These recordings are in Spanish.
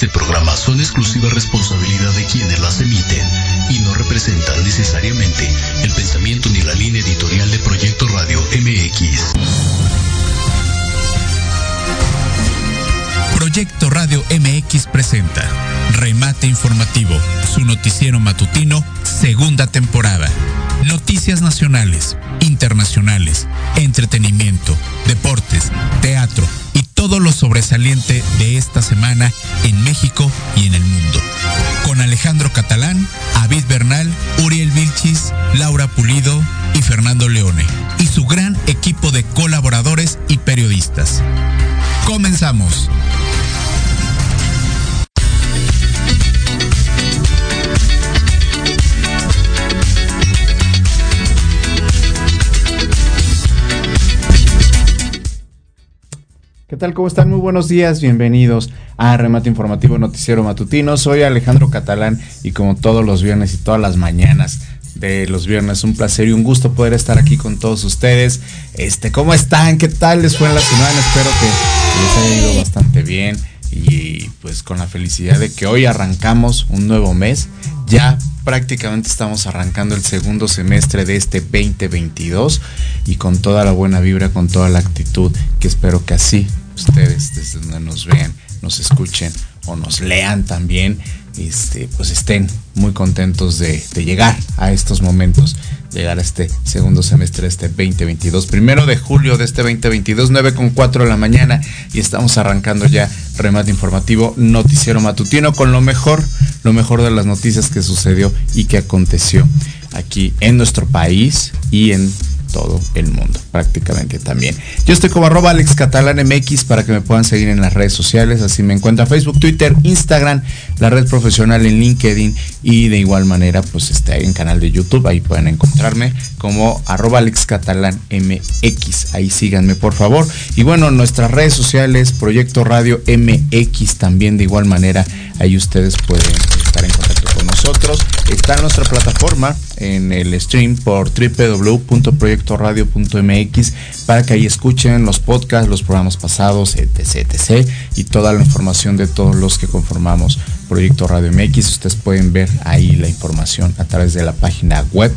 este programa son exclusiva responsabilidad de quienes las emiten y no representan necesariamente el pensamiento ni la línea editorial de Proyecto Radio MX. Proyecto Radio MX presenta Remate Informativo, su noticiero matutino, segunda temporada. Noticias nacionales, internacionales, entretenimiento, deportes, teatro y todo lo sobresaliente de esta semana en México y en el mundo. Con Alejandro Catalán, David Bernal, Uriel Vilchis, Laura Pulido y Fernando Leone y su gran equipo de colaboradores y periodistas. Comenzamos. ¿Qué tal? ¿Cómo están? Muy buenos días, bienvenidos a Remate Informativo Noticiero Matutino. Soy Alejandro Catalán y como todos los viernes y todas las mañanas de los viernes, un placer y un gusto poder estar aquí con todos ustedes. Este, ¿cómo están? ¿Qué tal les fue en la semana? Espero que les haya ido bastante bien y pues con la felicidad de que hoy arrancamos un nuevo mes. Ya prácticamente estamos arrancando el segundo semestre de este 2022 y con toda la buena vibra, con toda la actitud que espero que así ustedes desde donde nos vean, nos escuchen o nos lean también, este, pues estén muy contentos de, de llegar a estos momentos llegar a este segundo semestre de este 2022. Primero de julio de este 2022, 9 con 4 de la mañana y estamos arrancando ya remate informativo noticiero matutino con lo mejor, lo mejor de las noticias que sucedió y que aconteció aquí en nuestro país y en todo el mundo, prácticamente también. Yo estoy como arroba Alex Catalán MX para que me puedan seguir en las redes sociales, así me encuentra Facebook, Twitter, Instagram, la red profesional en LinkedIn y de igual manera pues está en canal de YouTube, ahí pueden encontrarme como arroba Alex Catalán MX, ahí síganme por favor. Y bueno, nuestras redes sociales, Proyecto Radio MX también de igual manera, ahí ustedes pueden estar en contacto con nosotros. Está en nuestra plataforma en el stream por www.proyectoradio.mx para que ahí escuchen los podcasts, los programas pasados, etc, etc. Y toda la información de todos los que conformamos Proyecto Radio MX. Ustedes pueden ver ahí la información a través de la página web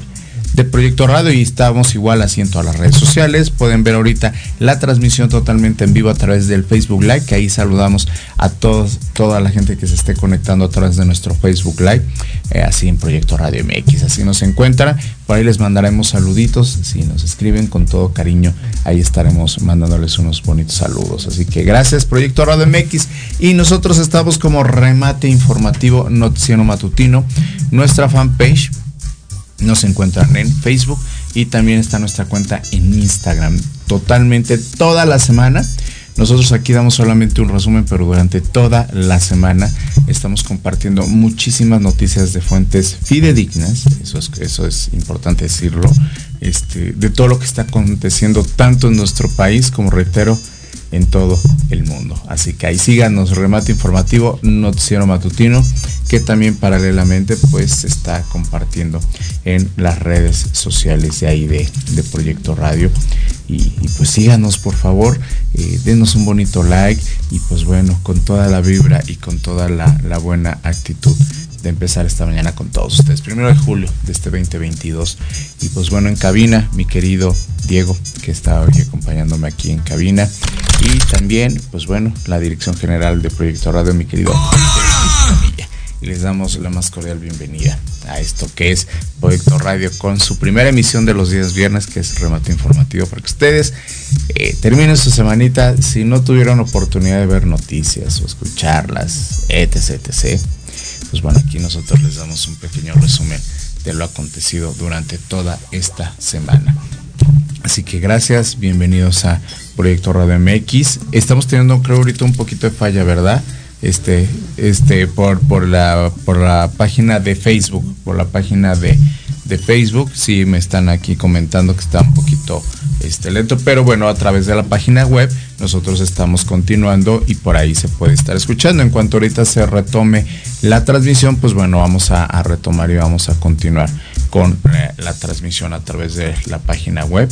de Proyecto Radio y estamos igual así en todas las redes sociales. Pueden ver ahorita la transmisión totalmente en vivo a través del Facebook Live, que ahí saludamos a todos, toda la gente que se esté conectando a través de nuestro Facebook Live, eh, así en Proyecto Radio MX, así nos encuentran. Por ahí les mandaremos saluditos, si nos escriben con todo cariño, ahí estaremos mandándoles unos bonitos saludos. Así que gracias Proyecto Radio MX y nosotros estamos como remate informativo noticiero matutino, nuestra fanpage nos encuentran en Facebook y también está nuestra cuenta en Instagram. Totalmente toda la semana. Nosotros aquí damos solamente un resumen, pero durante toda la semana estamos compartiendo muchísimas noticias de fuentes fidedignas, eso es, eso es importante decirlo, este, de todo lo que está aconteciendo tanto en nuestro país como reitero en todo el mundo. Así que ahí síganos, remate informativo, noticiero matutino, que también paralelamente pues se está compartiendo en las redes sociales de ahí de, de Proyecto Radio. Y, pues síganos por favor, eh, denos un bonito like y pues bueno, con toda la vibra y con toda la, la buena actitud de empezar esta mañana con todos ustedes. Primero de julio de este 2022. Y pues bueno, en cabina, mi querido Diego, que está hoy acompañándome aquí en cabina. Y también, pues bueno, la dirección general de Proyecto Radio, mi querido y les damos la más cordial bienvenida a esto que es Proyecto Radio con su primera emisión de los días viernes, que es remate informativo para que ustedes eh, terminen su semanita. Si no tuvieron oportunidad de ver noticias o escucharlas, etc, etc, pues bueno, aquí nosotros les damos un pequeño resumen de lo acontecido durante toda esta semana. Así que gracias, bienvenidos a Proyecto Radio MX. Estamos teniendo, creo, ahorita un poquito de falla, ¿verdad? este, este, por, por, la, por la página de Facebook, por la página de, de Facebook, sí me están aquí comentando que está un poquito este, lento, pero bueno, a través de la página web nosotros estamos continuando y por ahí se puede estar escuchando. En cuanto ahorita se retome la transmisión, pues bueno, vamos a, a retomar y vamos a continuar con eh, la transmisión a través de la página web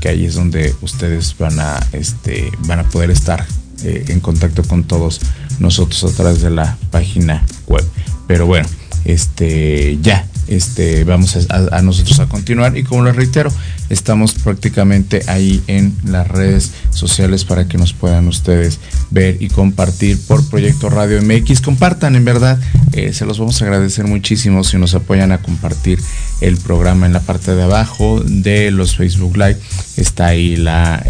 que, ahí es donde ustedes van a, este, van a poder estar eh, en contacto con todos nosotros a través de la página web. Pero bueno, este ya este, vamos a, nosotros a continuar y como les reitero, estamos prácticamente ahí en las redes sociales para que nos puedan ustedes ver y compartir por Proyecto Radio MX. Compartan, en verdad, eh, se los vamos a agradecer muchísimo si nos apoyan a compartir el programa en la parte de abajo de los Facebook Live. Está ahí la,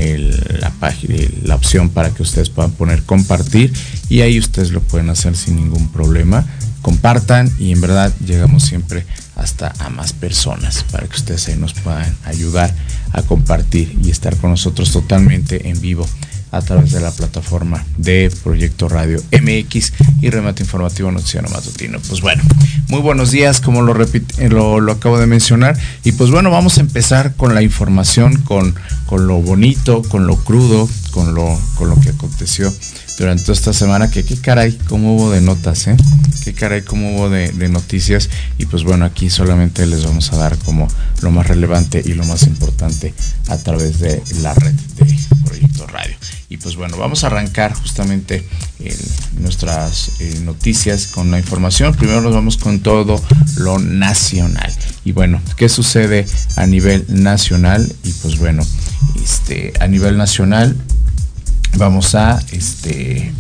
la página, la opción para que ustedes puedan poner compartir y ahí ustedes lo pueden hacer sin ningún problema compartan y en verdad llegamos siempre hasta a más personas para que ustedes ahí nos puedan ayudar a compartir y estar con nosotros totalmente en vivo a través de la plataforma de Proyecto Radio MX y Remate Informativo Noticiero Matutino. Pues bueno, muy buenos días, como lo, repite, lo, lo, acabo de mencionar. Y pues bueno, vamos a empezar con la información, con, con lo bonito, con lo crudo, con lo, con lo que aconteció durante esta semana, que qué caray, cómo hubo de notas, ¿eh? Qué caray, cómo hubo de, noticias. Y pues bueno, aquí solamente les vamos a dar como lo más relevante y lo más importante a través de la red de Proyecto Radio. Y pues bueno, vamos a arrancar justamente nuestras eh, noticias con la información. Primero nos vamos con todo lo nacional. Y bueno, ¿qué sucede a nivel nacional? Y pues bueno, este, a nivel nacional Vamos a este.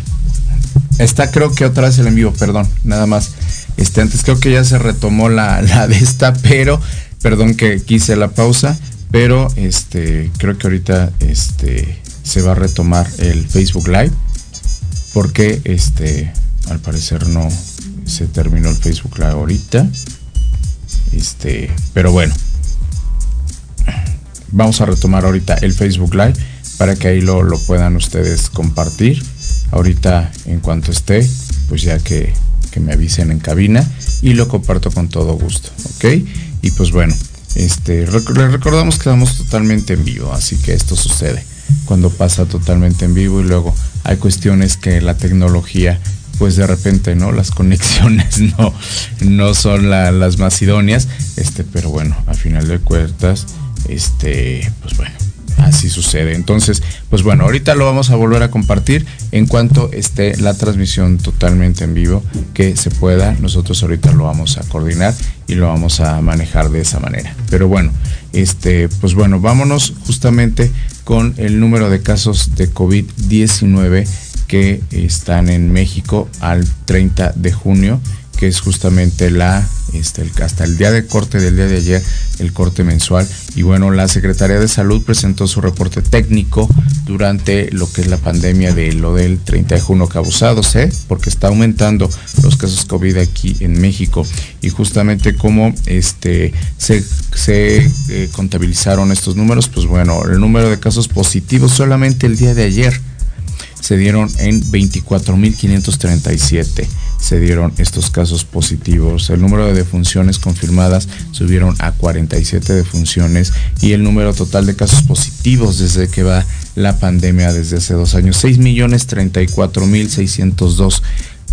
Está creo que otra vez el envío, perdón, nada más. Este, antes creo que ya se retomó la, la de esta, pero, perdón que quise la pausa, pero este, creo que ahorita este, se va a retomar el Facebook Live, porque este, al parecer no se terminó el Facebook Live ahorita. Este, pero bueno, vamos a retomar ahorita el Facebook Live para que ahí lo, puedan ustedes compartir. Ahorita en cuanto esté, pues ya que, me avisen en cabina y lo comparto con todo gusto, ¿ok? Y pues bueno, este, recordamos que estamos totalmente en vivo, así que esto sucede cuando pasa totalmente en vivo y luego hay cuestiones que la tecnología pues de repente no las conexiones no no son las más idóneas este pero bueno a final de cuentas este pues bueno así sucede. Entonces, pues bueno, ahorita lo vamos a volver a compartir en cuanto esté la transmisión totalmente en vivo que se pueda. Nosotros ahorita lo vamos a coordinar y lo vamos a manejar de esa manera. Pero bueno, este, pues bueno, vámonos justamente con el número de casos de COVID-19 que están en México al 30 de junio que es justamente la este, hasta el día de corte del día de ayer, el corte mensual. Y bueno, la Secretaría de Salud presentó su reporte técnico durante lo que es la pandemia de lo del 30 de junio causados, ¿eh? porque está aumentando los casos COVID aquí en México. Y justamente cómo este, se, eh, contabilizaron estos números, pues bueno, el número de casos positivos solamente el día de ayer se dieron en 24.537 se dieron estos casos positivos. El número de defunciones confirmadas subieron a 47 defunciones y el número total de casos positivos desde que va la pandemia desde hace dos años, 6.034.602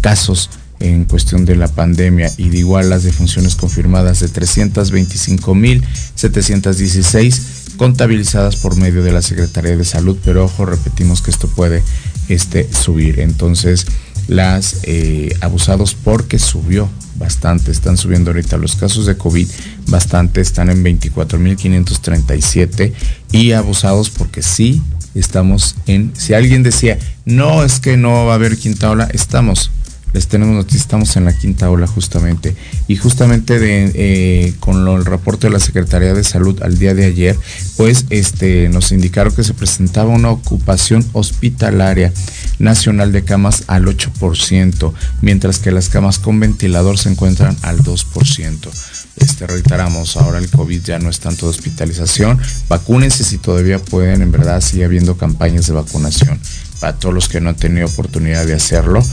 casos en cuestión de la pandemia y de igual las defunciones confirmadas de 325.716 contabilizadas por medio de la Secretaría de Salud, pero ojo, repetimos que esto puede este, subir. Entonces, las eh, abusados porque subió bastante, están subiendo ahorita los casos de COVID bastante, están en 24.537 y abusados porque sí estamos en, si alguien decía, no es que no va a haber quinta ola, estamos les tenemos noticias, estamos en la quinta ola justamente. Y justamente eh, con el reporte de la Secretaría de Salud al día de ayer, pues este, nos indicaron que se presentaba una ocupación hospitalaria nacional de camas al 8%, mientras que las camas con ventilador se encuentran al 2%. Este, reiteramos, ahora el COVID ya no es tanto de hospitalización. Vacúnense si todavía pueden, en verdad sigue habiendo campañas de vacunación para todos los que no han tenido oportunidad de hacerlo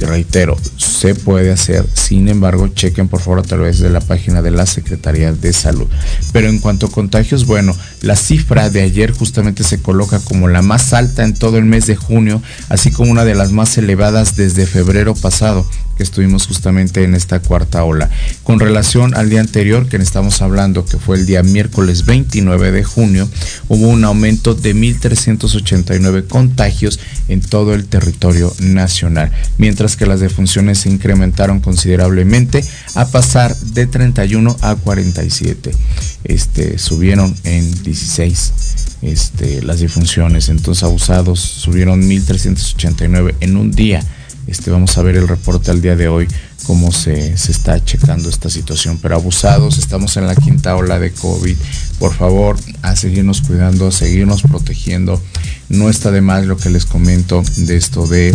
reitero, se puede hacer. Sin embargo, chequen por favor a través de la página de la Secretaría de Salud. Pero en cuanto a contagios, bueno, la cifra de ayer justamente se coloca como la más alta en todo el mes de junio, así como una de las más elevadas desde febrero pasado que estuvimos justamente en esta cuarta ola. Con relación al día anterior que estamos hablando, que fue el día miércoles 29 de junio, hubo un aumento de 1.389 contagios en todo el territorio nacional, mientras que las defunciones se incrementaron considerablemente a pasar de 31 a 47. Este, subieron en 16 este, las defunciones, entonces abusados subieron 1.389 en un día este, vamos a ver el reporte al día de hoy, cómo se, está checando esta situación. Pero abusados, estamos en la quinta ola de COVID. Por favor, a seguirnos cuidando, a seguirnos protegiendo. No está de más lo que les comento de esto de,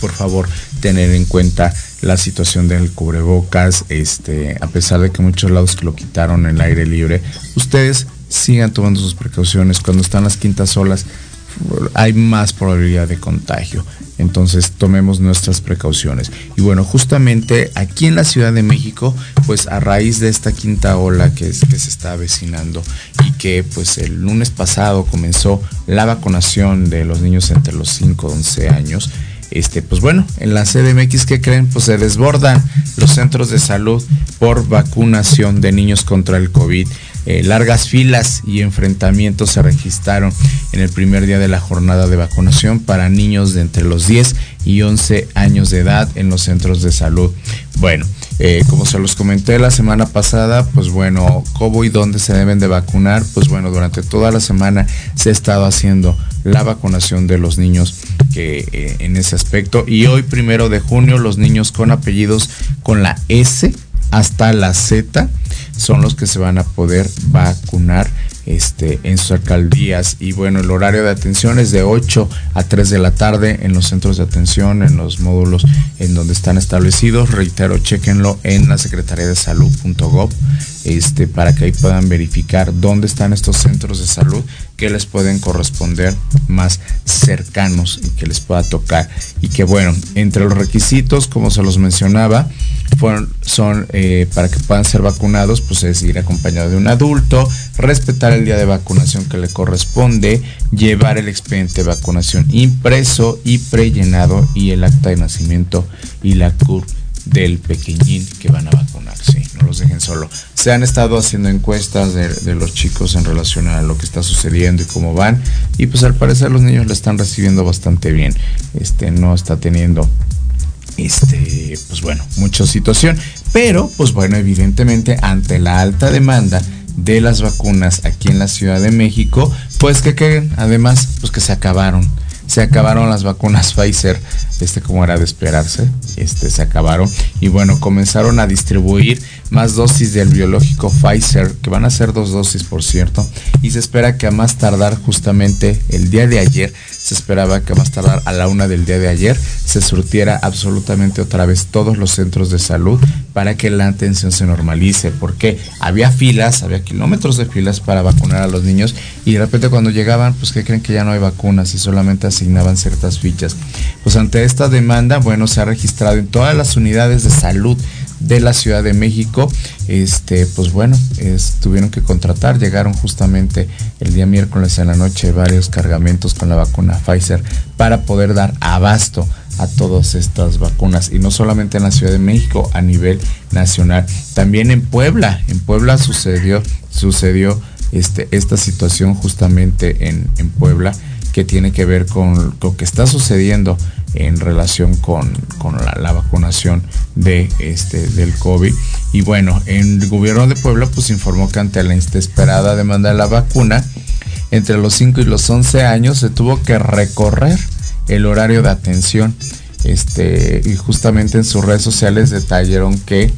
por favor, tener en cuenta la situación del cubrebocas, este, a pesar de que muchos lados lo quitaron en el aire libre, ustedes sigan tomando sus precauciones. Cuando están las quintas olas, hay más probabilidad de contagio. Entonces tomemos nuestras precauciones. Y bueno, justamente aquí en la Ciudad de México, pues a raíz de esta quinta ola que, se está avecinando y que pues el lunes pasado comenzó la vacunación de los niños entre los 5 y 11 años, este, pues bueno, en la CDMX, ¿qué creen? Pues se desbordan los centros de salud por vacunación de niños contra el COVID. Eh, largas filas y enfrentamientos se registraron en el primer día de la jornada de vacunación para niños de entre los 10 y 11 años de edad en los centros de salud. Bueno, eh, como se los comenté la semana pasada, pues bueno, ¿cómo y dónde se deben de vacunar? Pues bueno, durante toda la semana se ha estado haciendo la vacunación de los niños que eh, en ese aspecto. Y hoy, primero de junio, los niños con apellidos con la S hasta la Z son los que se van a poder vacunar este, en sus alcaldías. Y bueno, el horario de atención es de 8 a 3 de la tarde en los centros de atención, en los módulos en donde están establecidos. Reitero, chequenlo en la Secretaría de Salud.gov este, para que ahí puedan verificar dónde están estos centros de salud que les pueden corresponder más cercanos y que les pueda tocar. Y que bueno, entre los requisitos, como se los mencionaba, son eh, para que puedan ser vacunados, pues es ir acompañado de un adulto, respetar el día de vacunación que le corresponde, llevar el expediente de vacunación impreso y prellenado y el acta de nacimiento y la CUR del pequeñín que van a vacunar, sí, no los dejen solo. Se han estado haciendo encuestas de, los chicos en relación a lo que está sucediendo y cómo van, y pues al parecer los niños lo están recibiendo bastante bien. Este no está teniendo este, pues bueno, mucha situación. Pero, pues bueno, evidentemente, ante la alta demanda de las vacunas aquí en la Ciudad de México, pues que, que además, pues que se acabaron. Se acabaron las vacunas Pfizer este como era de esperarse, este se acabaron. Y bueno, comenzaron a distribuir más dosis del biológico Pfizer, que van a ser dos dosis por cierto, y se espera que a más tardar justamente el día de ayer, se esperaba que a más tardar a la una del día de ayer se surtiera absolutamente otra vez todos los centros de salud para que la atención se normalice, porque había filas, había kilómetros de filas para vacunar a los niños y de repente cuando llegaban, pues que creen que ya no hay vacunas y solamente asignaban ciertas fichas. Pues ante esta demanda, bueno, se ha registrado en todas las unidades de salud de la Ciudad de México, este, pues bueno, tuvieron que contratar, llegaron justamente el día miércoles en la noche varios cargamentos con la vacuna Pfizer para poder dar abasto a todas estas vacunas y no solamente en la Ciudad de México, a nivel nacional, también en Puebla, en Puebla sucedió, sucedió este, esta situación justamente en, en Puebla que tiene que ver con lo que está sucediendo en relación con, la, vacunación de este del COVID. Y bueno, el gobierno de Puebla pues informó que ante la esperada demanda de la vacuna, entre los 5 y los 11 años se tuvo que recorrer el horario de atención. Este, y justamente en sus redes sociales detallaron que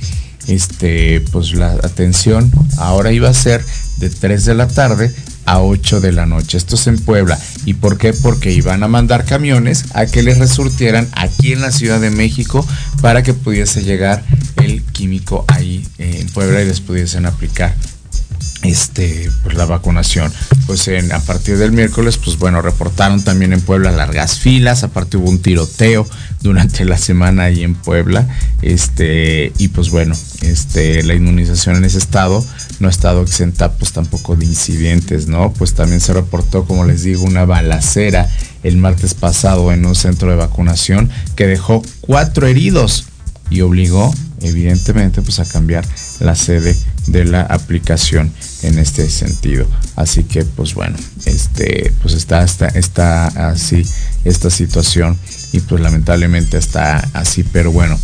este, pues la atención ahora iba a ser de 3 de la tarde a 8 de la noche. Esto es en Puebla. ¿Y por qué? Porque iban a mandar camiones a que les resurtieran aquí en la Ciudad de México para que pudiese llegar el químico ahí eh, en Puebla y les pudiesen aplicar este pues la vacunación pues en, a partir del miércoles pues bueno reportaron también en Puebla largas filas aparte hubo un tiroteo durante la semana ahí en Puebla este y pues bueno este la inmunización en ese estado no ha estado exenta pues tampoco de incidentes no pues también se reportó como les digo una balacera el martes pasado en un centro de vacunación que dejó cuatro heridos y obligó evidentemente pues a cambiar la sede de la aplicación en este sentido. Así que pues bueno, este pues está, está, está así esta situación y pues lamentablemente está así, pero bueno,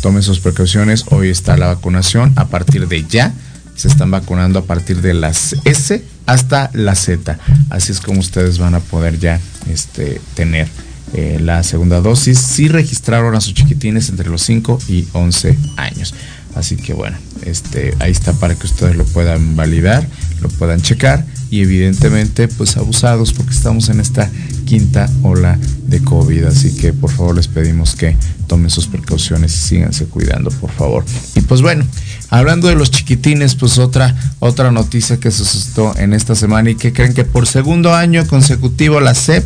tomen sus precauciones, hoy está la vacunación, a partir de ya se están vacunando a partir de las S hasta la Z. Así es como ustedes van a poder ya este, tener eh, la segunda dosis si registraron a sus chiquitines entre los 5 y 11 años. Así que bueno, este, ahí está para que ustedes lo puedan validar, lo puedan checar y evidentemente pues abusados porque estamos en esta quinta ola de COVID. Así que por favor les pedimos que tomen sus precauciones y síganse cuidando, por favor. Y pues bueno, hablando de los chiquitines, pues otra, otra noticia que se suscitó en esta semana y que creen que por segundo año consecutivo la CEP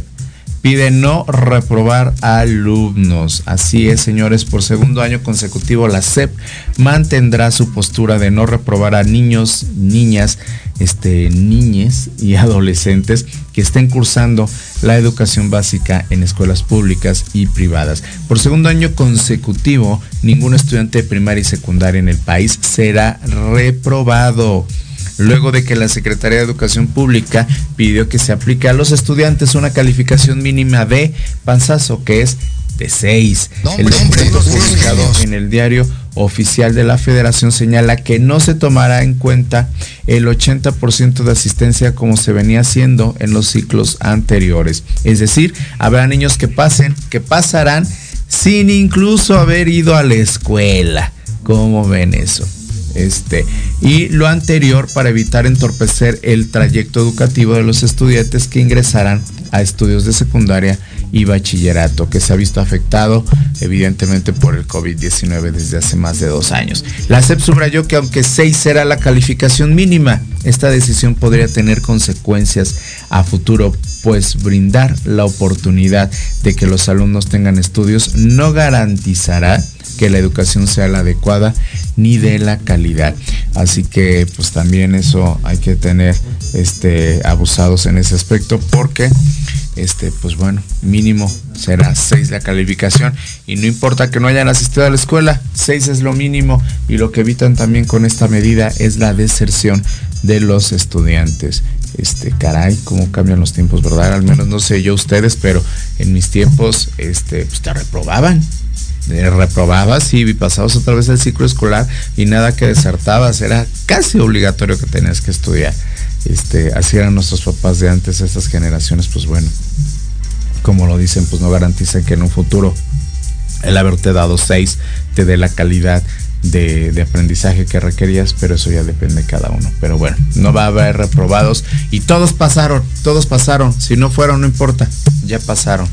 pide no reprobar alumnos. Así es, señores, por segundo año consecutivo la SEP mantendrá su postura de no reprobar a niños, niñas, este, niñes y adolescentes que estén cursando la educación básica en escuelas públicas y privadas. Por segundo año consecutivo, ningún estudiante de primaria y secundaria en el país será reprobado luego de que la Secretaría de Educación Pública pidió que se aplique a los estudiantes una calificación mínima de panzazo, que es de 6. el documento publicado en el diario oficial de la federación señala que no se tomará en cuenta el 80% de asistencia como se venía haciendo en los ciclos anteriores. Es decir, habrá niños que pasen, que pasarán sin incluso haber ido a la escuela. ¿Cómo ven eso? Este, y lo anterior para evitar entorpecer el trayecto educativo de los estudiantes que ingresarán a estudios de secundaria y bachillerato, que se ha visto afectado evidentemente por el COVID-19 desde hace más de dos años. La SEP subrayó que aunque 6 será la calificación mínima, esta decisión podría tener consecuencias a futuro, pues brindar la oportunidad de que los alumnos tengan estudios no garantizará que la educación sea la adecuada ni de la calidad. Así que pues también eso hay que tener este abusados en ese aspecto porque este pues bueno, mínimo será 6 la calificación y no importa que no hayan asistido a la escuela, 6 es lo mínimo y lo que evitan también con esta medida es la deserción de los estudiantes. Este, caray, cómo cambian los tiempos, ¿verdad? Al menos no sé yo ustedes, pero en mis tiempos, este, pues te reprobaban reprobabas y pasabas otra vez el ciclo escolar y nada que desertabas, era casi obligatorio que tenías que estudiar. Este, así eran nuestros papás de antes, estas generaciones, pues bueno, como lo dicen, pues no garantizan que en un futuro el haberte dado seis te dé la calidad de, de, aprendizaje que requerías, pero eso ya depende de cada uno. Pero bueno, no va a haber reprobados y todos pasaron, todos pasaron. Si no fueron, no importa, ya pasaron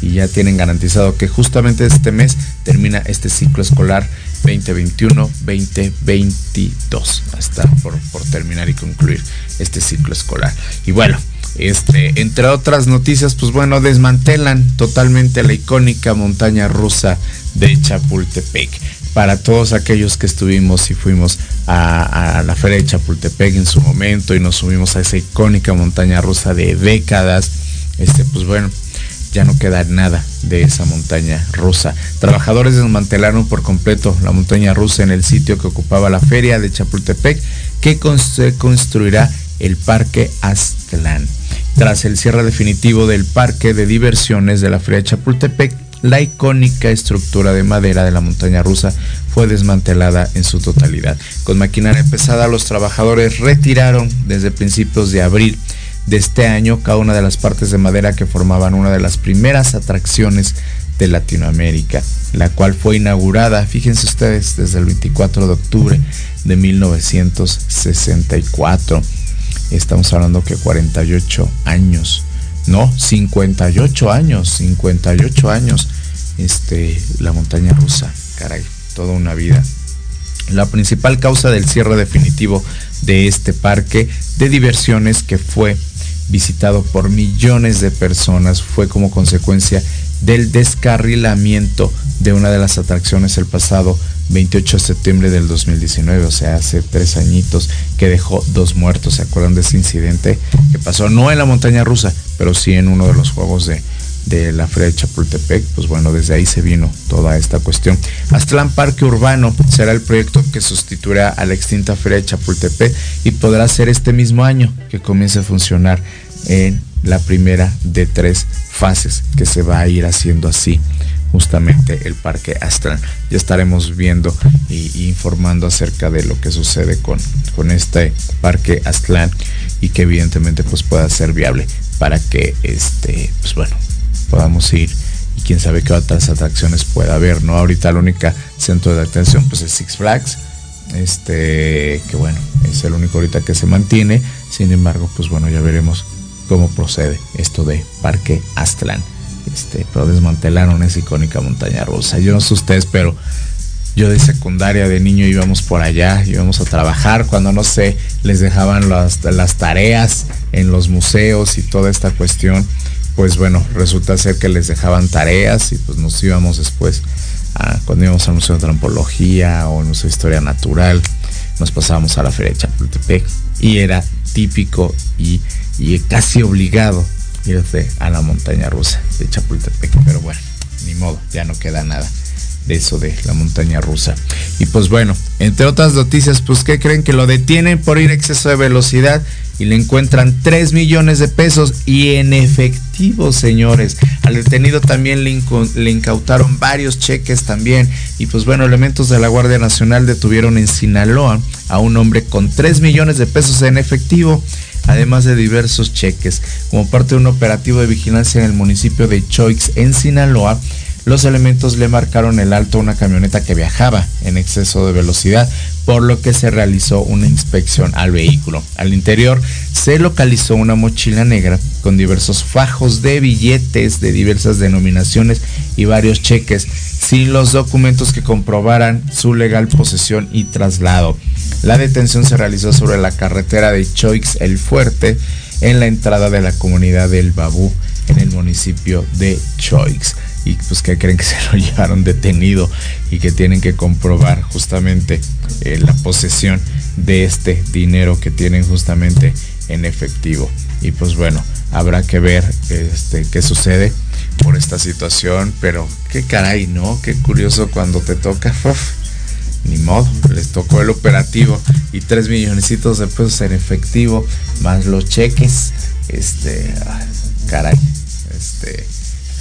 y ya tienen garantizado que justamente este mes termina este ciclo escolar 2021-2022. Está por, por terminar y concluir este ciclo escolar. Y bueno, este, entre otras noticias, pues bueno, desmantelan totalmente la icónica montaña rusa de Chapultepec. Para todos aquellos que estuvimos y fuimos a, a, la feria de Chapultepec en su momento y nos subimos a esa icónica montaña rusa de décadas, este, pues bueno, ya no queda nada de esa montaña rusa. Trabajadores desmantelaron por completo la montaña rusa en el sitio que ocupaba la feria de Chapultepec, que se construirá el Parque Aztlán. Tras el cierre definitivo del parque de diversiones de la feria de Chapultepec, la icónica estructura de madera de la montaña rusa fue desmantelada en su totalidad. Con maquinaria pesada, los trabajadores retiraron desde principios de abril de este año cada una de las partes de madera que formaban una de las primeras atracciones de Latinoamérica, la cual fue inaugurada, fíjense ustedes, desde el 24 de octubre de 1964. Estamos hablando que 48 años, no, 58 años, 58 años, este, la montaña rusa, caray, toda una vida. la principal causa del cierre definitivo de este parque de diversiones que fue visitado por millones de personas fue como consecuencia del descarrilamiento de una de las atracciones el pasado 28 de septiembre del 2019, o sea, hace tres añitos, que dejó dos muertos. ¿Se acuerdan de ese incidente que pasó no en la montaña rusa, pero sí en uno de los juegos de, de la Feria de Chapultepec? Pues bueno, desde ahí se vino toda esta cuestión. Aztlán Parque Urbano será el proyecto que sustituirá a la extinta Feria de Chapultepec y podrá ser este mismo año que comience a funcionar en la primera de tres fases que se va a ir haciendo así justamente el parque Astral. Ya estaremos viendo y, informando acerca de lo que sucede con, con este parque Aztlán y que evidentemente pues pueda ser viable para que este pues bueno podamos ir y quién sabe qué otras atracciones pueda haber no ahorita la única centro de atención pues es Six Flags este que bueno es el único ahorita que se mantiene sin embargo pues bueno ya veremos cómo procede esto de Parque Aztlán. Este, pero desmantelaron esa icónica montaña rusa. Yo no sé ustedes, pero yo de secundaria, de niño íbamos por allá, íbamos a trabajar cuando no sé, les dejaban las, las tareas en los museos y toda esta cuestión. Pues bueno, resulta ser que les dejaban tareas y pues nos íbamos después a, cuando íbamos al Museo de Antropología o al Museo de Historia Natural, nos pasábamos a la Feria de Chapultepec y era típico y y casi obligado irse a la montaña rusa de Chapultepec. Pero bueno, ni modo, ya no queda nada de eso de la montaña rusa. Y pues bueno, entre otras noticias, pues ¿qué creen? Que lo detienen por ir exceso de velocidad y le encuentran 3 millones de pesos y en efectivo, señores. Al detenido también le, le, incautaron varios cheques también. Y pues bueno, elementos de la Guardia Nacional detuvieron en Sinaloa a un hombre con 3 millones de pesos en efectivo además de diversos cheques. Como parte de un operativo de vigilancia en el municipio de Choix, en Sinaloa, los elementos le marcaron el alto a una camioneta que viajaba en exceso de velocidad, por lo que se realizó una inspección al vehículo. Al interior se localizó una mochila negra con diversos fajos de billetes de diversas denominaciones y varios cheques, sin los documentos que comprobaran su legal posesión y traslado. La detención se realizó sobre la carretera de Choix El Fuerte en la entrada de la comunidad del Babú en el municipio de Choix. Y pues que creen que se lo llevaron detenido y que tienen que comprobar justamente eh, la posesión de este dinero que tienen justamente en efectivo. Y pues bueno, habrá que ver este, qué sucede por esta situación, pero qué caray, ¿no? Qué curioso cuando te toca ni modo, les tocó el operativo y tres millonecitos de pesos en efectivo, más los cheques. Este, caray, este,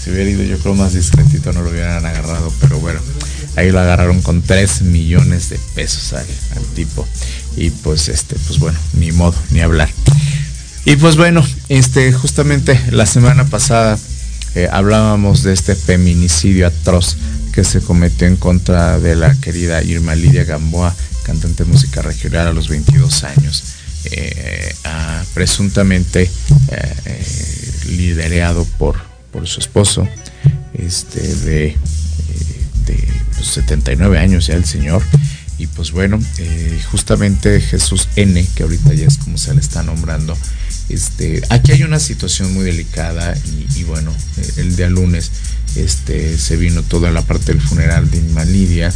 si hubiera ido yo creo más discretito no lo hubieran agarrado, pero bueno, ahí lo agarraron con 3 millones de pesos al, tipo. Y pues este, pues bueno, ni modo, ni hablar. Y pues bueno, este, justamente la semana pasada eh, hablábamos de este feminicidio atroz que se cometió en contra de la querida Irma Lidia Gamboa, cantante de música regional a los 22 años, eh, presuntamente eh, eh, liderado por, por su esposo, este, de, de 79 pues, años ya el señor. Y pues bueno, justamente Jesús N, que ahorita ya es como se le está nombrando, este, aquí hay una situación muy delicada y, bueno, el día lunes este, se vino toda la parte del funeral de Inma Lidia.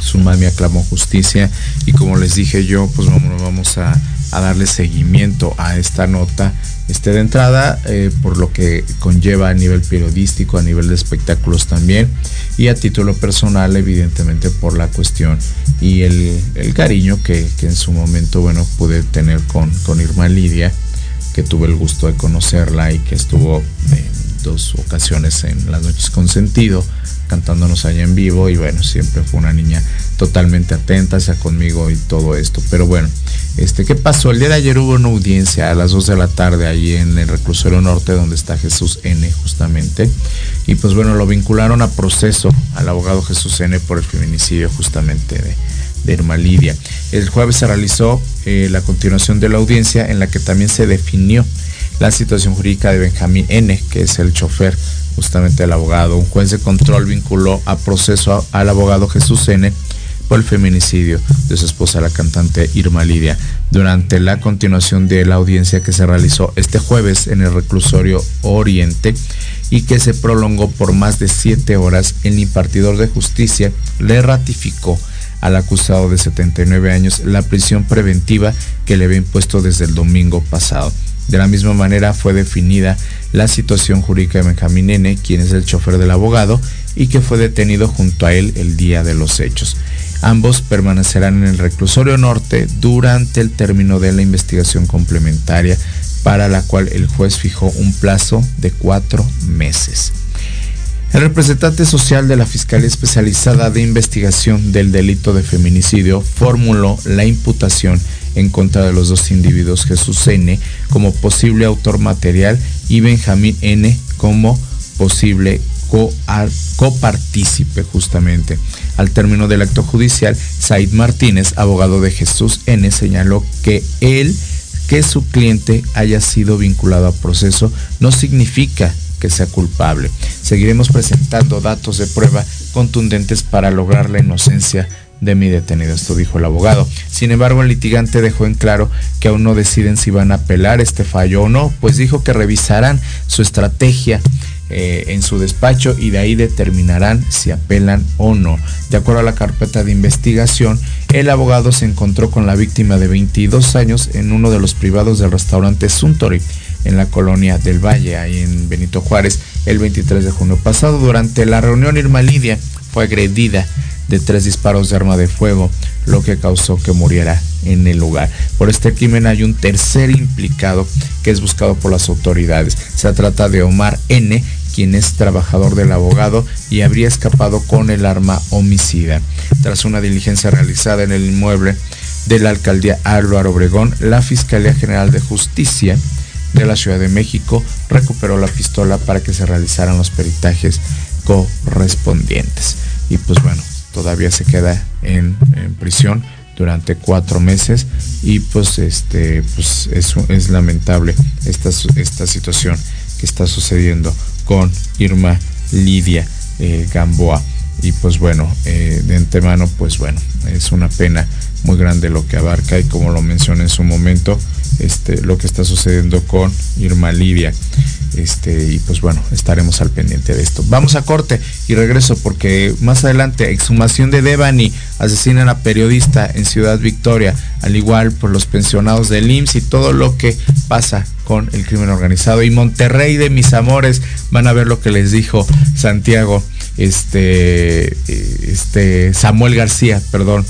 Su mami aclamó justicia y como les dije yo, pues vamos, vamos a, darle seguimiento a esta nota. Este, de entrada, eh, por lo que conlleva a nivel periodístico, a nivel de espectáculos también, y a título personal, evidentemente, por la cuestión y el, cariño que, en su momento, bueno, pude tener con, con Irma Lidia, que tuve el gusto de conocerla y que estuvo dos ocasiones en las noches con sentido, cantándonos allá en vivo y bueno, siempre fue una niña totalmente atenta, sea conmigo y todo esto. Pero bueno, este, ¿qué pasó? El día de ayer hubo una audiencia a las 2 de la tarde allí en el reclusorio norte donde está Jesús N justamente. Y pues bueno, lo vincularon a proceso al abogado Jesús N por el feminicidio justamente de, de Irma Lidia. El jueves se realizó eh, la continuación de la audiencia en la que también se definió la situación jurídica de Benjamín N., que es el chofer justamente del abogado. Un juez de control vinculó a proceso al abogado Jesús N., por el feminicidio de su esposa, la cantante Irma Lidia. Durante la continuación de la audiencia que se realizó este jueves en el reclusorio Oriente y que se prolongó por más de siete horas, el impartidor de justicia le ratificó al acusado de 79 años la prisión preventiva que le había impuesto desde el domingo pasado. De la misma manera fue definida la situación jurídica de Benjamín N., quien es el chofer del abogado y que fue detenido junto a él el día de los hechos. Ambos permanecerán en el reclusorio norte durante el término de la investigación complementaria para la cual el juez fijó un plazo de cuatro meses. El representante social de la Fiscalía Especializada de Investigación del Delito de Feminicidio formuló la imputación en contra de los dos individuos, Jesús N. como posible autor material y Benjamín N. como posible copartícipe justamente. Al término del acto judicial, Said Martínez, abogado de Jesús N., señaló que él, que su cliente haya sido vinculado a proceso, no significa que sea culpable. Seguiremos presentando datos de prueba contundentes para lograr la inocencia de mi detenido. Esto dijo el abogado. Sin embargo, el litigante dejó en claro que aún no deciden si van a apelar este fallo o no, pues dijo que revisarán su estrategia eh, en su despacho y de ahí determinarán si apelan o no. De acuerdo a la carpeta de investigación, el abogado se encontró con la víctima de 22 años en uno de los privados del restaurante Suntory en la colonia del Valle, ahí en Benito Juárez, el 23 de junio pasado. Durante la reunión, Irma Lidia fue agredida de tres disparos de arma de fuego, lo que causó que muriera en el lugar. Por este crimen hay un tercer implicado que es buscado por las autoridades. Se trata de Omar N., quien es trabajador del abogado y habría escapado con el arma homicida. Tras una diligencia realizada en el inmueble de la alcaldía Álvaro Obregón, la Fiscalía General de Justicia de la Ciudad de México recuperó la pistola para que se realizaran los peritajes correspondientes. Y pues bueno, todavía se queda en, prisión durante cuatro meses y pues este pues es, lamentable esta, esta situación que está sucediendo con Irma Lidia eh, Gamboa. Y pues bueno eh, de antemano pues bueno es una pena muy grande lo que abarca y como lo mencioné en su momento este, lo que está sucediendo con Irma Lidia. Este, y pues bueno, estaremos al pendiente de esto. Vamos a corte y regreso porque más adelante, exhumación de Devani, asesinan a periodista en Ciudad Victoria, al igual por los pensionados del IMSS y todo lo que pasa con el crimen organizado. Y Monterrey de mis amores, van a ver lo que les dijo Santiago, este, este, Samuel García, perdón,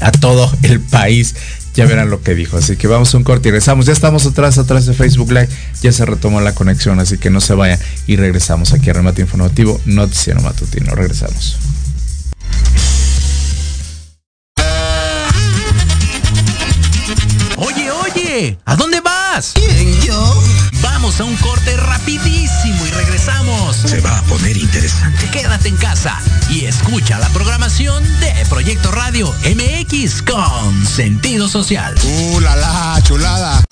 a todo el país ya verán lo que dijo. Así que vamos a un corte y regresamos. Ya estamos atrás, atrás de Facebook Live. Ya se retomó la conexión, así que no se vayan. Y regresamos aquí a Remate Informativo, Noticiero Matutino. Regresamos. ¿A dónde vas? ¿Quién, yo? Vamos a un corte rapidísimo y regresamos. Se va a poner interesante. Quédate en casa y escucha la programación de Proyecto Radio MX con sentido social. ¡Uh, la, la chulada!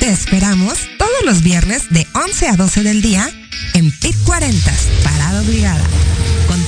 Te esperamos todos los viernes de 11 a 12 del día en PIT 40, Parada Obligada,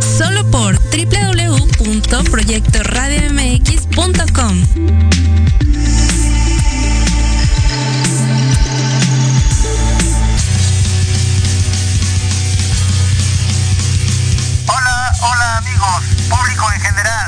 Solo por www.proyectoradiomx.com. Hola, hola amigos, público en general.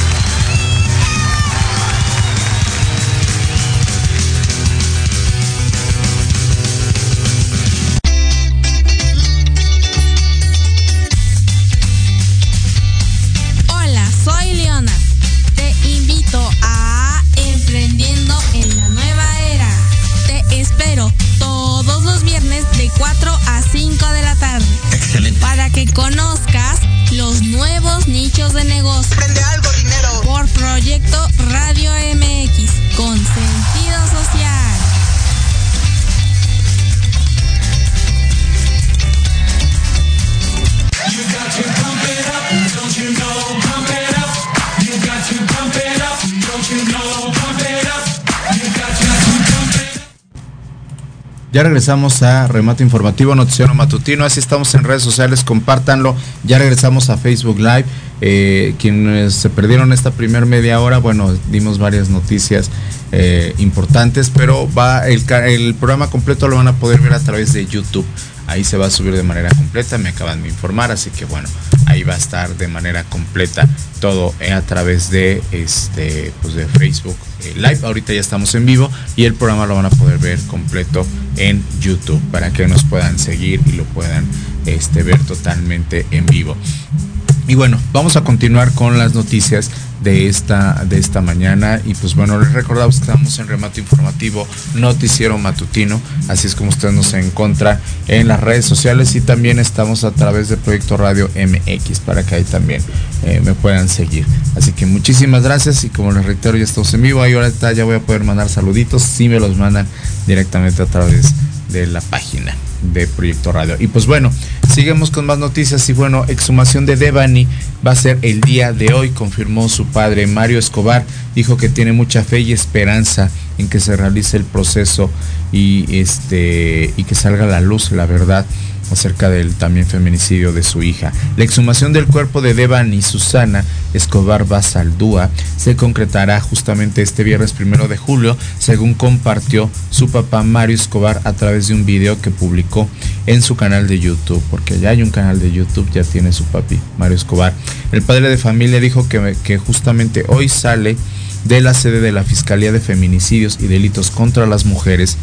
Proyecto Ya regresamos a Remate Informativo Noticiero Matutino. Así estamos en redes sociales, compártanlo. Ya regresamos a Facebook Live. Eh, quienes se perdieron esta primer media hora, bueno, dimos varias noticias eh, importantes, pero va el programa completo lo van a poder ver a través de YouTube. Ahí se va a subir de manera completa, me acaban de informar, así que bueno, ahí va a estar de manera completa todo eh, a través de este pues de Facebook eh, Live. Ahorita ya estamos en vivo y el programa lo van a poder ver completo en YouTube para que nos puedan seguir y lo puedan este, ver totalmente en vivo. Y bueno, vamos a continuar con las noticias de esta, de esta mañana. Y pues bueno, les recordamos que estamos en remate informativo, noticiero matutino. Así es como ustedes nos encuentran en las redes sociales y también estamos a través de Proyecto Radio MX para que ahí también eh, me puedan seguir. Así que muchísimas gracias y como les reitero, ya estamos en vivo. Ahí ahorita ya voy a poder mandar saluditos si me los mandan directamente a través de la página de Proyecto Radio. Y pues bueno, seguimos con más noticias. Y bueno, exhumación de Devani va a ser el día de hoy, confirmó su padre. Mario Escobar, dijo que tiene mucha fe y esperanza en que se realice el proceso y este y que salga a la luz la verdad acerca del también feminicidio de su hija. La exhumación del cuerpo de Devani Susana Escobar Basaldúa se concretará justamente este viernes primero de julio, según compartió su papá Mario Escobar a través de un video que publicó en su canal de YouTube, porque ya hay un canal de YouTube, ya tiene su papi Mario Escobar. El padre de familia dijo que justamente hoy sale de la sede de la Fiscalía de Feminicidios y Delitos contra las Mujeres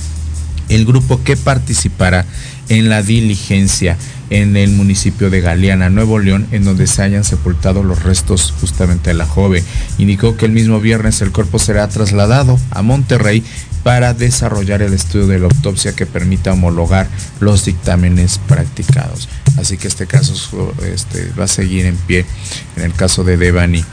el grupo que participará en la diligencia en el municipio de Galeana, Nuevo León, en donde se hayan sepultado los restos justamente de la joven. Indicó que el mismo viernes el cuerpo será trasladado a Monterrey para desarrollar el estudio de la autopsia que permita homologar los dictámenes practicados. Así que este caso este, va a seguir en pie en el caso de Devani,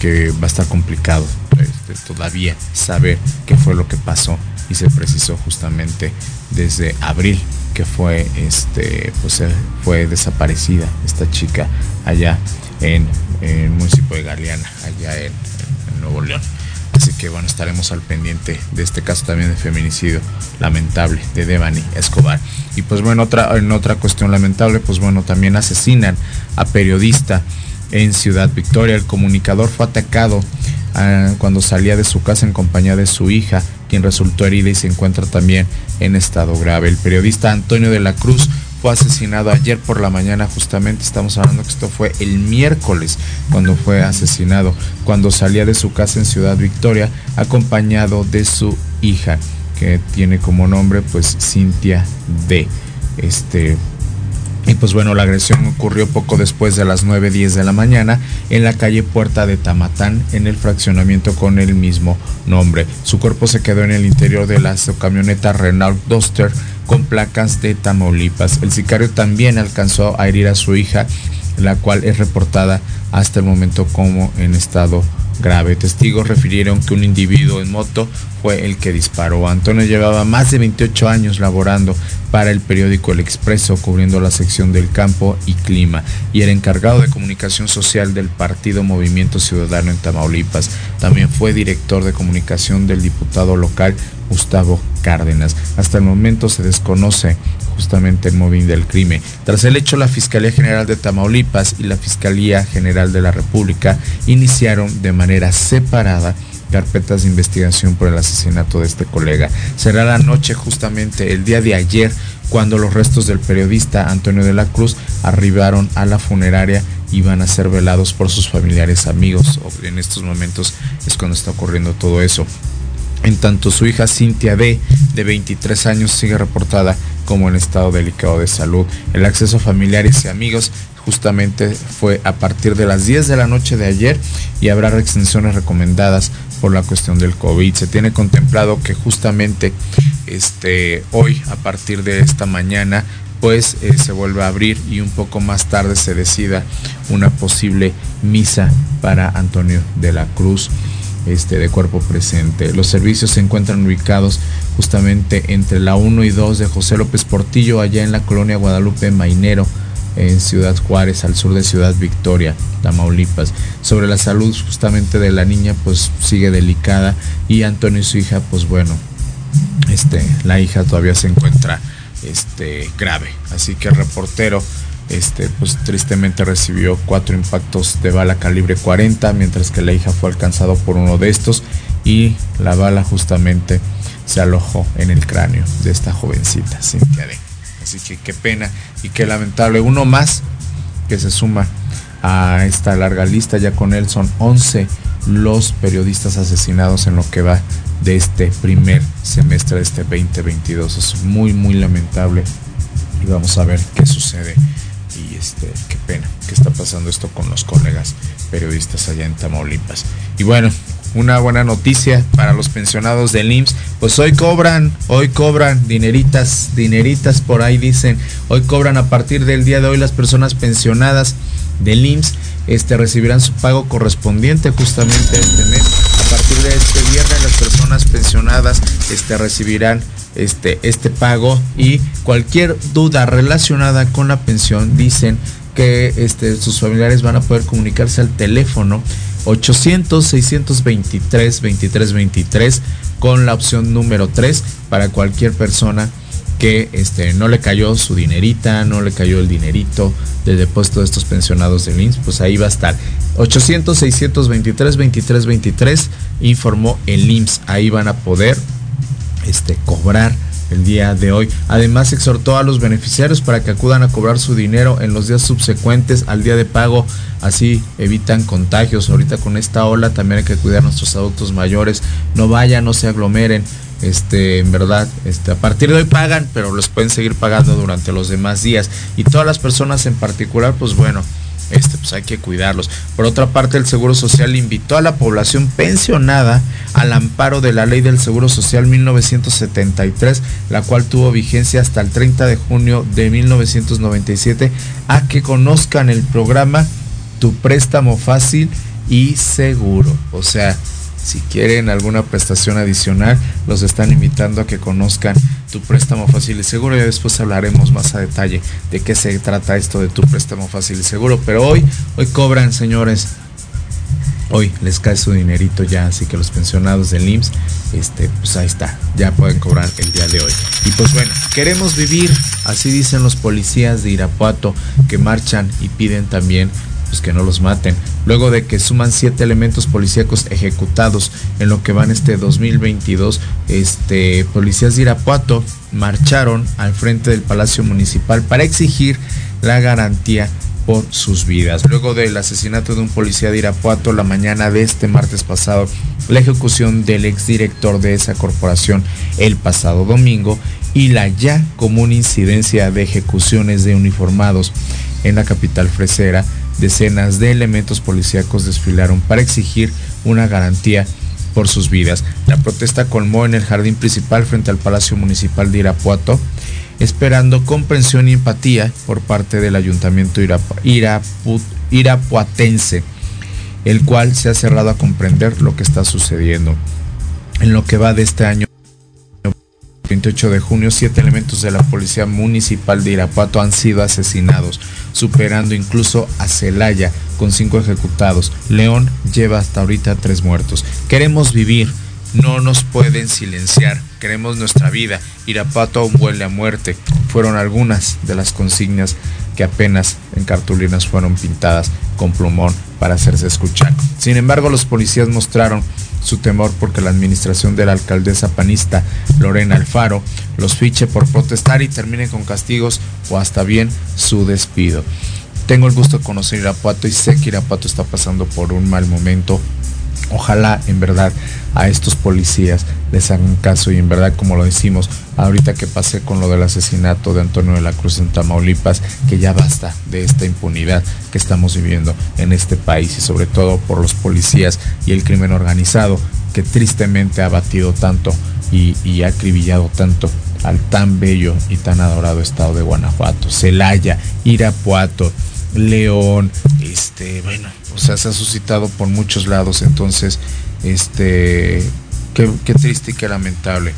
que va a estar complicado este, todavía saber qué fue lo que pasó y se precisó justamente desde abril que fue este pues fue desaparecida esta chica allá en, el municipio de Galeana allá en, Nuevo León. Así que bueno estaremos al pendiente de este caso también de feminicidio lamentable de Devani Escobar. Y pues bueno otra en otra cuestión lamentable pues bueno también asesinan a periodista en Ciudad Victoria. El comunicador fue atacado uh, cuando salía de su casa en compañía de su hija quien resultó herida y se encuentra también en estado grave. El periodista Antonio de la Cruz fue asesinado ayer por la mañana, justamente estamos hablando que esto fue el miércoles cuando fue asesinado, cuando salía de su casa en Ciudad Victoria, acompañado de su hija, que tiene como nombre pues Cintia D. Este, y pues bueno, la agresión ocurrió poco después de las 9.10 de la mañana en la calle Puerta de Tamatán, en el fraccionamiento con el mismo nombre. Su cuerpo se quedó en el interior de la camioneta Renault Duster con placas de Tamaulipas. El sicario también alcanzó a herir a su hija, la cual es reportada hasta el momento como en estado grave. Testigos refirieron que un individuo en moto fue el que disparó. Antonio llevaba más de 28 años laborando para el periódico El Expreso, cubriendo la sección del campo y clima, y era encargado de comunicación social del partido Movimiento Ciudadano en Tamaulipas. También fue director de comunicación del diputado local Gustavo Cárdenas. Hasta el momento se desconoce justamente el móvil del crimen. Tras el hecho, la Fiscalía General de Tamaulipas y la Fiscalía General de la República iniciaron de manera separada carpetas de investigación por el asesinato de este colega. Será la noche justamente el día de ayer cuando los restos del periodista Antonio de la Cruz arribaron a la funeraria y van a ser velados por sus familiares amigos. En estos momentos es cuando está ocurriendo todo eso. En tanto su hija Cintia D, de 23 años, sigue reportada como en estado delicado de salud. El acceso a familiares y amigos justamente fue a partir de las 10 de la noche de ayer y habrá reextensiones recomendadas por la cuestión del COVID. Se tiene contemplado que justamente este, hoy, a partir de esta mañana, pues eh, se vuelve a abrir y un poco más tarde se decida una posible misa para Antonio de la Cruz este, de cuerpo presente. Los servicios se encuentran ubicados justamente entre la 1 y 2 de José López Portillo, allá en la colonia Guadalupe Mainero, en Ciudad Juárez, al sur de Ciudad Victoria, Tamaulipas. Sobre la salud justamente de la niña, pues sigue delicada y Antonio y su hija, pues bueno, este, la hija todavía se encuentra este, grave. Así que el reportero este, pues tristemente recibió cuatro impactos de bala calibre 40, mientras que la hija fue alcanzado por uno de estos y la bala justamente se alojó en el cráneo de esta jovencita, Cintia D. Así que qué pena y qué lamentable. Uno más que se suma a esta larga lista, ya con él son 11 los periodistas asesinados en lo que va de este primer semestre de este 2022. Es muy, muy lamentable y vamos a ver qué sucede y este, qué pena que está pasando esto con los colegas periodistas allá en Tamaulipas. Y bueno, una buena noticia para los pensionados del IMSS, pues hoy cobran, hoy cobran dineritas, dineritas por ahí dicen, hoy cobran a partir del día de hoy las personas pensionadas del IMSS este, recibirán su pago correspondiente justamente este mes. A partir de este viernes las personas pensionadas este, recibirán este, este pago y cualquier duda relacionada con la pensión dicen que este, sus familiares van a poder comunicarse al teléfono 800-623-2323 con la opción número 3 para cualquier persona que este, no le cayó su dinerita, no le cayó el dinerito de depósito de estos pensionados del IMSS, pues ahí va a estar. 800-623-2323 informó el IMSS, ahí van a poder este, cobrar el día de hoy. Además exhortó a los beneficiarios para que acudan a cobrar su dinero en los días subsecuentes al día de pago, así evitan contagios. Ahorita con esta ola también hay que cuidar a nuestros adultos mayores, no vayan, no se aglomeren. Este, en verdad, este, a partir de hoy pagan, pero los pueden seguir pagando durante los demás días. Y todas las personas en particular, pues bueno, este, pues hay que cuidarlos. Por otra parte, el Seguro Social invitó a la población pensionada al amparo de la Ley del Seguro Social 1973, la cual tuvo vigencia hasta el 30 de junio de 1997, a que conozcan el programa Tu préstamo fácil y seguro. O sea, si quieren alguna prestación adicional, los están invitando a que conozcan tu préstamo fácil y seguro. Ya después hablaremos más a detalle de qué se trata esto de tu préstamo fácil y seguro. Pero hoy, hoy cobran, señores. Hoy les cae su dinerito ya, así que los pensionados del IMSS, este, pues ahí está, ya pueden cobrar el día de hoy. Y pues bueno, queremos vivir, así dicen los policías de Irapuato, que marchan y piden también pues que no los maten. Luego de que suman siete elementos policíacos ejecutados en lo que van este 2022, este, policías de Irapuato marcharon al frente del Palacio Municipal para exigir la garantía por sus vidas. Luego del asesinato de un policía de Irapuato la mañana de este martes pasado, la ejecución del exdirector de esa corporación el pasado domingo y la ya común incidencia de ejecuciones de uniformados en la capital fresera, decenas de elementos policíacos desfilaron para exigir una garantía por sus vidas. La protesta colmó en el jardín principal frente al Palacio Municipal de Irapuato, esperando comprensión y empatía por parte del ayuntamiento irapuatense. el cual se ha cerrado a comprender lo que está sucediendo. En lo que va de este año 28 de junio, siete elementos de la Policía Municipal de Irapuato han sido asesinados, superando incluso a Celaya con cinco ejecutados. León lleva hasta ahorita tres muertos. Queremos vivir, no nos pueden silenciar. Queremos nuestra vida. Irapuato aún huele a muerte. Fueron algunas de las consignas que apenas en cartulinas fueron pintadas con plumón para hacerse escuchar. Sin embargo, los policías mostraron su temor porque la administración de la alcaldesa panista Lorena Alfaro los fiche por protestar y termine con castigos o hasta bien su despido. Tengo el gusto de conocer Irapuato y sé que Irapuato está pasando por un mal momento. Ojalá en verdad a estos policías les hagan caso y en verdad como lo decimos ahorita que pasé con lo del asesinato de Antonio de la Cruz en Tamaulipas que ya basta de esta impunidad que estamos viviendo en este país y sobre todo por los policías y el crimen organizado que tristemente ha batido tanto y, ha acribillado tanto al tan bello y tan adorado estado de Guanajuato, Celaya, Irapuato, León, este, bueno, o sea, se ha suscitado por muchos lados, entonces, este, qué, triste y qué lamentable,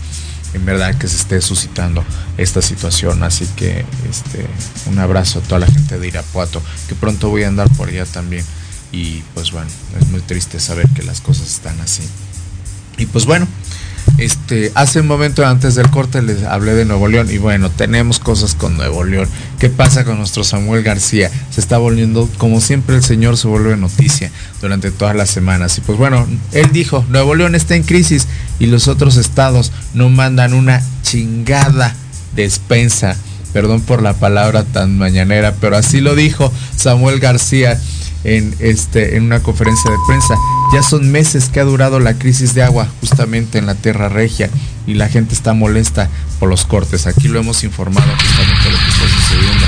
en verdad, que se esté suscitando esta situación, así que, este, un abrazo a toda la gente de Irapuato, que pronto voy a andar por allá también, y pues bueno, es muy triste saber que las cosas están así. Y pues bueno, este, hace un momento antes del corte les hablé de Nuevo León y bueno, tenemos cosas con Nuevo León. ¿Qué pasa con nuestro Samuel García? Se está volviendo, como siempre el señor se vuelve noticia durante todas las semanas. Y pues bueno, él dijo, Nuevo León está en crisis y los otros estados no mandan una chingada despensa. Perdón por la palabra tan mañanera, pero así lo dijo Samuel García en, este, en una conferencia de prensa. Ya son meses que ha durado la crisis de agua justamente en la Tierra Regia y la gente está molesta por los cortes. Aquí lo hemos informado justamente lo que está sucediendo.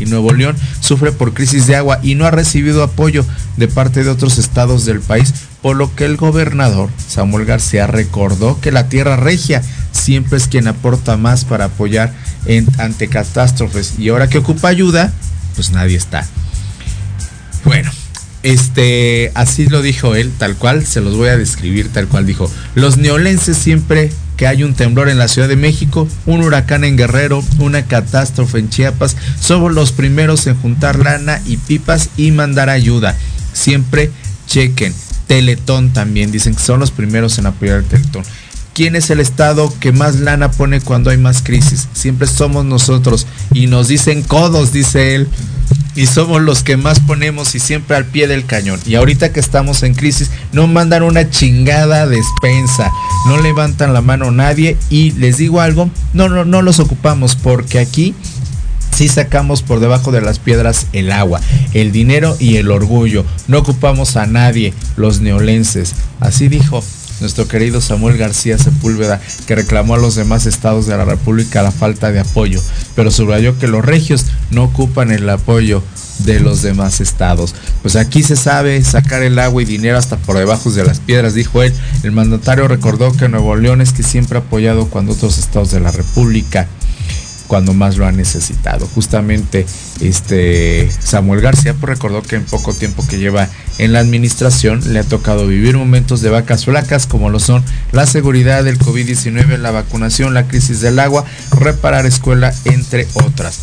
Y Nuevo León sufre por crisis de agua y no ha recibido apoyo de parte de otros estados del país, por lo que el gobernador Samuel García recordó que la Tierra Regia siempre es quien aporta más para apoyar en, ante catástrofes y ahora que ocupa ayuda, pues nadie está. Bueno, este, así lo dijo él, tal cual, se los voy a describir tal cual dijo. Los neolenses siempre que hay un temblor en la Ciudad de México, un huracán en Guerrero, una catástrofe en Chiapas, somos los primeros en juntar lana y pipas y mandar ayuda. Siempre chequen. Teletón también, dicen que son los primeros en apoyar el Teletón. ¿Quién es el estado que más lana pone cuando hay más crisis? Siempre somos nosotros. Y nos dicen codos, dice él y somos los que más ponemos y siempre al pie del cañón. Y ahorita que estamos en crisis, no mandan una chingada despensa, no levantan la mano nadie y les digo algo, no, no, no los ocupamos porque aquí sí sacamos por debajo de las piedras el agua, el dinero y el orgullo. No ocupamos a nadie, los neolenses. Así dijo nuestro querido Samuel García Sepúlveda, que reclamó a los demás estados de la República la falta de apoyo, pero subrayó que los regios no ocupan el apoyo de los demás estados. Pues aquí se sabe sacar el agua y dinero hasta por debajo de las piedras, dijo él. El mandatario recordó que Nuevo León es que siempre ha apoyado cuando otros estados de la República cuando más lo ha necesitado. Justamente este Samuel García pues, recordó que en poco tiempo que lleva en la administración le ha tocado vivir momentos de vacas flacas como lo son la seguridad del COVID-19, la vacunación, la crisis del agua, reparar escuela, entre otras.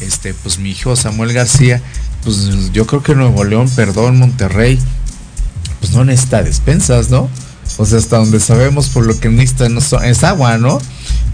Este, pues mi hijo Samuel García, pues yo creo que Nuevo León, perdón, Monterrey, pues no necesita despensas, ¿no? O sea, hasta donde sabemos por lo que necesita es agua, ¿no?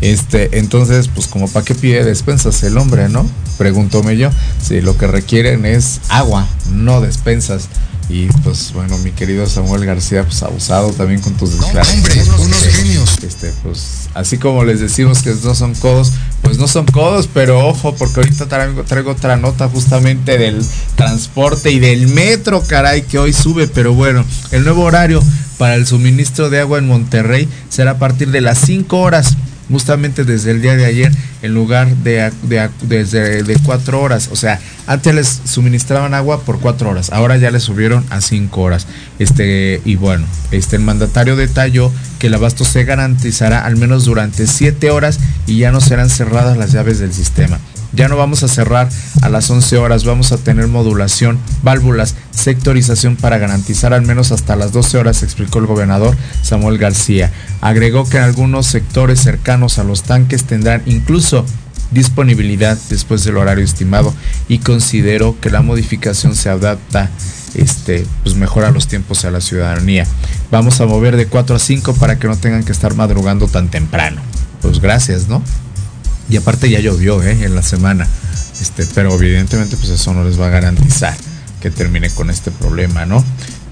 Este, entonces, pues como para qué pide despensas el hombre, ¿no? Preguntóme yo. Si lo que requieren es agua, no despensas. Y pues bueno, mi querido Samuel García, pues abusado también con tus declaraciones. Hombre, unos genios. Este, pues así como les decimos que no son codos, pues no son codos, pero ojo, porque ahorita traigo, traigo otra nota justamente del transporte y del metro, caray, que hoy sube, pero bueno, el nuevo horario para el suministro de agua en Monterrey será a partir de las 5 horas justamente desde el día de ayer en lugar de, de, de cuatro horas. O sea, antes les suministraban agua por cuatro horas, ahora ya les subieron a cinco horas. Este, y bueno, este el mandatario detalló que el abasto se garantizará al menos durante siete horas y ya no serán cerradas las llaves del sistema. Ya no vamos a cerrar a las 11 horas, vamos a tener modulación, válvulas, sectorización para garantizar al menos hasta las 12 horas, explicó el gobernador Samuel García. Agregó que en algunos sectores cercanos a los tanques tendrán incluso disponibilidad después del horario estimado y considero que la modificación se adapta este, pues mejora los tiempos a la ciudadanía. Vamos a mover de 4 a 5 para que no tengan que estar madrugando tan temprano. Pues gracias, ¿no? Y aparte ya llovió, ¿eh? En la semana. Este, pero evidentemente pues eso no les va a garantizar que termine con este problema, ¿no?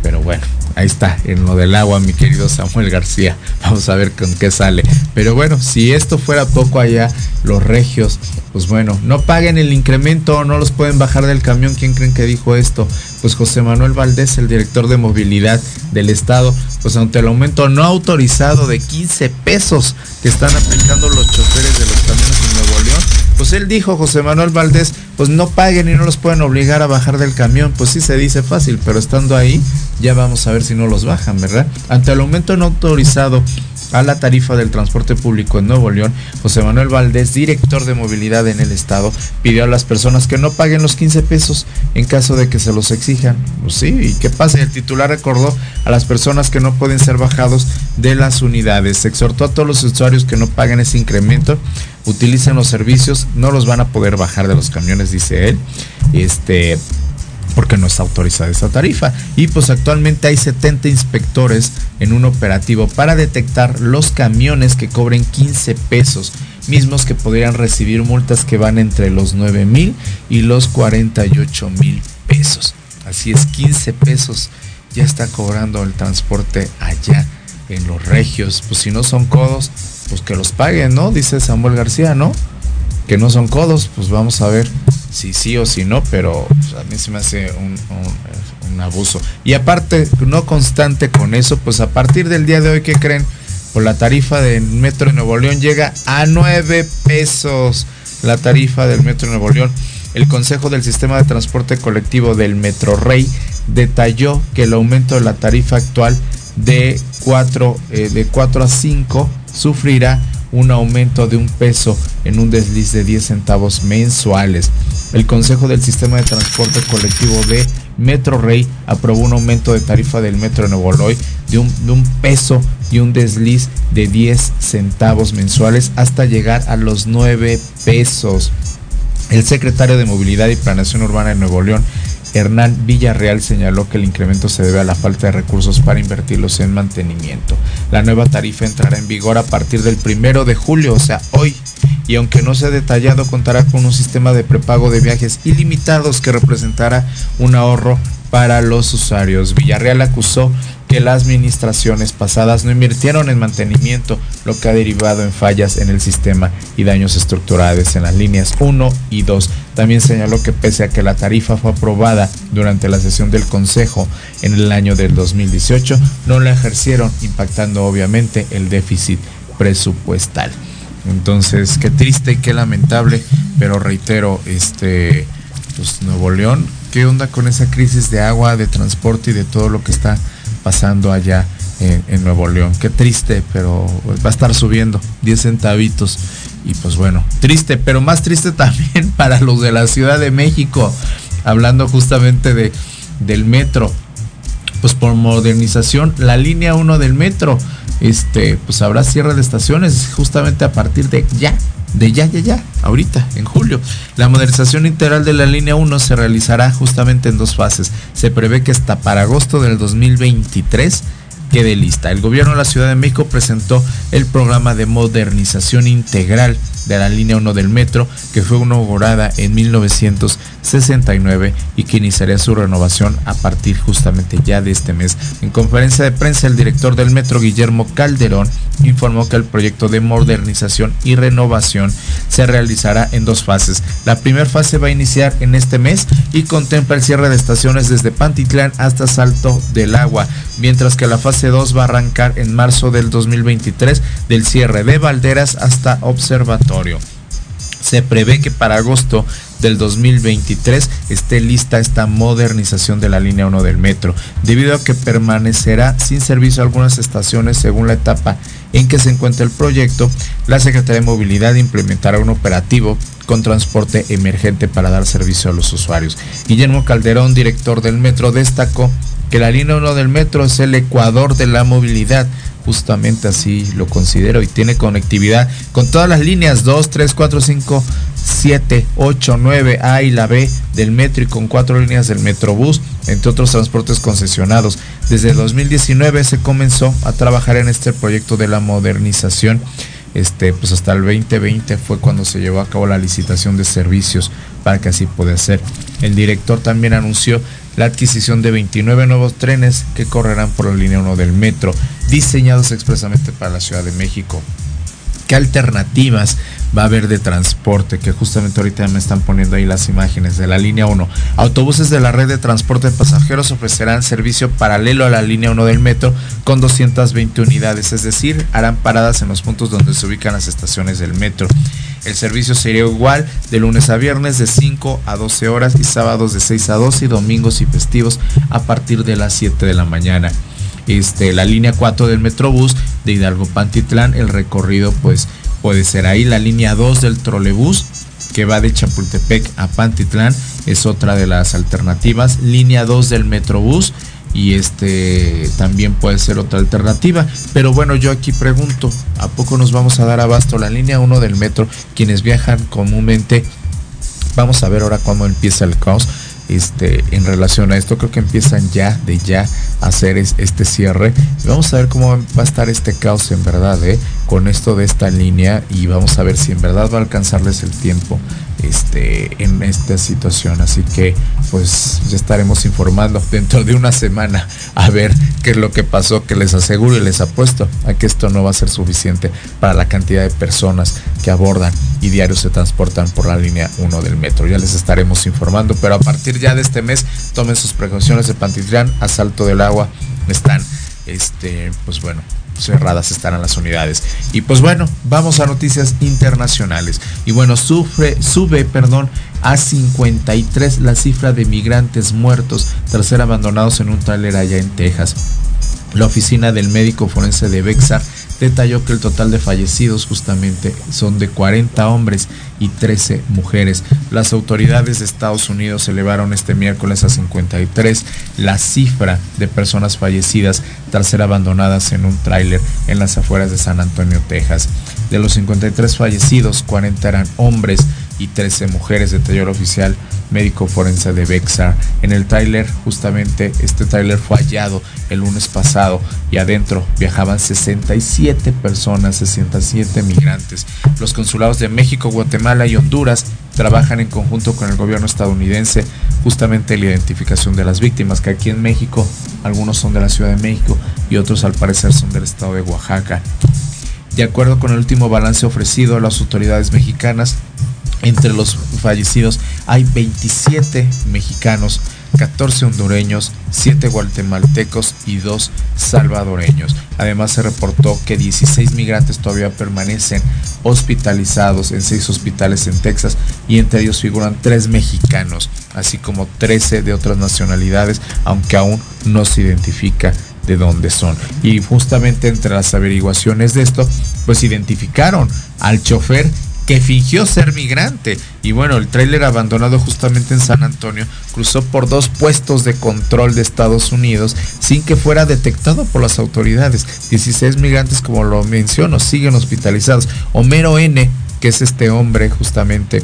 Pero bueno, ahí está, en lo del agua, mi querido Samuel García. Vamos a ver con qué sale. Pero bueno, si esto fuera poco allá, los regios, pues bueno, no paguen el incremento, no los pueden bajar del camión. ¿Quién creen que dijo esto? Pues José Manuel Valdés, el director de movilidad del estado, pues ante el aumento no autorizado de 15 pesos que están aplicando los choferes de los camiones León, pues él dijo, José Manuel Valdés, pues no paguen y no los pueden obligar a bajar del camión. Pues sí se dice fácil, pero estando ahí ya vamos a ver si no los bajan, ¿verdad? Ante el aumento no autorizado a la tarifa del transporte público en Nuevo León, José Manuel Valdés, director de movilidad en el estado, pidió a las personas que no paguen los 15 pesos en caso de que se los exijan. Pues sí, ¿y qué pasa? El titular recordó a las personas que no pueden ser bajados de las unidades. Se exhortó a todos los usuarios que no paguen ese incremento, utilicen los servicios, no los van a poder bajar de los camiones, dice él. Este, porque no está autorizada esa tarifa. Y pues actualmente hay 70 inspectores en un operativo para detectar los camiones que cobren 15 pesos, mismos que podrían recibir multas que van entre los 9 mil y los 48 mil pesos. Así es, 15 pesos ya está cobrando el transporte allá en los regios. Pues si no son codos, pues que los paguen, ¿no? Dice Samuel García, ¿no? Que no son codos, pues vamos a ver si sí o si no, pero a mí se me hace un, abuso. Y aparte, no constante con eso, pues a partir del día de hoy, ¿qué creen? Pues la tarifa del Metro de Nuevo León llega a 9 pesos. La tarifa del Metro de Nuevo León. El Consejo del Sistema de Transporte Colectivo del Metro Rey detalló que el aumento de la tarifa actual de 4, eh, de 4 a 5 sufrirá un aumento de un peso en un desliz de 10 centavos mensuales. El Consejo del Sistema de Transporte Colectivo de Metro Rey aprobó un aumento de tarifa del Metro de Nuevo León de un, de un peso y un desliz de 10 centavos mensuales hasta llegar a los 9 pesos. El secretario de Movilidad y Planeación Urbana de Nuevo León, Hernán Villarreal señaló que el incremento se debe a la falta de recursos para invertirlos en mantenimiento. La nueva tarifa entrará en vigor a partir del primero de julio, o sea, hoy, y aunque no se ha detallado, contará con un sistema de prepago de viajes ilimitados que representará un ahorro para los usuarios. Villarreal acusó que las administraciones pasadas no invirtieron en mantenimiento, lo que ha derivado en fallas en el sistema y daños estructurales en las líneas 1 y 2. También señaló que pese a que la tarifa fue aprobada durante la sesión del Consejo en el año del 2018, no la ejercieron, impactando obviamente el déficit presupuestal. Entonces, qué triste y qué lamentable, pero reitero, este, pues Nuevo León, ¿qué onda con esa crisis de agua, de transporte y de todo lo que está pasando allá en, Nuevo León. Qué triste, pero va a estar subiendo 10 centavitos. Y pues bueno, triste, pero más triste también para los de la Ciudad de México. Hablando justamente de, del metro. Pues por modernización, la línea 1 del metro. Este, pues habrá cierre de estaciones justamente a partir de ya, de ya, ya, ya, ahorita, en julio. La modernización integral de la línea 1 se realizará justamente en dos fases. Se prevé que hasta para agosto del 2023 quede lista. El gobierno de la Ciudad de México presentó el programa de modernización integral de la línea 1 del metro, que fue inaugurada en 1969 y que iniciaría su renovación a partir justamente ya de este mes. En conferencia de prensa, el director del metro, Guillermo Calderón, informó que el proyecto de modernización y renovación se realizará en dos fases. La primera fase va a iniciar en este mes y contempla el cierre de estaciones desde Pantitlán hasta Salto del Agua, mientras que la fase 2 va a arrancar en marzo del 2023 del cierre de Valderas hasta Observatorio. Se prevé que para agosto del 2023 esté lista esta modernización de la línea 1 del metro, debido a que permanecerá sin servicio algunas estaciones según la etapa en que se encuentra el proyecto, la Secretaría de Movilidad implementará un operativo con transporte emergente para dar servicio a los usuarios. Guillermo Calderón, director del metro, destacó que la línea 1 del metro es el ecuador de la movilidad justamente así lo considero y tiene conectividad con todas las líneas 2, 3, 4, 5, 7, 8, 9 A y la B del metro y con cuatro líneas del Metrobús, entre otros transportes concesionados. Desde 2019 se comenzó a trabajar en este proyecto de la modernización. Este, pues hasta el 2020 fue cuando se llevó a cabo la licitación de servicios para que así pueda ser. El director también anunció la adquisición de 29 nuevos trenes que correrán por la línea 1 del metro, diseñados expresamente para la Ciudad de México. ¿Qué alternativas va a haber de transporte? Que justamente ahorita me están poniendo ahí las imágenes de la línea 1. Autobuses de la red de transporte de pasajeros ofrecerán servicio paralelo a la línea 1 del metro con 220 unidades, es decir, harán paradas en los puntos donde se ubican las estaciones del metro. El servicio sería igual de lunes a viernes de 5 a 12 horas y sábados de 6 a 12 y domingos y festivos a partir de las 7 de la mañana. Este, la línea 4 del Metrobús de Hidalgo Pantitlán, el recorrido pues puede ser ahí. La línea 2 del trolebús que va de Chapultepec a Pantitlán es otra de las alternativas. Línea 2 del Metrobús y este también puede ser otra alternativa. Pero bueno, yo aquí pregunto, ¿a poco nos vamos a dar abasto la línea 1 del metro? Quienes viajan comúnmente, vamos a ver ahora cómo empieza el caos. Este, en relación a esto, creo que empiezan ya de ya a hacer este cierre. Vamos a ver cómo va a estar este caos en verdad, ¿eh? con esto de esta línea y vamos a ver si en verdad va a alcanzarles el tiempo este, en esta situación. Así que pues ya estaremos informando dentro de una semana a ver qué es lo que pasó, que les aseguro y les apuesto a que esto no va a ser suficiente para la cantidad de personas que abordan y diarios se transportan por la línea 1 del metro. Ya les estaremos informando, pero a partir ya de este mes tomen sus precauciones de Pantitlán, asalto del agua, están este, pues bueno, cerradas estarán las unidades. Y pues bueno, vamos a noticias internacionales. Y bueno, sufre, sube, perdón, a 53 la cifra de migrantes muertos tras ser abandonados en un trailer allá en Texas. La oficina del médico forense de Bexar detalló que el total de fallecidos justamente son de 40 hombres y 13 mujeres. Las autoridades de Estados Unidos elevaron este miércoles a 53 la cifra de personas fallecidas tras ser abandonadas en un tráiler en las afueras de San Antonio, Texas. De los 53 fallecidos, 40 eran hombres y 13 mujeres, detalló el oficial médico forense de Bexar. En el tráiler, justamente este tráiler fue hallado el lunes pasado y adentro viajaban 67 personas, 67 migrantes. Los consulados de México, Guatemala y Honduras trabajan en conjunto con el gobierno estadounidense justamente en la identificación de las víctimas, que aquí en México algunos son de la Ciudad de México y otros al parecer son del estado de Oaxaca. De acuerdo con el último balance ofrecido a las autoridades mexicanas, entre los fallecidos hay 27 mexicanos, 14 hondureños, 7 guatemaltecos y 2 salvadoreños. Además se reportó que 16 migrantes todavía permanecen hospitalizados en 6 hospitales en Texas y entre ellos figuran 3 mexicanos, así como 13 de otras nacionalidades, aunque aún no se identifica de dónde son. Y justamente entre las averiguaciones de esto, pues identificaron al chofer que fingió ser migrante. Y bueno, el tráiler abandonado justamente en San Antonio cruzó por dos puestos de control de Estados Unidos sin que fuera detectado por las autoridades. 16 migrantes, como lo menciono, siguen hospitalizados. Homero N, que es este hombre justamente,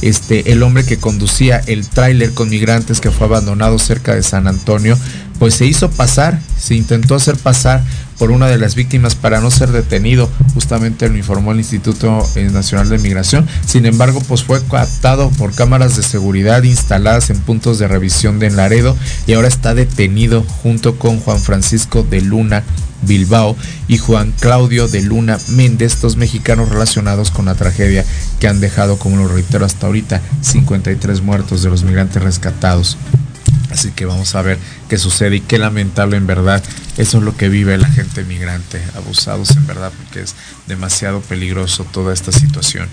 este, el hombre que conducía el tráiler con migrantes que fue abandonado cerca de San Antonio, pues se hizo pasar, se intentó hacer pasar por una de las víctimas para no ser detenido, justamente lo informó el Instituto eh, Nacional de Migración. Sin embargo, pues fue captado por cámaras de seguridad instaladas en puntos de revisión de Laredo y ahora está detenido junto con Juan Francisco de Luna Bilbao y Juan Claudio de Luna Méndez, dos mexicanos relacionados con la tragedia que han dejado, como lo reitero hasta ahorita, 53 muertos de los migrantes rescatados. Así que vamos a ver qué sucede y qué lamentable en verdad. Eso es lo que vive la gente migrante, abusados en verdad, porque es demasiado peligroso toda esta situación.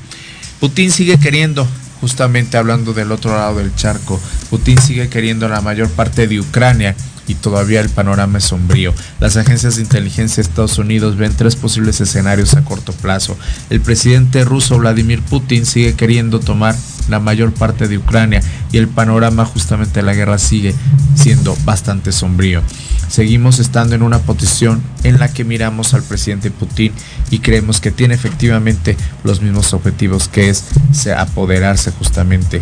Putin sigue queriendo, justamente hablando del otro lado del charco, Putin sigue queriendo la mayor parte de Ucrania y todavía el panorama es sombrío. Las agencias de inteligencia de Estados Unidos ven tres posibles escenarios a corto plazo. El presidente ruso Vladimir Putin sigue queriendo tomar la mayor parte de Ucrania y el panorama justamente de la guerra sigue siendo bastante sombrío. Seguimos estando en una posición en la que miramos al presidente Putin y creemos que tiene efectivamente los mismos objetivos que es apoderarse justamente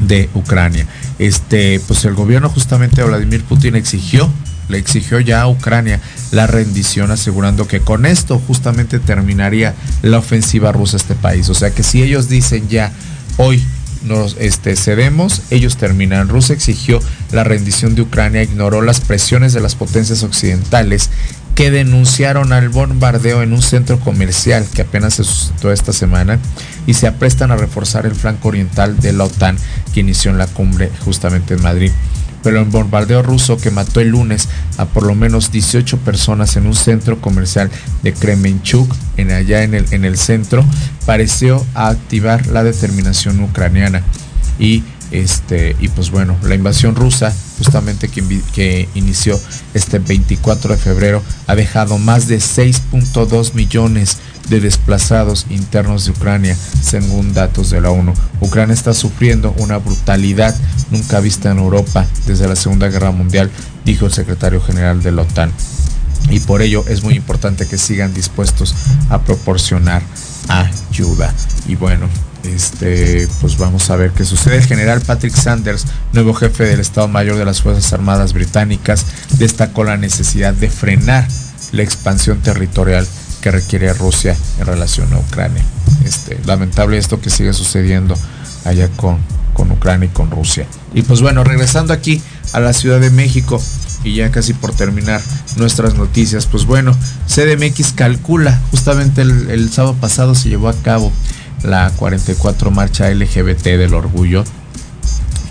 de Ucrania. Este, pues el gobierno justamente de Vladimir Putin exigió, le exigió ya a Ucrania la rendición, asegurando que con esto justamente terminaría la ofensiva rusa a este país. O sea que si ellos dicen ya hoy nos este, cedemos, ellos terminan. Rusia exigió la rendición de Ucrania, ignoró las presiones de las potencias occidentales que denunciaron al bombardeo en un centro comercial que apenas se suscitó esta semana y se aprestan a reforzar el flanco oriental de la OTAN que inició en la cumbre justamente en Madrid pero el bombardeo ruso que mató el lunes a por lo menos 18 personas en un centro comercial de Kremenchuk, en allá en el, en el centro, pareció activar la determinación ucraniana. Y, este, y pues bueno, la invasión rusa, justamente que, inició este 24 de febrero, ha dejado más de 6.2 millones de desplazados internos de Ucrania, según datos de la ONU. Ucrania está sufriendo una brutalidad nunca vista en Europa desde la Segunda Guerra Mundial, dijo el secretario general de la OTAN. Y por ello es muy importante que sigan dispuestos a proporcionar ayuda. Y bueno, este, pues vamos a ver qué sucede. El general Patrick Sanders, nuevo jefe del Estado Mayor de las Fuerzas Armadas Británicas, destacó la necesidad de frenar la expansión territorial que requiere Rusia en relación a Ucrania. Este, lamentable esto que sigue sucediendo allá con, con Ucrania y con Rusia. Y pues bueno, regresando aquí a la Ciudad de México y ya casi por terminar nuestras noticias, pues bueno, CDMX calcula, justamente el, el sábado pasado se llevó a cabo la 44 marcha LGBT del orgullo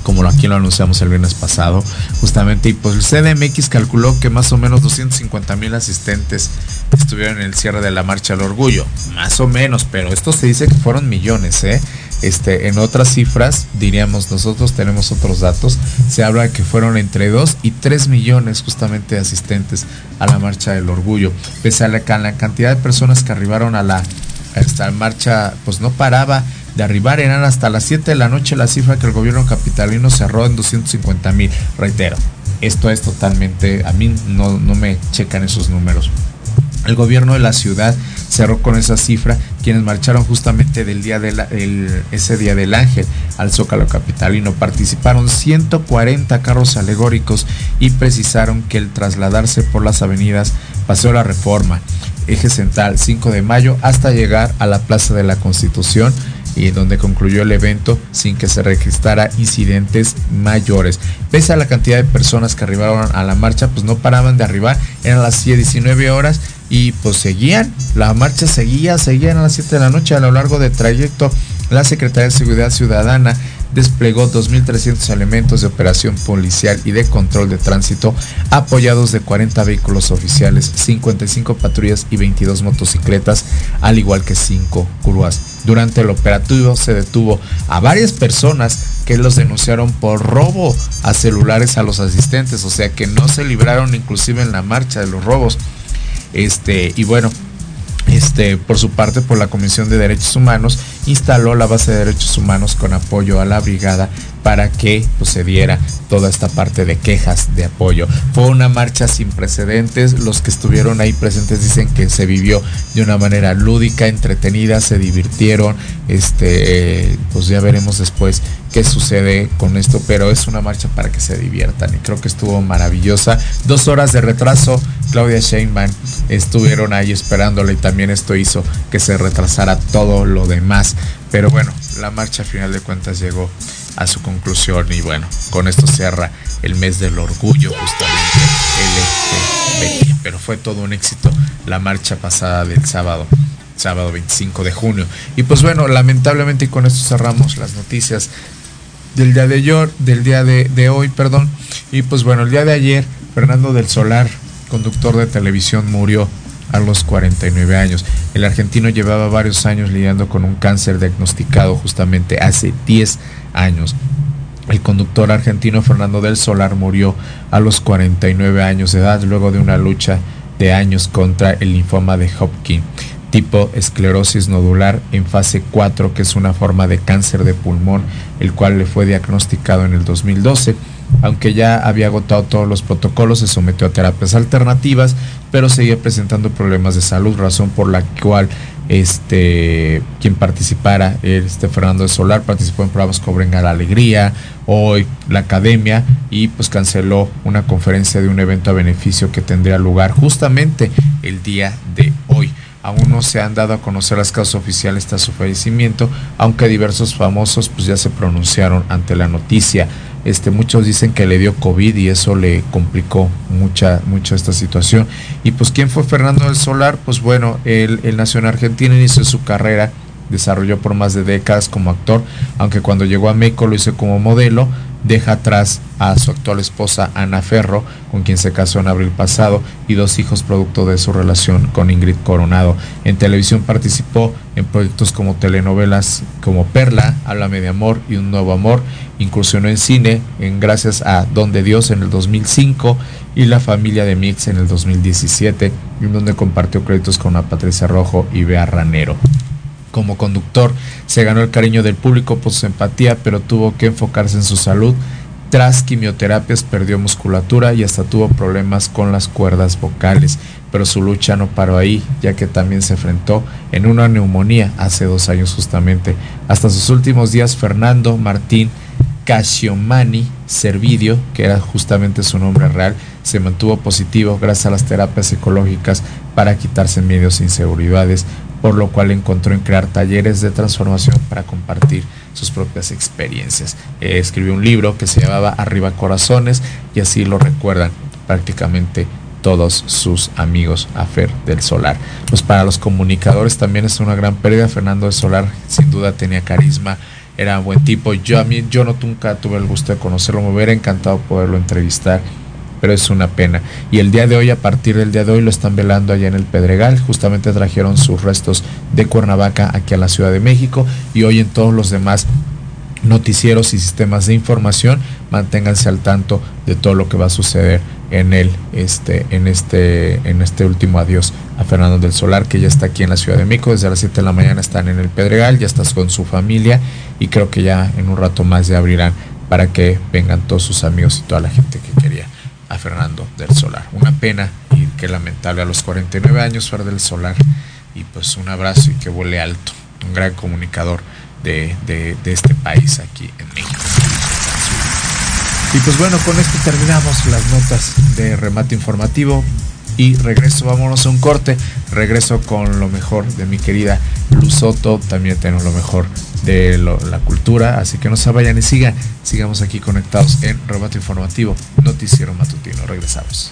como aquí lo anunciamos el viernes pasado, justamente, y pues el CDMX calculó que más o menos 250 mil asistentes estuvieron en el cierre de la Marcha al Orgullo, más o menos, pero esto se dice que fueron millones, ¿eh? Este, en otras cifras, diríamos, nosotros tenemos otros datos, se habla que fueron entre 2 y 3 millones justamente de asistentes a la Marcha del Orgullo, pese a la, cantidad de personas que arribaron a la, esta marcha, pues no paraba de arribar eran hasta las 7 de la noche la cifra que el gobierno capitalino cerró en 250 mil. Reitero, esto es totalmente, a mí no, no me checan esos números. El gobierno de la ciudad cerró con esa cifra, quienes marcharon justamente del día de ese día del ángel al Zócalo Capitalino. Participaron 140 carros alegóricos y precisaron que el trasladarse por las avenidas Paseo La Reforma, Eje Central 5 de Mayo, hasta llegar a la Plaza de la Constitución, y donde concluyó el evento sin que se registrara incidentes mayores. Pese a la cantidad de personas que arribaron a la marcha, pues no paraban de arribar, eran las 19 horas y pues seguían, la marcha seguía, seguían a las 7 de la noche a lo largo del trayecto. La Secretaría de Seguridad Ciudadana desplegó 2.300 elementos de operación policial y de control de tránsito, apoyados de 40 vehículos oficiales, 55 patrullas y 22 motocicletas, al igual que 5 curvas. Durante el operativo se detuvo a varias personas que los denunciaron por robo a celulares a los asistentes, o sea que no se libraron inclusive en la marcha de los robos. Este, y bueno, este, por su parte, por la Comisión de Derechos Humanos, instaló la base de derechos humanos con apoyo a la brigada para que pues, toda esta parte de quejas de apoyo. Fue una marcha sin precedentes, los que estuvieron ahí presentes dicen que se vivió de una manera lúdica, entretenida, se divirtieron, este, pues ya veremos después qué sucede con esto, pero es una marcha para que se diviertan y creo que estuvo maravillosa. Dos horas de retraso, Claudia Sheinbaum estuvieron ahí esperándola y también esto hizo que se retrasara todo lo demás. Pero bueno, la marcha a final de cuentas llegó a su conclusión y bueno, con esto cierra el mes del orgullo justamente LGBT. Pero fue todo un éxito la marcha pasada del sábado sábado 25 de junio. Y pues bueno, lamentablemente con esto cerramos las noticias del día de hoy, perdón. Y pues bueno, el día de ayer, Fernando del Solar, conductor de televisión, murió a los 49 años. El argentino llevaba varios años lidiando con un cáncer diagnosticado justamente hace 10 años. El conductor argentino Fernando del Solar murió a los 49 años de edad luego de una lucha de años contra el linfoma de Hopkins, tipo esclerosis nodular en fase 4, que es una forma de cáncer de pulmón, el cual le fue diagnosticado en el 2012 aunque ya había agotado todos los protocolos, se sometió a terapias alternativas, pero seguía presentando problemas de salud, razón por la cual este quien participara, este Fernando de Solar, participó en programas como Venga la Alegría, hoy la Academia, y pues canceló una conferencia de un evento a beneficio que tendría lugar justamente el día de hoy. Aún no se han dado a conocer las causas oficiales tras su fallecimiento, aunque diversos famosos pues ya se pronunciaron ante la noticia. Este, muchos dicen que le dio COVID y eso le complicó mucha, mucho esta situación. Y pues, ¿quién fue Fernando del Solar? Pues bueno, él, él en Argentina, inició su carrera, desarrolló por más de décadas como actor, aunque cuando llegó a México lo hizo como modelo, deja atrás a su actual esposa Ana Ferro, con quien se casó en abril pasado, y dos hijos producto de su relación con Ingrid Coronado. En televisión participó en proyectos como telenovelas como Perla, Háblame de Amor y Un Nuevo Amor. Incursionó en cine en Gracias a Don de Dios en el 2005 y La Familia de Mix en el 2017, en donde compartió créditos con a Patricia Rojo y Bea Ranero como conductor. Se ganó el cariño del público por su empatía, pero tuvo que enfocarse en su salud. Tras quimioterapias perdió musculatura y hasta tuvo problemas con las cuerdas vocales, pero su lucha no paró ahí, ya que también se enfrentó en una neumonía hace dos años justamente. Hasta sus últimos días, Fernando Martín Casiomani Servidio, que era justamente su nombre real, se mantuvo positivo gracias a las terapias psicológicas para quitarse miedos e inseguridades, por lo cual encontró en crear talleres de transformación para compartir sus propias experiencias. Eh, escribió un libro que se llamaba Arriba Corazones y así lo recuerdan prácticamente todos sus amigos a Fer del Solar. Pues para los comunicadores también es una gran pérdida. Fernando del Solar sin duda tenía carisma, era un buen tipo. Yo a mí yo no nunca tuve el gusto de conocerlo, me hubiera encantado poderlo entrevistar pero es una pena. Y el día de hoy, a partir del día de hoy, lo están velando allá en el Pedregal. Justamente trajeron sus restos de Cuernavaca aquí a la Ciudad de México y hoy en todos los demás noticieros y sistemas de información manténganse al tanto de todo lo que va a suceder en el este en este en este último adiós a Fernando del Solar que ya está aquí en la Ciudad de México desde las 7 de la mañana están en el Pedregal ya estás con su familia y creo que ya en un rato más ya abrirán para que vengan todos sus amigos y toda la gente que quería a Fernando del Solar. Una pena y qué lamentable a los 49 años fuera del Solar y pues un abrazo y que vuele alto, un gran comunicador de, de, de este país aquí en México. Y pues bueno, con esto terminamos las notas de remate informativo y regreso, vámonos a un corte, regreso con lo mejor de mi querida Luzoto, también tenemos lo mejor de la cultura, así que no se vayan y sigan, sigamos aquí conectados en Remate Informativo, Noticiero Matutino, regresamos.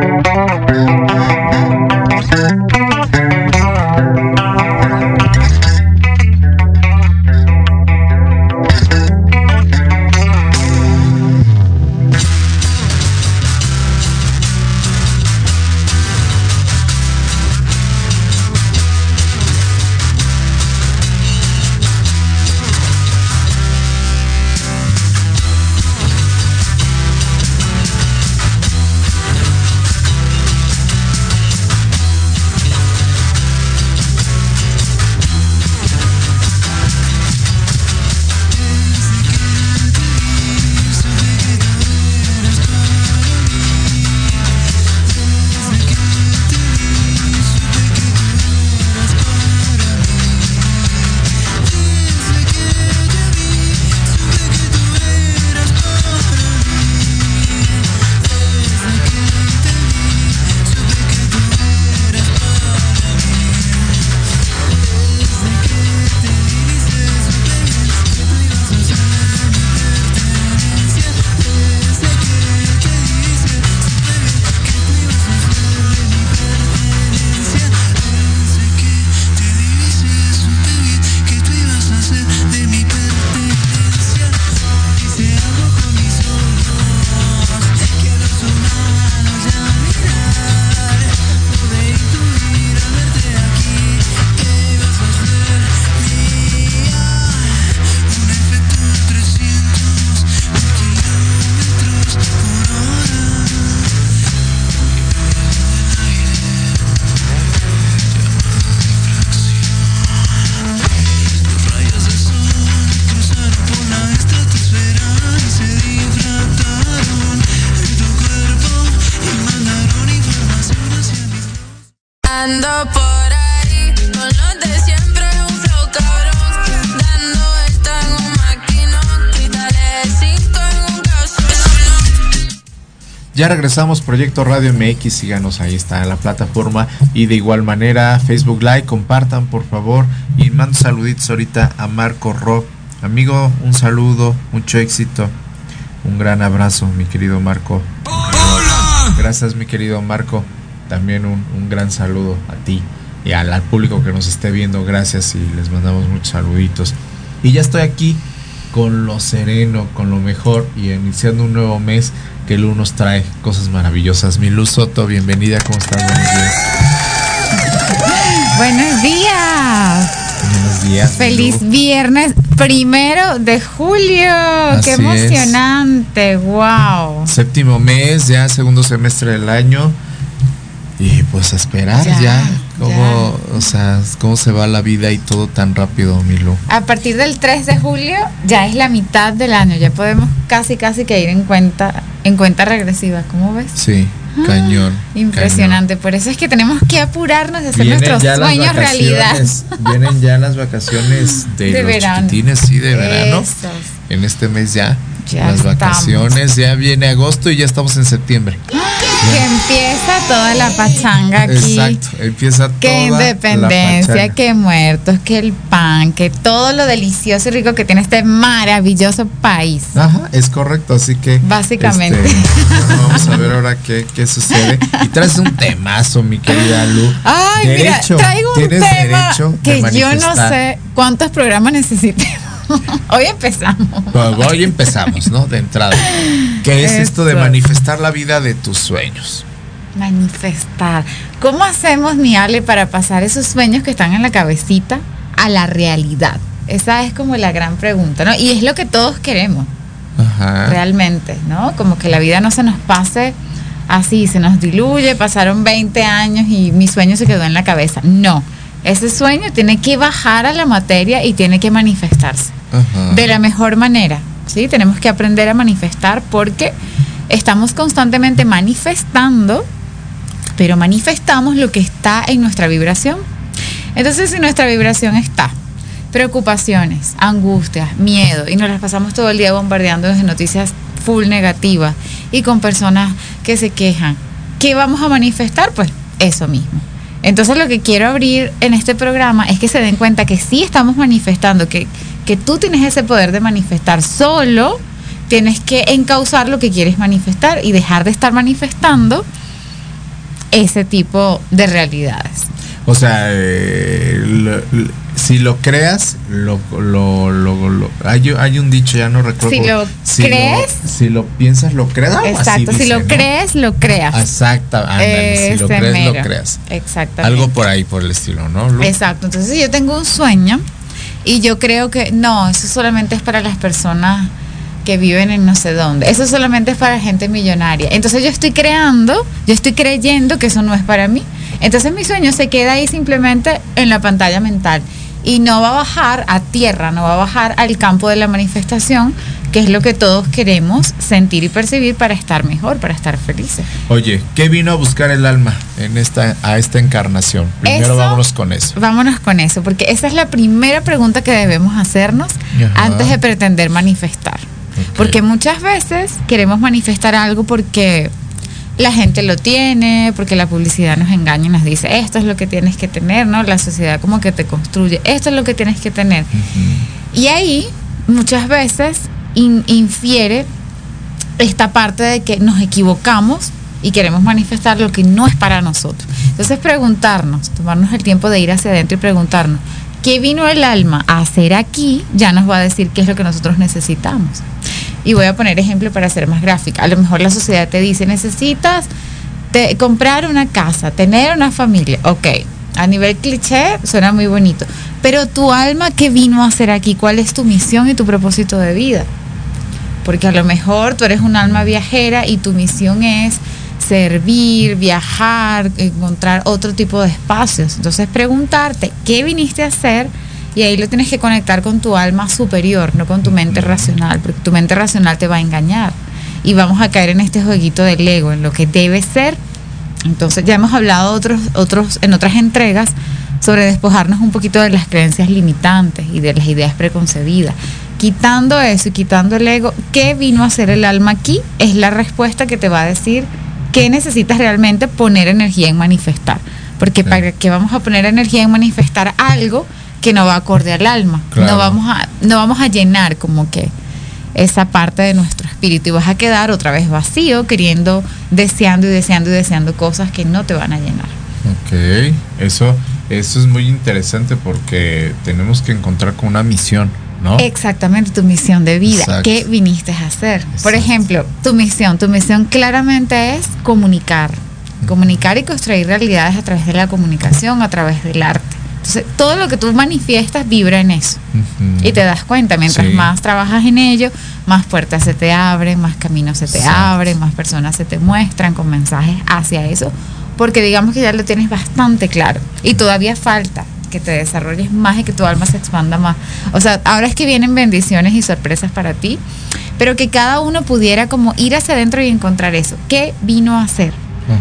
Ya regresamos, Proyecto Radio MX, síganos, ahí está la plataforma. Y de igual manera, Facebook Live, compartan por favor. Y mando saluditos ahorita a Marco Rock. Amigo, un saludo, mucho éxito. Un gran abrazo, mi querido Marco. Gracias, mi querido Marco. También un, un gran saludo a ti y al, al público que nos esté viendo. Gracias y les mandamos muchos saluditos. Y ya estoy aquí con lo sereno, con lo mejor y iniciando un nuevo mes que Lu nos trae cosas maravillosas. Mi Luz Soto, bienvenida, ¿cómo estás? Buenos días. Buenos días. Buenos días. Feliz viernes primero de julio. Así Qué es. emocionante. Wow. Séptimo mes, ya segundo semestre del año. Y pues a esperar ya, Ya, cómo, o sea, cómo se va la vida y todo tan rápido, Milu. A partir del 3 de julio ya es la mitad del año. Ya podemos casi casi que ir en cuenta en cuenta regresiva. ¿Cómo ves? Sí, cañón. Ah, Impresionante. Por eso es que tenemos que apurarnos de hacer Vienen nuestros sueños realidad. Vienen ya las vacaciones de, De los verano. chiquitines, sí, de verano. Esos. En este mes ya. Ya las estamos. vacaciones, ya viene agosto y ya estamos en septiembre. Que empieza toda la pachanga aquí. Exacto, empieza Que toda la independencia, pachanga. que muertos, que el pan, que todo lo delicioso y rico que tiene este maravilloso país. Ajá, es correcto, así que. Básicamente. este, bueno, vamos a ver ahora qué, qué sucede. Y traes un temazo, mi querida Lu. Ay, Derecho, mira, traigo un tema que yo no sé cuántos programas necesitemos. Hoy empezamos. Bueno, hoy empezamos, ¿no? De entrada. ¿Qué es esto de Eso. manifestar la vida de tus sueños? Manifestar. ¿Cómo hacemos, mi Ale, para pasar esos sueños que están en la cabecita a la realidad? Esa es como la gran pregunta, ¿no? Y es lo que todos queremos. Ajá. realmente, ¿no? Como que la vida no se nos pase así, se nos diluye, pasaron 20 años y mi sueño se quedó en la cabeza. No, ese sueño tiene que bajar a la materia y tiene que manifestarse Ajá. de la mejor manera, ¿sí? Tenemos que aprender a manifestar porque estamos constantemente manifestando, pero manifestamos lo que está en nuestra vibración. Entonces, si nuestra vibración está preocupaciones, angustias, miedo, y nos las pasamos todo el día bombardeando de noticias full negativas y con personas que se quejan, ¿qué vamos a manifestar? Pues eso mismo. Entonces lo que quiero abrir en este programa es que se den cuenta que sí estamos manifestando, que, que tú tienes ese poder de manifestar, solo tienes que encauzar lo que quieres manifestar y dejar de estar manifestando ese tipo de realidades. O sea, eh, lo- lo- si lo creas, lo, lo, lo- hay, hay un dicho, ya no recuerdo. Si lo si crees- si lo piensas, lo creas. Exacto, si dice, lo ¿no? crees, lo creas. Exacto, ándale, si lo crees, lo creas. Exactamente. Algo por ahí, por el estilo, ¿no? Exacto. Entonces yo tengo un sueño y yo creo que no, eso solamente es para las personas que viven en no sé dónde. Eso solamente es para gente millonaria. Entonces yo estoy creando, yo estoy creyendo que eso no es para mí. Entonces mi sueño se queda ahí simplemente en la pantalla mental y no va a bajar a tierra, no va a bajar al campo de la manifestación, que es lo que todos queremos sentir y percibir para estar mejor, para estar felices. Oye, ¿qué vino a buscar el alma en esta, a esta encarnación? Primero Eso- vámonos con eso. Vámonos con eso, porque esa es la primera pregunta que debemos hacernos Ajá. antes de pretender manifestar. Porque muchas veces queremos manifestar algo porque la gente lo tiene, porque la publicidad nos engaña y nos dice, esto es lo que tienes que tener, ¿no? La sociedad como que te construye, esto es lo que tienes que tener. Y ahí muchas veces in- infiere esta parte de que nos equivocamos y queremos manifestar lo que no es para nosotros. Entonces preguntarnos, tomarnos el tiempo de ir hacia adentro y preguntarnos, ¿qué vino el alma a hacer aquí? Ya nos va a decir qué es lo que nosotros necesitamos. Y voy a poner ejemplo para ser más gráfica. A lo mejor la sociedad te dice, necesitas comprar una casa, tener una familia. Ok, a nivel cliché suena muy bonito. Pero tu alma, ¿qué vino a hacer aquí? ¿Cuál es tu misión y tu propósito de vida? Porque a lo mejor tú eres un alma viajera y tu misión es servir, viajar, encontrar otro tipo de espacios. Entonces preguntarte, ¿qué viniste a hacer? Y ahí lo tienes que conectar con tu alma superior, no con tu mente racional, porque tu mente racional te va a engañar. Y vamos a caer en este jueguito del ego, en lo que debe ser Entonces ya hemos hablado otros, otros, en otras entregas sobre despojarnos un poquito de las creencias limitantes y de las ideas preconcebidas. Quitando eso y quitando el ego, ¿qué vino a hacer el alma aquí? Es la respuesta que te va a decir qué necesitas realmente poner energía en manifestar. Porque para qué vamos a poner energía en manifestar algo que no va acorde al alma. Claro. No vamos a, no vamos a llenar como que esa parte de nuestro espíritu y vas a quedar otra vez vacío, queriendo, deseando y deseando y deseando cosas que no te van a llenar. Ok, eso, eso es muy interesante porque tenemos que encontrar con una misión, ¿no? Exactamente, tu misión de vida. Exacto. ¿Qué viniste a hacer? Por ejemplo, tu misión. Tu misión claramente es comunicar. Comunicar y construir realidades a través de la comunicación, a través del arte. Entonces, todo lo que tú manifiestas vibra en eso. Y te das cuenta, mientras Sí. más trabajas en ello, más puertas se te abren, más caminos se te abren, más personas se te muestran con mensajes hacia eso, porque digamos que ya lo tienes bastante claro. Y todavía falta que te desarrolles más y que tu alma se expanda más. O sea, ahora es que vienen bendiciones y sorpresas para ti, pero que cada uno pudiera como ir hacia adentro y encontrar eso. ¿Qué vino a hacer?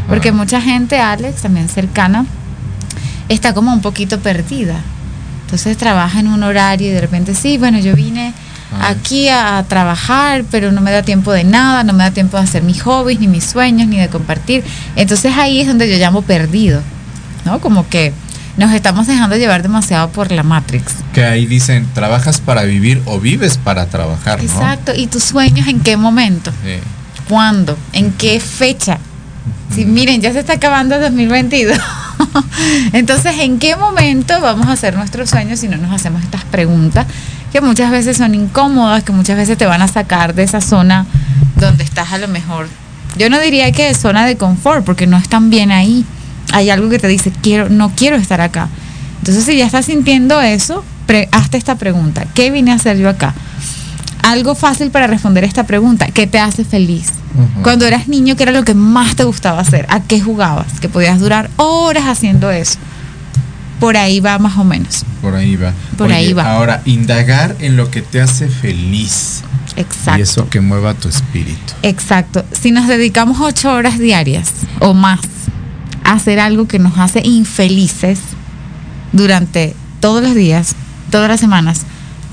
Porque mucha gente, Alex, también cercana, está como un poquito perdida. Entonces trabaja en un horario y de repente, sí, bueno, yo vine Ay. aquí a trabajar, pero no me da tiempo de nada, no me da tiempo de hacer mis hobbies, ni mis sueños, ni de compartir. Entonces ahí es donde yo llamo perdido, ¿no? Como que nos estamos dejando llevar demasiado por la Matrix. Que ahí dicen, trabajas para vivir o vives para trabajar, ¿no? Exacto. ¿Y tus sueños en qué momento? Sí. ¿Cuándo? ¿En qué fecha? Si miren, ya se está acabando el 2022. Entonces, ¿en qué momento vamos a hacer nuestros sueños si no nos hacemos estas preguntas que muchas veces son incómodas, que muchas veces te van a sacar de esa zona donde estás a lo mejor? Yo no diría que es zona de confort, porque no están bien ahí. Hay algo que te dice, quiero, no quiero estar acá. Entonces, si ya estás sintiendo eso, pre- hazte esta pregunta. ¿Qué vine a hacer yo acá? Algo fácil para responder esta pregunta. ¿Qué te hace feliz? Cuando eras niño, ¿qué era lo que más te gustaba hacer? ¿A qué jugabas? Que podías durar horas haciendo eso. Por ahí va más o menos. Por ahí va. Por ahí va. Ahora, indagar en lo que te hace feliz. Exacto. Y eso que mueva tu espíritu. Exacto. Si nos dedicamos ocho horas diarias o más a hacer algo que nos hace infelices durante todos los días, todas las semanas,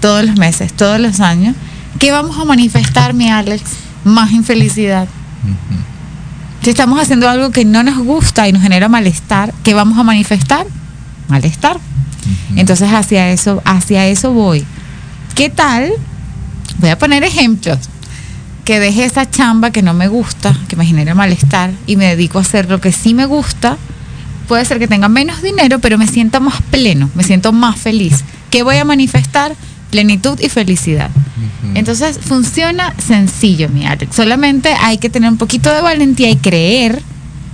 todos los meses, todos los años, ¿qué vamos a manifestar, mi Alex? Más infelicidad. Si estamos haciendo algo que no nos gusta y nos genera malestar, ¿qué vamos a manifestar? Malestar. Entonces hacia eso, hacia eso voy. ¿Qué tal? Voy a poner ejemplos. Que deje esa chamba que no me gusta, que me genera malestar y me dedico a hacer lo que sí me gusta. Puede ser que tenga menos dinero, pero me sienta más pleno, me siento más feliz. ¿Qué voy a manifestar? Plenitud y felicidad. Entonces funciona sencillo, mi Alex. Solamente hay que tener un poquito de valentía y creer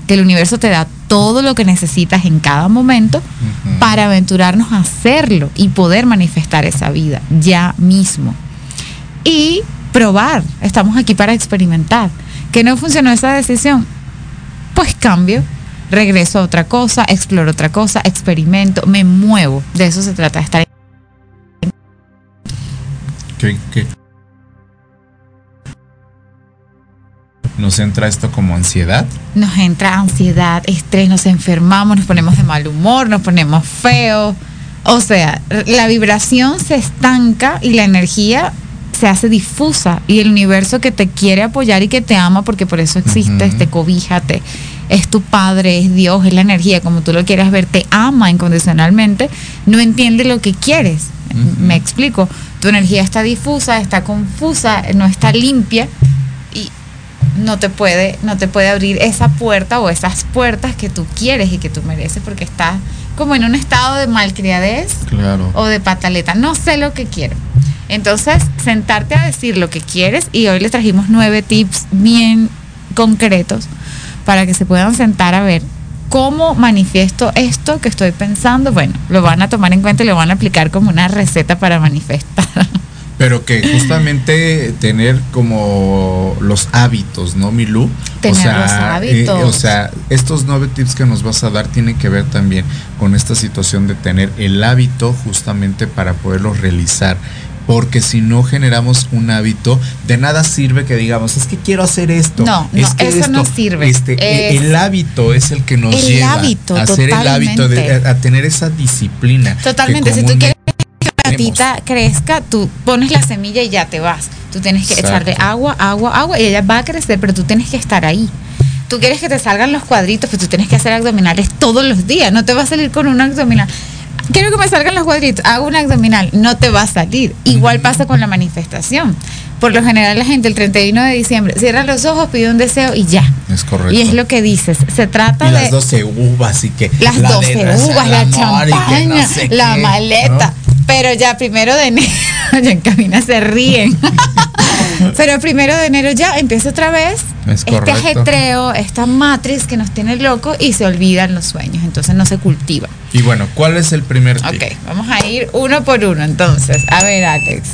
que el universo te da todo lo que necesitas en cada momento para aventurarnos a hacerlo y poder manifestar esa vida ya mismo. Y probar. Estamos aquí para experimentar. ¿Que no funcionó esa decisión? Pues cambio. Regreso a otra cosa, exploro otra cosa, experimento, me muevo. De eso se trata, de estar ¿Qué, qué? ¿Nos entra esto como ansiedad? nos entra ansiedad, estrés, nos enfermamos, nos ponemos de mal humor, nos ponemos feos. O sea, la vibración se estanca y la energía se hace difusa y el universo que te quiere apoyar y que te ama porque por eso existes, te cobija, te- es tu padre, es Dios, es la energía, como tú lo quieras ver, te ama incondicionalmente, no entiende lo que quieres. Me explico, tu energía está difusa, está confusa, no está limpia y no te puede no te puede abrir esa puerta o esas puertas que tú quieres y que tú mereces porque estás como en un estado de malcriadez Claro. o de pataleta no sé lo que quiero entonces sentarte a decir lo que quieres y hoy les trajimos nueve tips bien concretos para que se puedan sentar a ver cómo manifiesto esto que estoy pensando bueno lo van a tomar en cuenta y lo van a aplicar como una receta para manifestar Pero que justamente tener como los hábitos, ¿no, Milú? Tener o sea, los hábitos. eh, o sea, estos nueve tips que nos vas a dar tienen que ver también con esta situación de tener el hábito justamente para poderlos realizar. Porque si no generamos un hábito, de nada sirve que digamos, es que quiero hacer esto. No, es no, que eso no sirve. Este, Es- el hábito es el que nos El lleva hábito, a hacer el hábito, de, a, a tener esa disciplina. Totalmente. Si tú quieres que la plantita crezca, tú pones la semilla y ya te vas. Tú tienes que Exacto. echarle agua, agua, agua y ella va a crecer, pero tú tienes que estar ahí. Tú quieres que te salgan los cuadritos, pues tú tienes que hacer abdominales todos los días. No te va a salir con un abdominal. Quiero que me salgan los cuadritos, hago un abdominal, no te va a salir. Igual pasa con la manifestación. Por lo general la gente el 31 de diciembre cierra los ojos, pide un deseo y ya. Es correcto. Y es lo que dices. Se trata y de las 12 uvas y que las la 12 de Reza uvas, la no champaña, sé la qué, maleta. ¿no? Pero ya primero de enero, ya en cabina se ríen. Pero primero de enero ya empieza otra vez Es este ajetreo, esta matriz que nos tiene locos y se olvidan los sueños, entonces no se cultiva. Y bueno, ¿cuál es el primer tip? Ok, vamos a ir uno por uno entonces. A ver, Alex,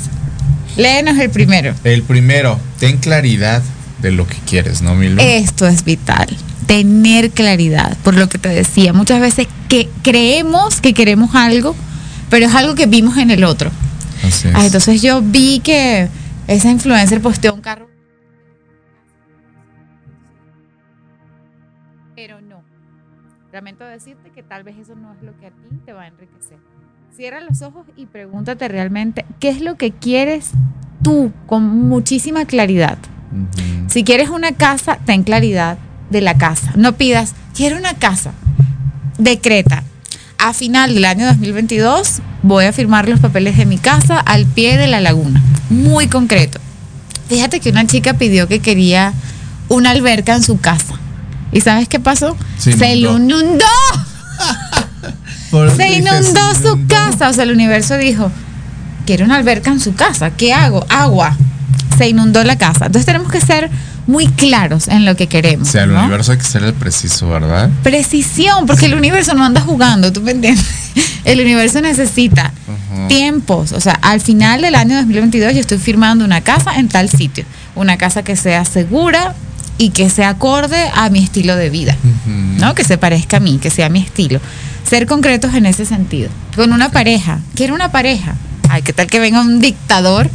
léenos el primero. El primero, ten claridad de lo que quieres, ¿no, Milo? Esto es vital. Tener claridad, por lo que te decía. Muchas veces que creemos que queremos algo, pero es algo que vimos en el otro. Así es. Ah, entonces yo vi que esa influencer posteó un carro. Pero no. Lamento decirte que tal vez eso no es lo que a ti te va a enriquecer. Cierra los ojos y pregúntate realmente qué es lo que quieres tú con muchísima claridad. Si quieres una casa, ten claridad de la casa. No pidas, quiero una casa. Decreta. A final del año 2022 voy a firmar los papeles de mi casa al pie de la laguna. Muy concreto. Fíjate que una chica pidió que quería una alberca en su casa. ¿Y sabes qué pasó? Se Se inundó. Se inundó su inundó. casa. O sea, el universo dijo, quiero una alberca en su casa. ¿Qué hago? Agua. Se inundó la casa. Entonces tenemos que ser muy claros en lo que O queremos. sea, el ¿no? universo hay que ser el preciso, ¿verdad? Precisión, porque el universo no anda jugando, ¿tú me entiendes? El universo necesita Ujú. tiempos. O sea, al final del año 2022 yo estoy firmando una casa en tal sitio. Una casa que sea segura y que sea acorde a mi estilo de vida. Ujú. ¿no? Que se parezca a mí, que sea mi estilo. Ser concretos en ese sentido. Con una pareja. Quiero una pareja. Ay, ¿qué tal que venga un dictador?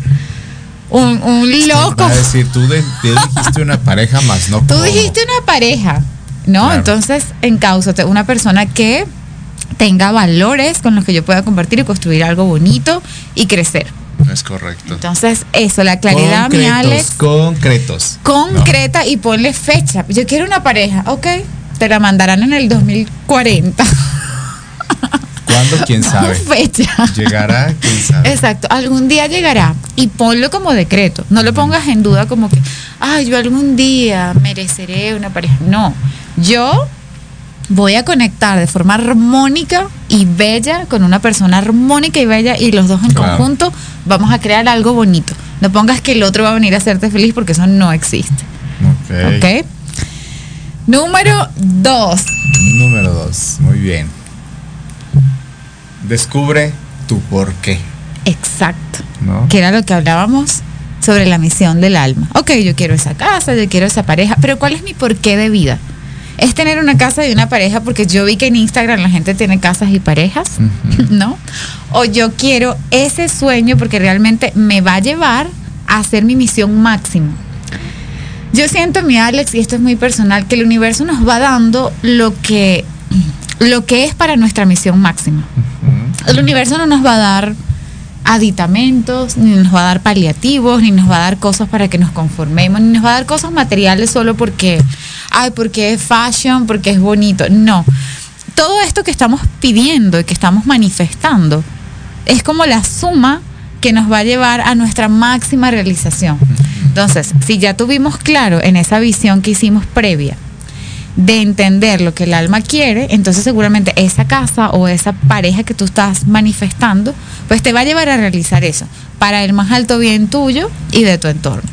Un, un loco. A decir, tú, de- tú dijiste una pareja más, no Tú dijiste una pareja, ¿no? Claro. Entonces, encáusate una persona que tenga valores con los que yo pueda compartir y construir algo bonito y crecer. Es correcto. Entonces, eso, la claridad, mi concretos, Alex, concretos. concreta y ponle fecha. Yo quiero una pareja, ok, te la mandarán en el 2040. ¿Cuándo? ¿Quién sabe? fecha. Llegará, quién sabe. Exacto, algún día llegará y ponlo como decreto. No lo pongas en duda como que, ay, yo algún día mereceré una pareja. No, yo voy a conectar de forma armónica y bella con una persona armónica y bella y los dos en Claro. conjunto vamos a crear algo bonito. No pongas que el otro va a venir a hacerte feliz porque eso no existe. Ok. ¿Ok? Número dos. Número dos. Muy bien. Descubre tu por qué, Exacto. ¿no? que era lo que hablábamos sobre la misión del alma. Ok, yo quiero esa casa, yo quiero esa pareja, pero ¿cuál es mi porqué de vida? Es tener una casa y una pareja porque yo vi que en Instagram la gente tiene casas y parejas. ¿no? O yo quiero ese sueño porque realmente me va a llevar a hacer mi misión máxima. Yo siento, mi Alex, y esto es muy personal, que el universo nos va dando lo que, lo que es para nuestra misión máxima. El universo no nos va a dar aditamentos, ni nos va a dar paliativos, ni nos va a dar cosas para que nos conformemos, ni nos va a dar cosas materiales solo porque, ay, porque es fashion, porque es bonito. No. Todo esto que estamos pidiendo y que estamos manifestando es como la suma que nos va a llevar a nuestra máxima realización. Entonces, si ya tuvimos claro en esa visión que hicimos previa, de entender lo que el alma quiere, entonces seguramente esa casa o esa pareja que tú estás manifestando, pues te va a llevar a realizar eso, para el más alto bien tuyo y de tu entorno.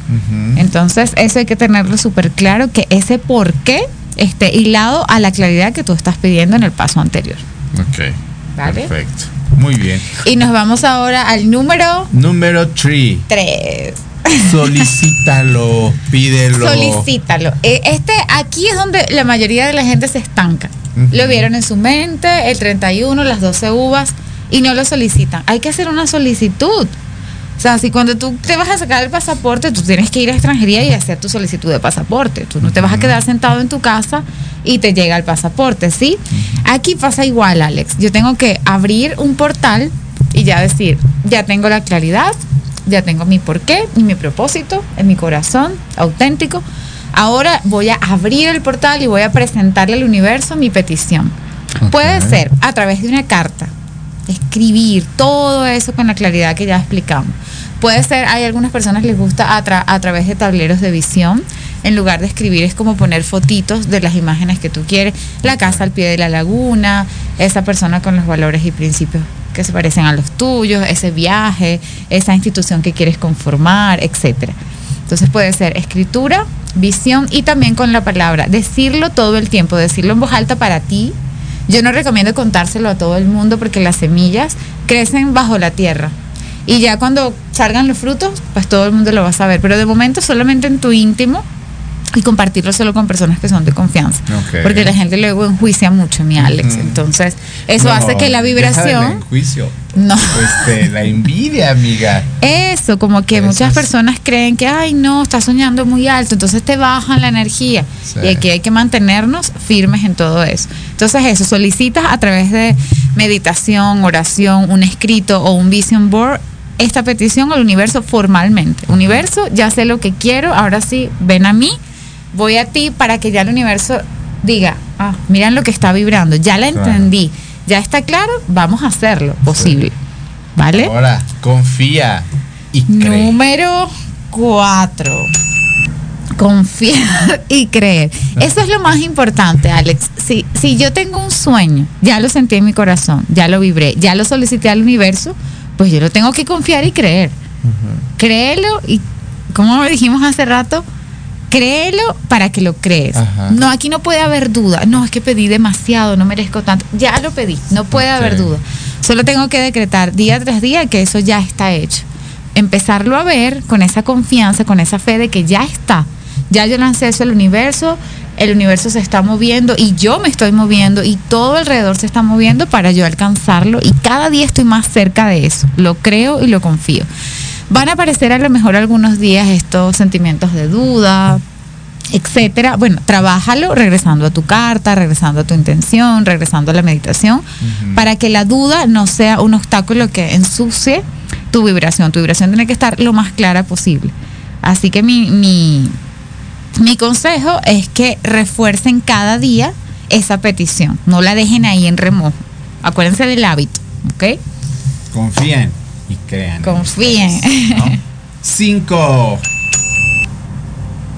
Entonces, eso hay que tenerlo súper claro, que ese por qué esté hilado a la claridad que tú estás pidiendo en el paso anterior. Ok. ¿Vale? Perfecto. Muy bien. Y nos vamos ahora al número Número 3. 3. Solicítalo, pídelo. Solicítalo. Eh, Este, aquí es donde la mayoría de la gente se estanca. Lo vieron en su mente, el 31, las 12 uvas, y no lo solicitan. Hay que hacer una solicitud. O sea, si cuando tú te vas a sacar el pasaporte, tú tienes que ir a extranjería y hacer tu solicitud de pasaporte. Tú no te vas a quedar sentado en tu casa y te llega el pasaporte, ¿sí? Aquí pasa igual, Alex. Yo tengo que abrir un portal y ya decir, ya tengo la claridad, ya tengo mi porqué y mi propósito en mi corazón auténtico. Ahora voy a abrir el portal y voy a presentarle al universo mi petición. Puede ser a través de una carta, escribir todo eso con la claridad que ya explicamos. Puede ser, hay algunas personas les gusta a, tra- a través de tableros de visión. En lugar de escribir es como poner fotitos de las imágenes que tú quieres, la casa al pie de la laguna, esa persona con los valores y principios que se parecen a los tuyos, ese viaje, esa institución que quieres conformar, etcétera. Entonces puede ser escritura, visión y también con la palabra. Decirlo todo el tiempo, decirlo en voz alta para ti. Yo no recomiendo contárselo a todo el mundo porque las semillas crecen bajo la tierra. Y ya cuando salgan los frutos, pues todo el mundo lo va a saber. Pero de momento solamente en tu íntimo y compartirlo solo con personas que son de confianza. Porque la gente luego enjuicia mucho, mi Alex. Entonces, eso No, hace que la vibración... enjuicio. No. Este, la envidia, amiga. Eso, como que muchas personas creen que, ay, no, está soñando muy alto, entonces te bajan la energía. Sí. Y aquí hay que mantenernos firmes en todo eso. Entonces, eso, solicitas a través de meditación, oración, un escrito o un vision board esta petición al universo formalmente. Universo, ya sé lo que quiero, ahora sí, ven a mí, voy a ti para que ya el universo diga, ah, miren lo que está vibrando, ya la Claro. entendí, ya está claro, vamos a hacerlo posible. ¿Vale? Ahora, confía y cree. Número cuatro. Confiar y creer. Eso es lo más importante, Alex. Si, si yo tengo un sueño, ya lo sentí en mi corazón, ya lo vibré, ya lo solicité al universo, pues yo lo tengo que confiar y creer. Créelo y, como dijimos hace rato, créelo para que lo crees. Ajá. No, aquí no puede haber duda. No, es que pedí demasiado, no merezco tanto. Ya lo pedí, no puede haber duda. Solo tengo que decretar día tras día que eso ya está hecho. Empezarlo a ver con esa confianza, con esa fe de que ya está. Ya yo lancé eso al universo, el universo se está moviendo y yo me estoy moviendo y todo alrededor se está moviendo para yo alcanzarlo y cada día estoy más cerca de eso. Lo creo y lo confío. Van a aparecer a lo mejor algunos días estos sentimientos de duda, etcétera. Bueno, trabájalo regresando a tu carta, regresando a tu intención, regresando a la meditación, para que la duda no sea un obstáculo que ensucie tu vibración. Tu vibración tiene que estar lo más clara posible. Así que mi, mi, mi consejo es que refuercen cada día esa petición. No la dejen ahí en remojo. Acuérdense del hábito, ¿ok? Confíen y crean. Confíen. ¿no? Cinco.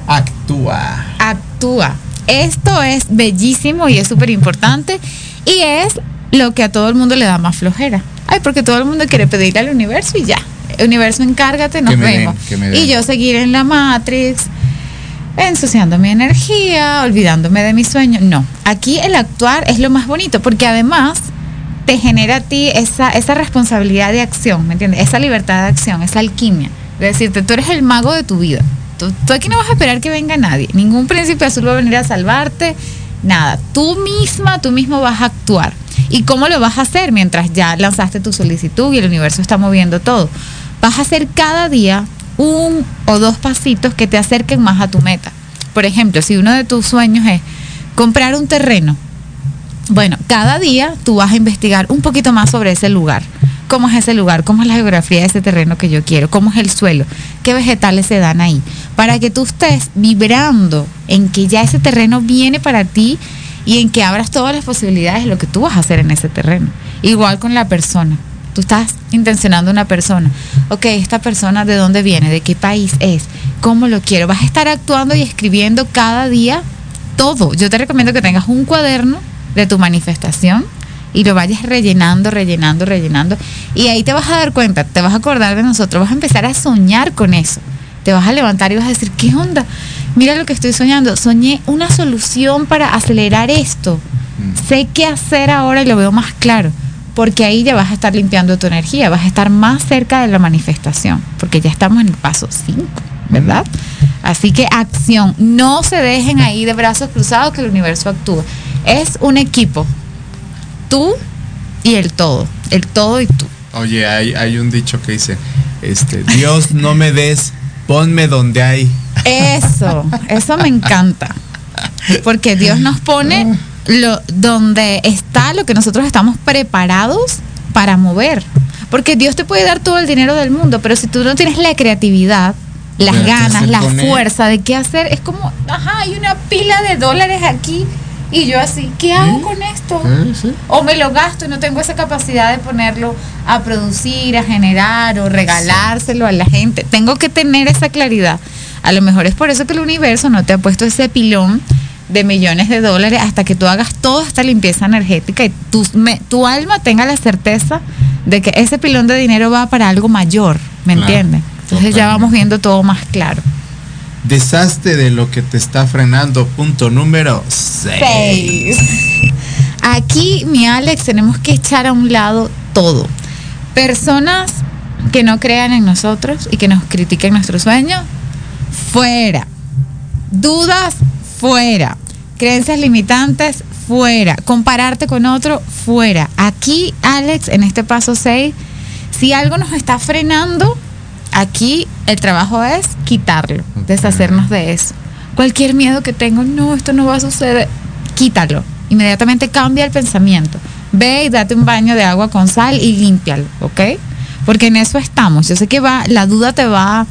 Actúa. actúa. Esto es bellísimo y es súper importante y es lo que a todo el mundo le da más flojera. Ay, porque todo el mundo quiere pedirle al universo y ya. Universo, encárgate, nos vemos. den. y yo seguir en la Matrix, ensuciando mi energía, olvidándome de mi sueño. No, aquí el actuar es lo más bonito porque además te genera a ti esa, esa responsabilidad de acción, ¿me entiendes? Esa libertad de acción, esa alquimia. De decirte, tú eres el mago de tu vida. Tú, tú aquí no vas a esperar que venga nadie. Ningún príncipe azul va a venir a salvarte. Nada. Tú misma, tú mismo vas a actuar. ¿Y cómo lo vas a hacer mientras ya lanzaste tu solicitud y el universo está moviendo todo? Vas a hacer cada día un o dos pasitos que te acerquen más a tu meta. Por ejemplo, si uno de tus sueños es comprar un terreno, bueno, cada día tú vas a investigar un poquito más sobre ese lugar. ¿Cómo es ese lugar? ¿Cómo es la geografía de ese terreno que yo quiero? ¿Cómo es el suelo? ¿Qué vegetales se dan ahí? Para que tú estés vibrando en que ya ese terreno viene para ti y en que abras todas las posibilidades de lo que tú vas a hacer en ese terreno. Igual con la persona. Tú estás intencionando una persona. Ok, esta persona de dónde viene, de qué país es, cómo lo quiero. Vas a estar actuando y escribiendo cada día todo. Yo te recomiendo que tengas un cuaderno de tu manifestación y lo vayas rellenando, rellenando, rellenando. Y ahí te vas a dar cuenta, te vas a acordar de nosotros, vas a empezar a soñar con eso. Te vas a levantar y vas a decir, ¿qué onda? Mira lo que estoy soñando. Soñé una solución para acelerar esto. Sé qué hacer ahora y lo veo más claro. Porque ahí ya vas a estar limpiando tu energía, vas a estar más cerca de la manifestación. Porque ya estamos en el paso 5, ¿verdad? Así que acción. No se dejen ahí de brazos cruzados que el universo actúa. Es un equipo. Tú y el todo. El todo y tú. Oye, hay, hay un dicho que dice, Este, Dios, no me des, ponme donde hay. Eso, eso me encanta. Porque Dios nos pone lo, donde está lo que nosotros estamos preparados para mover. Porque Dios te puede dar todo el dinero del mundo, pero si tú no tienes la creatividad, las Pero, ¿qué ganas, la fuerza de qué hacer, es como, ajá, hay una pila de dólares aquí y yo así, ¿qué hago con esto? O me lo gasto y no tengo esa capacidad de ponerlo a producir, a generar o regalárselo a la gente. Tengo que tener esa claridad. A lo mejor es por eso que el universo no te ha puesto ese pilón de millones de dólares hasta que tú hagas toda esta limpieza energética y tu, me- tu alma tenga la certeza de que ese pilón de dinero va para algo mayor, ¿me Claro, entiendes? Entonces ya vamos viendo todo más claro. Deshazte de lo que te está frenando. Punto número 6. Seis. Aquí, mi Alex, tenemos que echar a un lado todo. Personas que no crean en nosotros y que nos critiquen nuestro sueño, fuera. Dudas, fuera. Creencias limitantes, fuera. Compararte con otro, fuera. Aquí, Alex, en este paso 6, si algo nos está frenando, aquí el trabajo es quitarlo, deshacernos de eso. Cualquier miedo que tengo, no, esto no va a suceder, quítalo. Inmediatamente cambia el pensamiento. Ve y date un baño de agua con sal y límpialo, ¿ok? Porque en eso estamos. Yo sé que va, la duda te va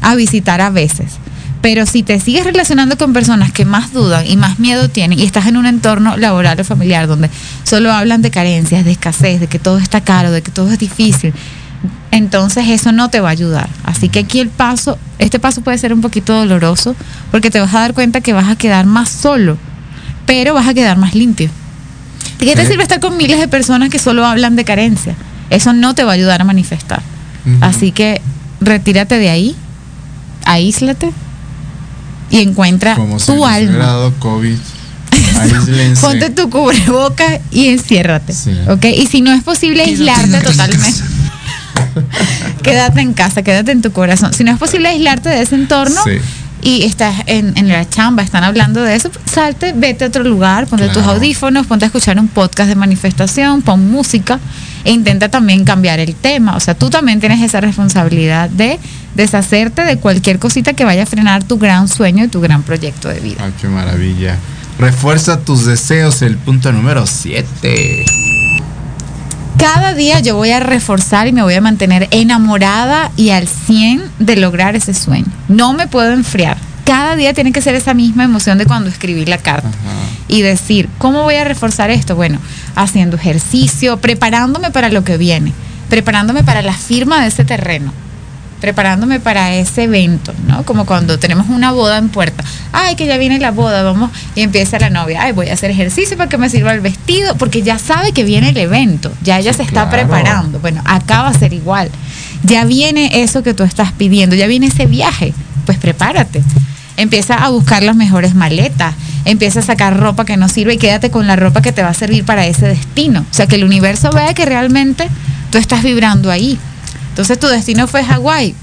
a visitar a veces. Pero si te sigues relacionando con personas que más dudan y más miedo tienen y estás en un entorno laboral o familiar donde solo hablan de carencias, de escasez, de que todo está caro, de que todo es difícil, entonces eso no te va a ayudar. Así que aquí el paso, este paso puede ser un poquito doloroso porque te vas a dar cuenta que vas a quedar más solo, pero vas a quedar más limpio. ¿De qué te Eh. sirve estar con miles de personas que solo hablan de carencia? Eso no te va a ayudar a manifestar. Así que retírate de ahí, aíslate y encuentra Como tu alma. COVID. Aíslense. Ponte tu cubrebocas y enciérrate. Sí. ¿Ok? Y si no es posible aislarte totalmente. quédate en casa, quédate en tu corazón. Si no es posible aislarte de ese entorno Sí. y estás en, en la chamba, están hablando de eso, salte, vete a otro lugar, ponte tus audífonos, ponte a escuchar un podcast de manifestación, pon música e intenta también cambiar el tema. O sea, tú también tienes esa responsabilidad de deshacerte de cualquier cosita que vaya a frenar tu gran sueño y tu gran proyecto de vida. Ay, qué maravilla. Refuerza tus deseos, el punto número 7. Cada día yo voy a reforzar y me voy a mantener enamorada y al 100 de lograr ese sueño. No me puedo enfriar. Cada día tiene que ser esa misma emoción de cuando escribí la carta. Y decir, ¿cómo voy a reforzar esto? Bueno, haciendo ejercicio, preparándome para lo que viene, preparándome para la firma de ese terreno, preparándome para ese evento, ¿no? Como cuando tenemos una boda en puerta. Ay, que ya viene la boda, vamos, y empieza la novia. Ay, voy a hacer ejercicio para que me sirva el vestido, porque ya sabe que viene el evento, ya ella se está claro. preparando. Bueno, acá va a ser igual. Ya viene eso que tú estás pidiendo, ya viene ese viaje, pues prepárate. Empieza a buscar las mejores maletas, empieza a sacar ropa que no sirve y quédate con la ropa que te va a servir para ese destino. O sea, que el universo vea que realmente tú estás vibrando ahí. Entonces tu destino fue Hawái.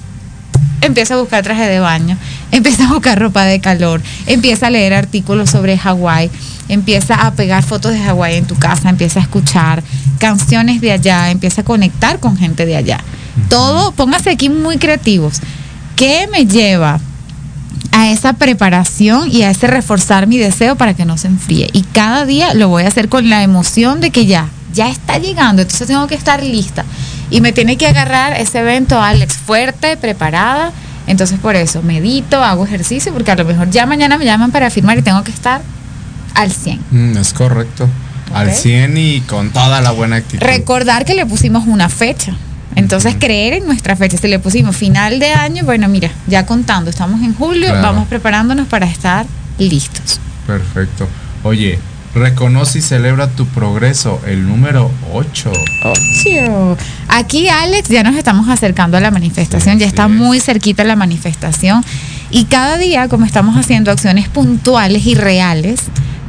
Empieza a buscar traje de baño, empieza a buscar ropa de calor, empieza a leer artículos sobre Hawái, empieza a pegar fotos de Hawái en tu casa, empieza a escuchar canciones de allá, empieza a conectar con gente de allá. Todo, póngase aquí muy creativos. ¿Qué me lleva a esa preparación y a ese reforzar mi deseo para que no se enfríe? Y cada día lo voy a hacer con la emoción de que ya, ya está llegando, entonces tengo que estar lista. Y me tiene que agarrar ese evento, Alex, fuerte, preparada. Entonces por eso medito, hago ejercicio, porque a lo mejor ya mañana me llaman para firmar y tengo que estar al 100. Mm, es correcto. Al Ok. 100 y con toda la buena actitud. Recordar que le pusimos una fecha. Entonces creer en nuestra fecha. Si le pusimos final de año, bueno, mira, ya contando, estamos en julio, Claro. vamos preparándonos para estar listos. Perfecto. Oye, reconoce y celebra tu progreso, el número 8. Ocho. Aquí, Alex, ya nos estamos acercando a la manifestación, ya está muy cerquita la manifestación. Y cada día, como estamos haciendo acciones puntuales y reales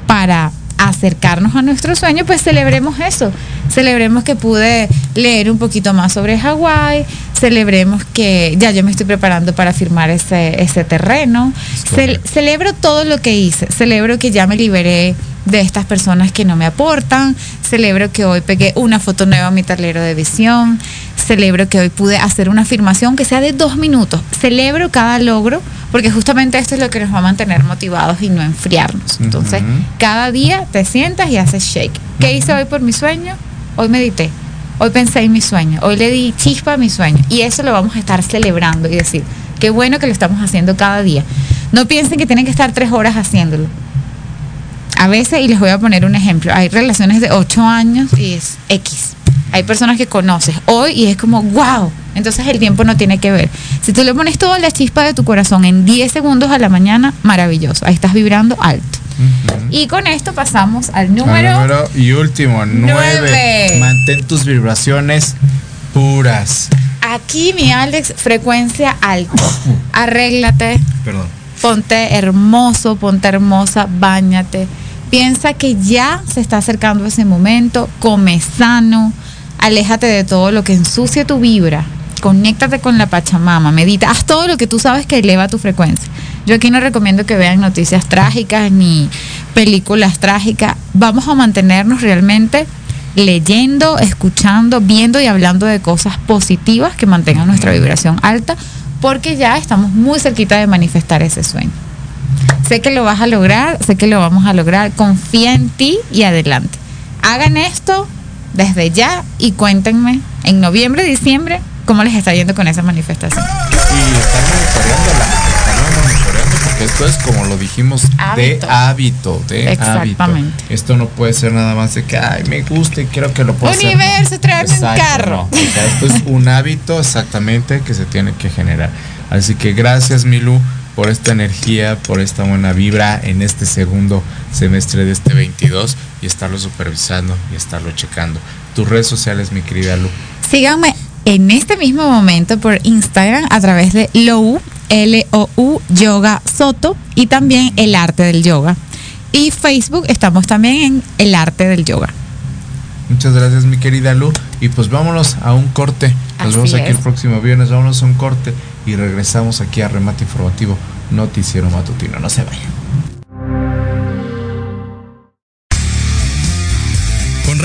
para acercarnos a nuestro sueño, pues celebremos eso. Celebremos que pude leer un poquito más sobre Hawái, celebremos que ya yo me estoy preparando para firmar ese, ese terreno, Cel- celebro todo lo que hice, celebro que ya me liberé de estas personas que no me aportan. Celebro que hoy pegué una foto nueva a mi tablero de visión. Celebro que hoy pude hacer una afirmación que sea de dos minutos. Celebro cada logro porque justamente esto es lo que nos va a mantener motivados y no enfriarnos. Entonces, cada día te sientas y haces shake. ¿Qué hice hoy por mi sueño? Hoy medité. Hoy pensé en mi sueño. Hoy le di chispa a mi sueño. Y eso lo vamos a estar celebrando y decir, qué bueno que lo estamos haciendo cada día. No piensen que tienen que estar tres horas haciéndolo. A veces, y les voy a poner un ejemplo, hay relaciones de ocho años y es X. Hay personas que conoces hoy y es como, wow. Entonces el tiempo no tiene que ver. Si tú le pones toda la chispa de tu corazón en 10 segundos a la mañana, maravilloso. Ahí estás vibrando alto. Y con esto pasamos al número, Al número y último, nueve. Nueve. Mantén tus vibraciones puras. Aquí, mi Alex, frecuencia alta. Arréglate, Perdón. ponte hermoso, ponte hermosa, bañate. Piensa que ya se está acercando ese momento, come sano, aléjate de todo lo que ensucie tu vibra, conéctate con la Pachamama, medita, haz todo lo que tú sabes que eleva tu frecuencia. Yo aquí no recomiendo que vean noticias trágicas ni películas trágicas, vamos a mantenernos realmente leyendo, escuchando, viendo y hablando de cosas positivas que mantengan nuestra vibración alta, porque ya estamos muy cerquita de manifestar ese sueño. Sé que lo vas a lograr, sé que lo vamos a lograr, confía en ti y adelante. Hagan esto desde ya y cuéntenme en noviembre, diciembre, cómo les está yendo con esa manifestación. Y estarla monitoreando, porque esto es como lo dijimos, Hábito. de hábito, de Exactamente. hábito. Esto no puede ser nada más de que, ay, me gusta y quiero que lo pueda hacer. Universo, tráeme un carro. no. O sea, esto es un hábito exactamente que se tiene que generar. Así que gracias, Milu, por esta energía, por esta buena vibra en este segundo semestre de este 22 y estarlo supervisando y estarlo checando. Tus redes sociales, mi querida Lu. Síganme en este mismo momento por Instagram a través de LOU, L-O-U, Yoga Soto y también El Arte del Yoga. Y Facebook estamos también en El Arte del Yoga. Muchas gracias, mi querida Lu. Y pues vámonos a un corte. Nos Así vemos aquí es. el próximo viernes. Vámonos a un corte y regresamos aquí a Remate Informativo Noticiero Matutino. No se vayan.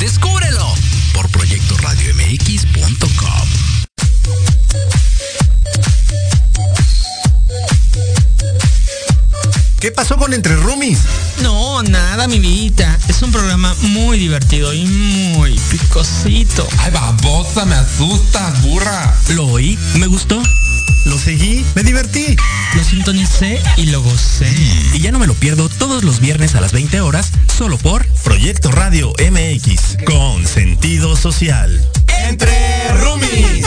¡Descúbrelo! por proyectoradiomx.com. ¿Qué pasó con Entre Roomies? No, nada, mi vida. Es un programa muy divertido y muy picosito. Ay, babosa, me asustas, burra. Lo oí, me gustó. Lo seguí, me divertí. Lo sintonicé y lo gocé. Y ya no me lo pierdo todos los viernes a las 20 horas, solo por Proyecto Radio MX, con sentido social. Entre Roomies.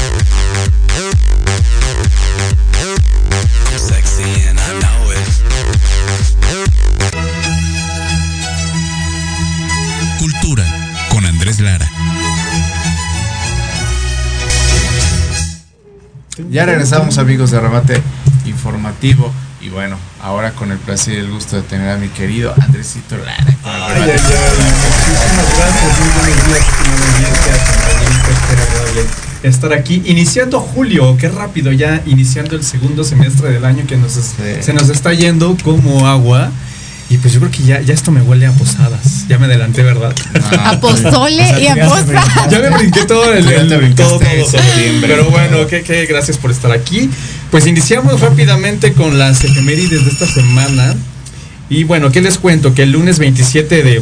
Ya regresamos amigos de Remate Informativo. Y bueno, ahora con el placer y el gusto de tener a mi querido Andresito Lara. con el Ay, remate. ay, ay, muchísimas gracias, muy buenos días, buenos qué estar aquí, iniciando julio, qué rápido, ya iniciando el segundo semestre del año que nos se nos está yendo como agua. Y pues yo creo que ya, ya esto me huele a posadas. Ya me adelanté, ¿verdad? A pozole y a posadas. Ya me brinqué todo el, el- brincaste todo, todo. Pero bueno, que, que gracias por estar aquí. Pues iniciamos rápidamente con las efemérides de esta semana. Y bueno, ¿qué les cuento? Que el lunes 27 de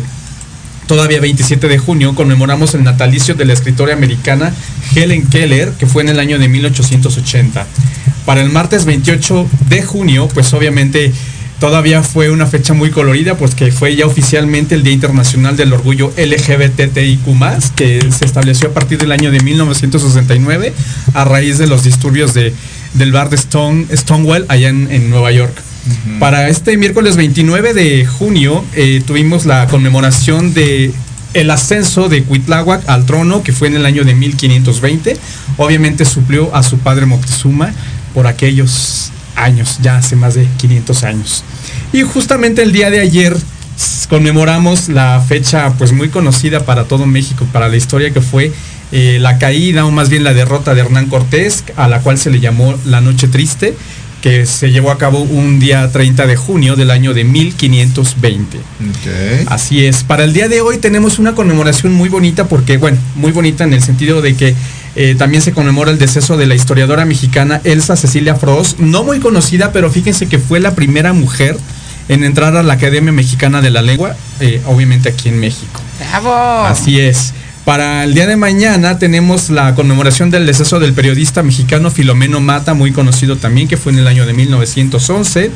todavía 27 de junio conmemoramos el natalicio de la escritora americana Helen Keller, que fue en el año de 1880. Para el martes 28 de junio, pues obviamente todavía fue una fecha muy colorida, pues que fue ya oficialmente el Día Internacional del Orgullo LGBTIQ+, que se estableció a partir del año de 1969 a raíz de los disturbios de, del bar de Stone, Stonewall allá en, en Nueva York. Para este miércoles 29 de junio eh, tuvimos la conmemoración de el ascenso de Cuitláhuac al trono, que fue en el año de 1520. Obviamente suplió a su padre Moctezuma por aquellos años, ya hace más de 500 años. Y justamente el día de ayer conmemoramos la fecha pues muy conocida para todo México, para la historia que fue eh, la caída o más bien la derrota de Hernán Cortés, a la cual se le llamó la Noche Triste, que se llevó a cabo un día 30 de junio del año de 1520. Así es. Para el día de hoy tenemos una conmemoración muy bonita porque, bueno, muy bonita en el sentido de que eh, también se conmemora el deceso de la historiadora mexicana Elsa Cecilia Frost, no muy conocida, pero fíjense que fue la primera mujer en entrar a la Academia Mexicana de la Lengua, eh, obviamente aquí en México. Bravo. Así es. Para el día de mañana tenemos la conmemoración del deceso del periodista mexicano Filomeno Mata, muy conocido también, que fue en el año de 1911.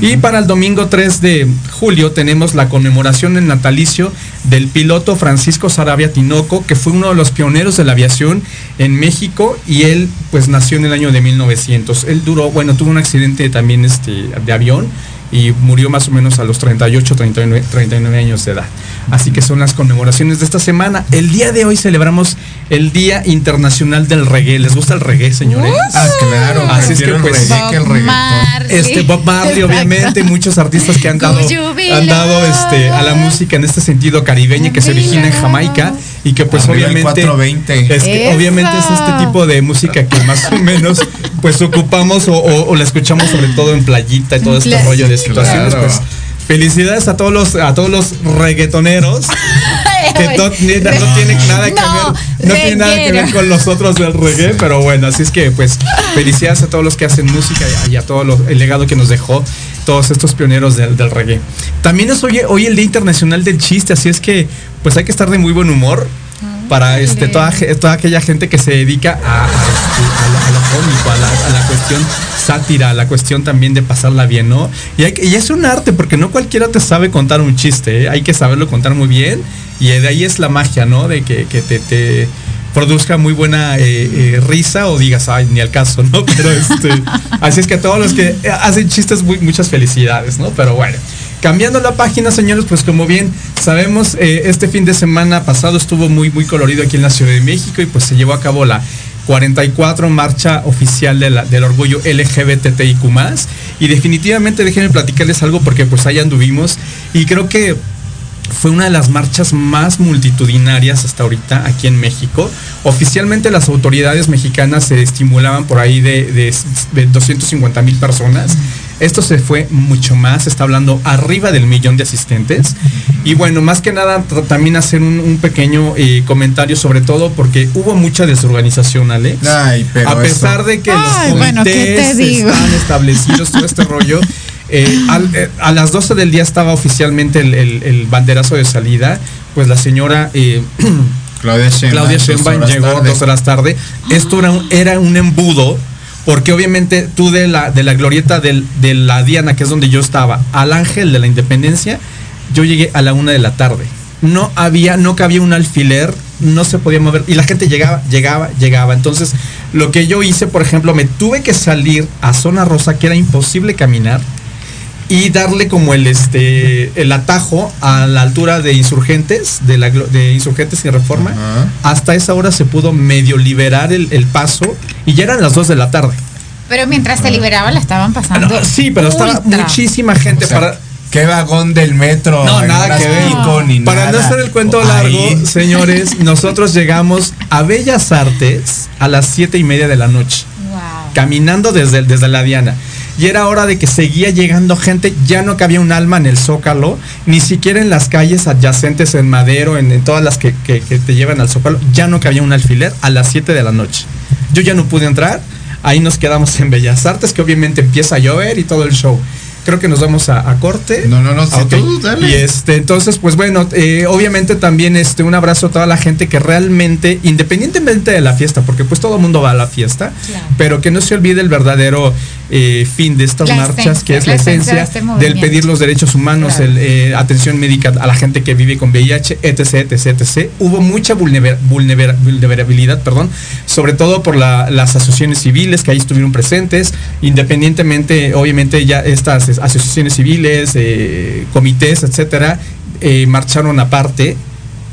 Y para el domingo 3 de julio tenemos la conmemoración del natalicio del piloto Francisco Sarabia Tinoco, que fue uno de los pioneros de la aviación en México y él pues nació en el año de 1900. Él duró, bueno, tuvo un accidente también este, de avión y murió más o menos a los 38, 39, 39 años de edad. Así que son las conmemoraciones de esta semana. El día de hoy celebramos el Día Internacional del Reggae. ¿Les gusta el reggae, señores? Ah, claro. Así es que pues reggae que el. Marley. este Bob Marley, obviamente, muchos artistas que han dado, han dado este, a la música en este sentido caribeña que se origina en Jamaica y que pues Arriba obviamente 420. es que obviamente es este tipo de música que más o menos pues ocupamos o, o- o la escuchamos sobre todo en playita y todo este rollo de situaciones Claro. pues felicidades a todos los a todos los reggaetoneros que no tiene nada que No, ver no tiene nada que ver con los otros del reggae pero bueno así es que pues felicidades a todos los que hacen música y a, y a todo lo- el legado que nos dejó todos estos pioneros del, del reggae también es hoy, hoy el día internacional del chiste así es que pues hay que estar de muy buen humor para este toda, toda aquella gente que se dedica a, a, este, a lo, a lo cómico, a la, a la cuestión sátira, a la cuestión también de pasarla bien, ¿no? Y, hay y es un arte, porque no cualquiera te sabe contar un chiste, ¿eh? hay que saberlo contar muy bien, y de ahí es la magia, ¿no? De que, que te, te produzca muy buena eh, eh, risa o digas, ay, ni al caso, ¿no? Pero este, así es que a todos los que hacen chistes, muy, muchas felicidades, ¿no? Pero bueno. Cambiando la página, señores, pues como bien sabemos, eh, este fin de semana pasado estuvo muy, muy colorido aquí en la Ciudad de México y pues se llevó a cabo la 44 marcha oficial del orgullo LGBTIQ+. Y definitivamente déjenme platicarles algo porque pues ahí anduvimos y creo que fue una de las marchas más multitudinarias hasta ahorita aquí en México. Oficialmente las autoridades mexicanas se estimulaban por ahí de, de 250 mil personas. Esto se fue mucho más, se está hablando arriba del millón de asistentes. Y bueno, más que nada también hacer un, un pequeño eh, comentario sobre todo porque hubo mucha desorganización, Alex. Ay, pero A pesar eso- de que Ay, los comités bueno, ¿qué te digo? están establecidos, todo este rollo. eh, al- eh, a las 12 del día estaba oficialmente el, el- el banderazo de salida. Pues la señora eh, Claudia Sheinbaum, Claudia Sheinbaum llegó tarde. dos horas tarde. Esto era un, era un embudo. Porque obviamente tú de la, de la glorieta de la Diana, que es donde yo estaba, al Ángel de la Independencia, yo llegué a la una de la tarde. No había, no cabía un alfiler, no se podía mover. Y la gente llegaba, llegaba, llegaba. Entonces, lo que yo hice, por ejemplo, me tuve que salir a zona rosa, que era imposible caminar, y darle como el este el atajo a la altura de insurgentes, de la glo- de insurgentes y reforma. Hasta esa hora se pudo medio liberar el, el paso y ya eran las 2 de la tarde. Pero mientras se liberaba la estaban pasando. No, sí, pero estaba muchísima gente O sea, para. ¿Qué vagón del metro? No, nada que ver. Azpico, ni Para no hacer el cuento Ahí. largo, señores, nosotros llegamos a Bellas Artes a las siete y media de la noche. Caminando desde, desde la Diana. Y era hora de que seguía llegando gente, ya no cabía un alma en el Zócalo, ni siquiera en las calles adyacentes en Madero, en, en todas las que, que- que te llevan al Zócalo, ya no cabía un alfiler a las 7 de la noche. Yo ya no pude entrar, ahí nos quedamos en Bellas Artes, que obviamente empieza a llover y todo el show. Creo que nos vamos a, a corte. No, no, no, sí, tú, dale. Y este, entonces, pues bueno, eh, obviamente también este, un abrazo a toda la gente que realmente, independientemente de la fiesta, porque pues todo el mundo va a la fiesta, pero que no se olvide el verdadero eh, fin de estas La marchas, que es la la esencia esencia de este del pedir los derechos humanos, Claro. el, eh, atención médica a la gente que vive con VIH, etc, etc, etc. Hubo mucha vulnerabilidad, perdón, sobre todo por la- las asociaciones civiles que ahí estuvieron presentes, independientemente, obviamente ya estas es- asociaciones civiles, eh, comités, etcétera, marcharon aparte.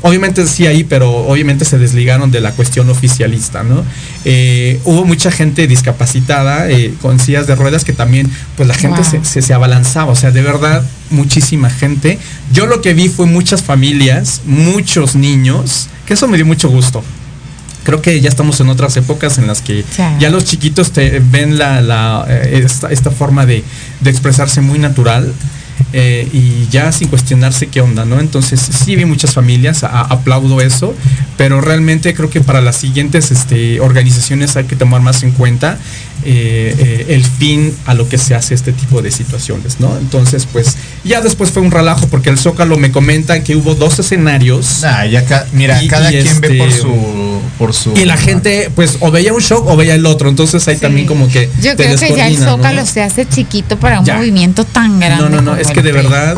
Obviamente sí ahí, pero obviamente se desligaron de la cuestión oficialista, ¿no? Eh, hubo mucha gente discapacitada eh, con sillas de ruedas que también, pues la gente Wow. se, se, se abalanzaba, o sea, de verdad, muchísima gente. Yo lo que vi fue muchas familias, muchos niños, que eso me dio mucho gusto. Creo que ya estamos en otras épocas en las que Sí. ya los chiquitos te ven la, la, eh, esta, esta forma de, de expresarse muy natural. Eh, y ya sin cuestionarse qué onda, ¿no? Entonces sí vi muchas familias, aplaudo eso, pero realmente creo que para las siguientes este, organizaciones hay que tomar más en cuenta eh, eh, el fin a lo que se hace este tipo de situaciones, ¿no? Entonces, pues ya después fue un relajo porque el Zócalo me comenta que hubo dos escenarios. Nah, ya ca- mira, Y- cada y quien ve por este, su, por su. Y la gente, pues, o veía un show o veía el otro. Entonces ahí también como que. Yo te creo que ya el. Zócalo se hace chiquito para un Ya. movimiento tan grande. No, no, no, es que de verdad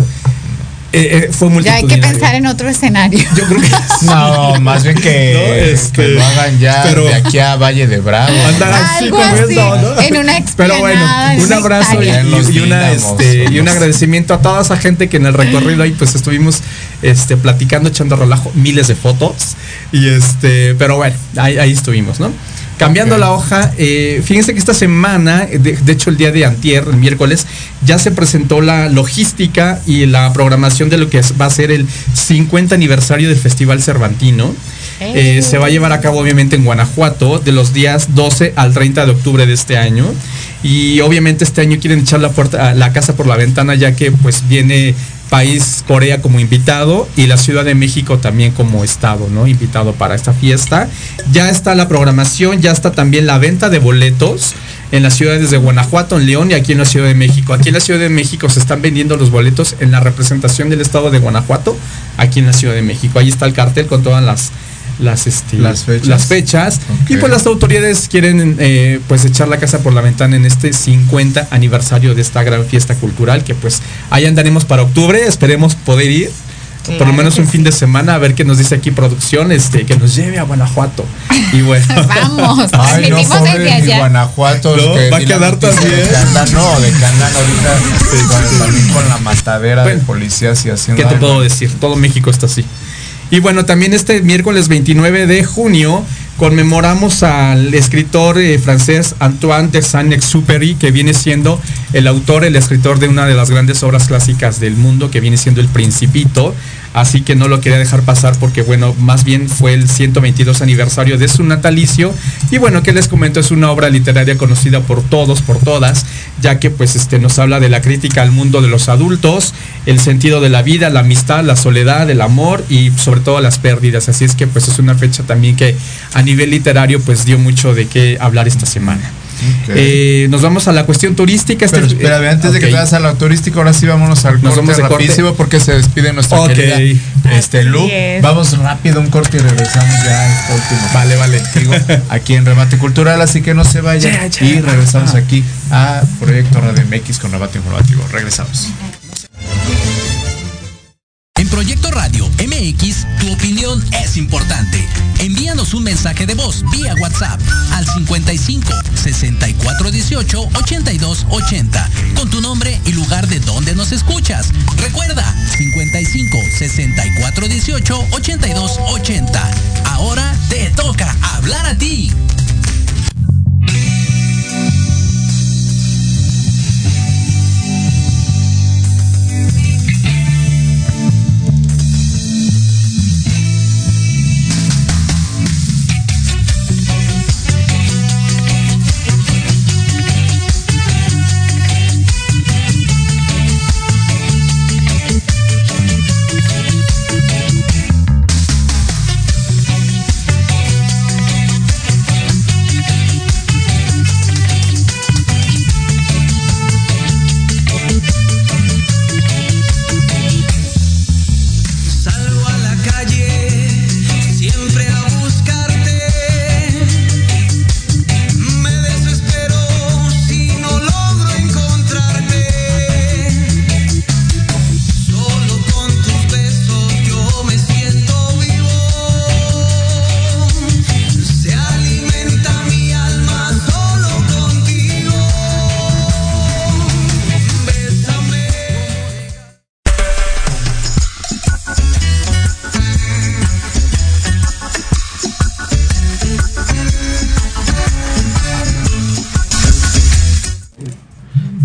eh, fue Ya hay que pensar en otro escenario. Yo creo que No, más bien que, No, este, que lo hagan ya pero- de aquí a Valle de Bravo. Andar así Algo comiendo, así, ¿no? en una Pero bueno, un abrazo y, y- y una, este, y un agradecimiento a toda esa gente que en el recorrido ahí pues estuvimos este, platicando, echando relajo, miles de fotos. Y este, pero bueno, ahí, ahí estuvimos, ¿no? Cambiando la hoja, eh, fíjense que esta semana, de, de hecho el día de antier, el miércoles, ya se presentó la logística y la programación de lo que es- va a ser el 50 aniversario del Festival Cervantino. Eh, se va a llevar a cabo obviamente en Guanajuato de los días 12 al 30 de octubre de este año. Y obviamente este año quieren echar la, puerta, la casa por la ventana ya que pues viene país Corea como invitado y la Ciudad de México también como estado, ¿no? Invitado para esta fiesta. Ya está la programación, ya está también la venta de boletos en las ciudades de Guanajuato, en León y aquí en la Ciudad de México. Aquí en la Ciudad de México se están vendiendo los boletos en la representación del estado de Guanajuato, aquí en la Ciudad de México. Ahí está el cartel con todas las las, este, Las fechas. las fechas. y pues las autoridades quieren eh, pues echar la casa por la ventana en este 50 aniversario de esta gran fiesta cultural que pues ahí andaremos para octubre esperemos poder ir por lo menos un fin de semana a ver qué nos dice aquí producción este que nos lleve a Guanajuato y bueno Vamos, Ay, no, desde. Guanajuato. No, que va a quedar también. De que andan, no, de ahorita con, también con la matadera Bueno, de policías y haciendo. ¿Qué te algo. puedo decir? Todo México está así. Y bueno, también este miércoles 29 de junio conmemoramos al escritor eh, francés Antoine de Saint-Exupéry, que viene siendo el autor, el escritor de una de las grandes obras clásicas del mundo, que viene siendo El Principito. Así que no lo quería dejar pasar porque, bueno, más bien fue el 122 aniversario de su natalicio. Y bueno, que les comento, es una obra literaria conocida por todos, por todas, ya que pues este, nos habla de la crítica al mundo de los adultos, el sentido de la vida, la amistad, la soledad, el amor y sobre todo las pérdidas. Así es que pues es una fecha también que a nivel literario pues dio mucho de qué hablar esta semana. Eh, nos vamos a la cuestión turística. Este- Pero espérame, antes de que te vayas a la turística, ahora sí vámonos al Nos corte vamos corte. rapidísimo porque se despide nuestra Ok. querida este, Lu. Es. Vamos rápido un corte y regresamos ya a este último. Vale, vale. Digo, aquí en Remate Cultural, así que no se vayan. Ya, ya. Y regresamos aquí a Proyecto Radio MX con Remate Informativo. Regresamos. Proyecto Radio MX, tu opinión es importante. Envíanos un mensaje de voz vía WhatsApp al 55 64 18 82 80 con tu nombre y lugar de donde nos escuchas. Recuerda 55 64 18 82 80. Ahora te toca hablar a ti.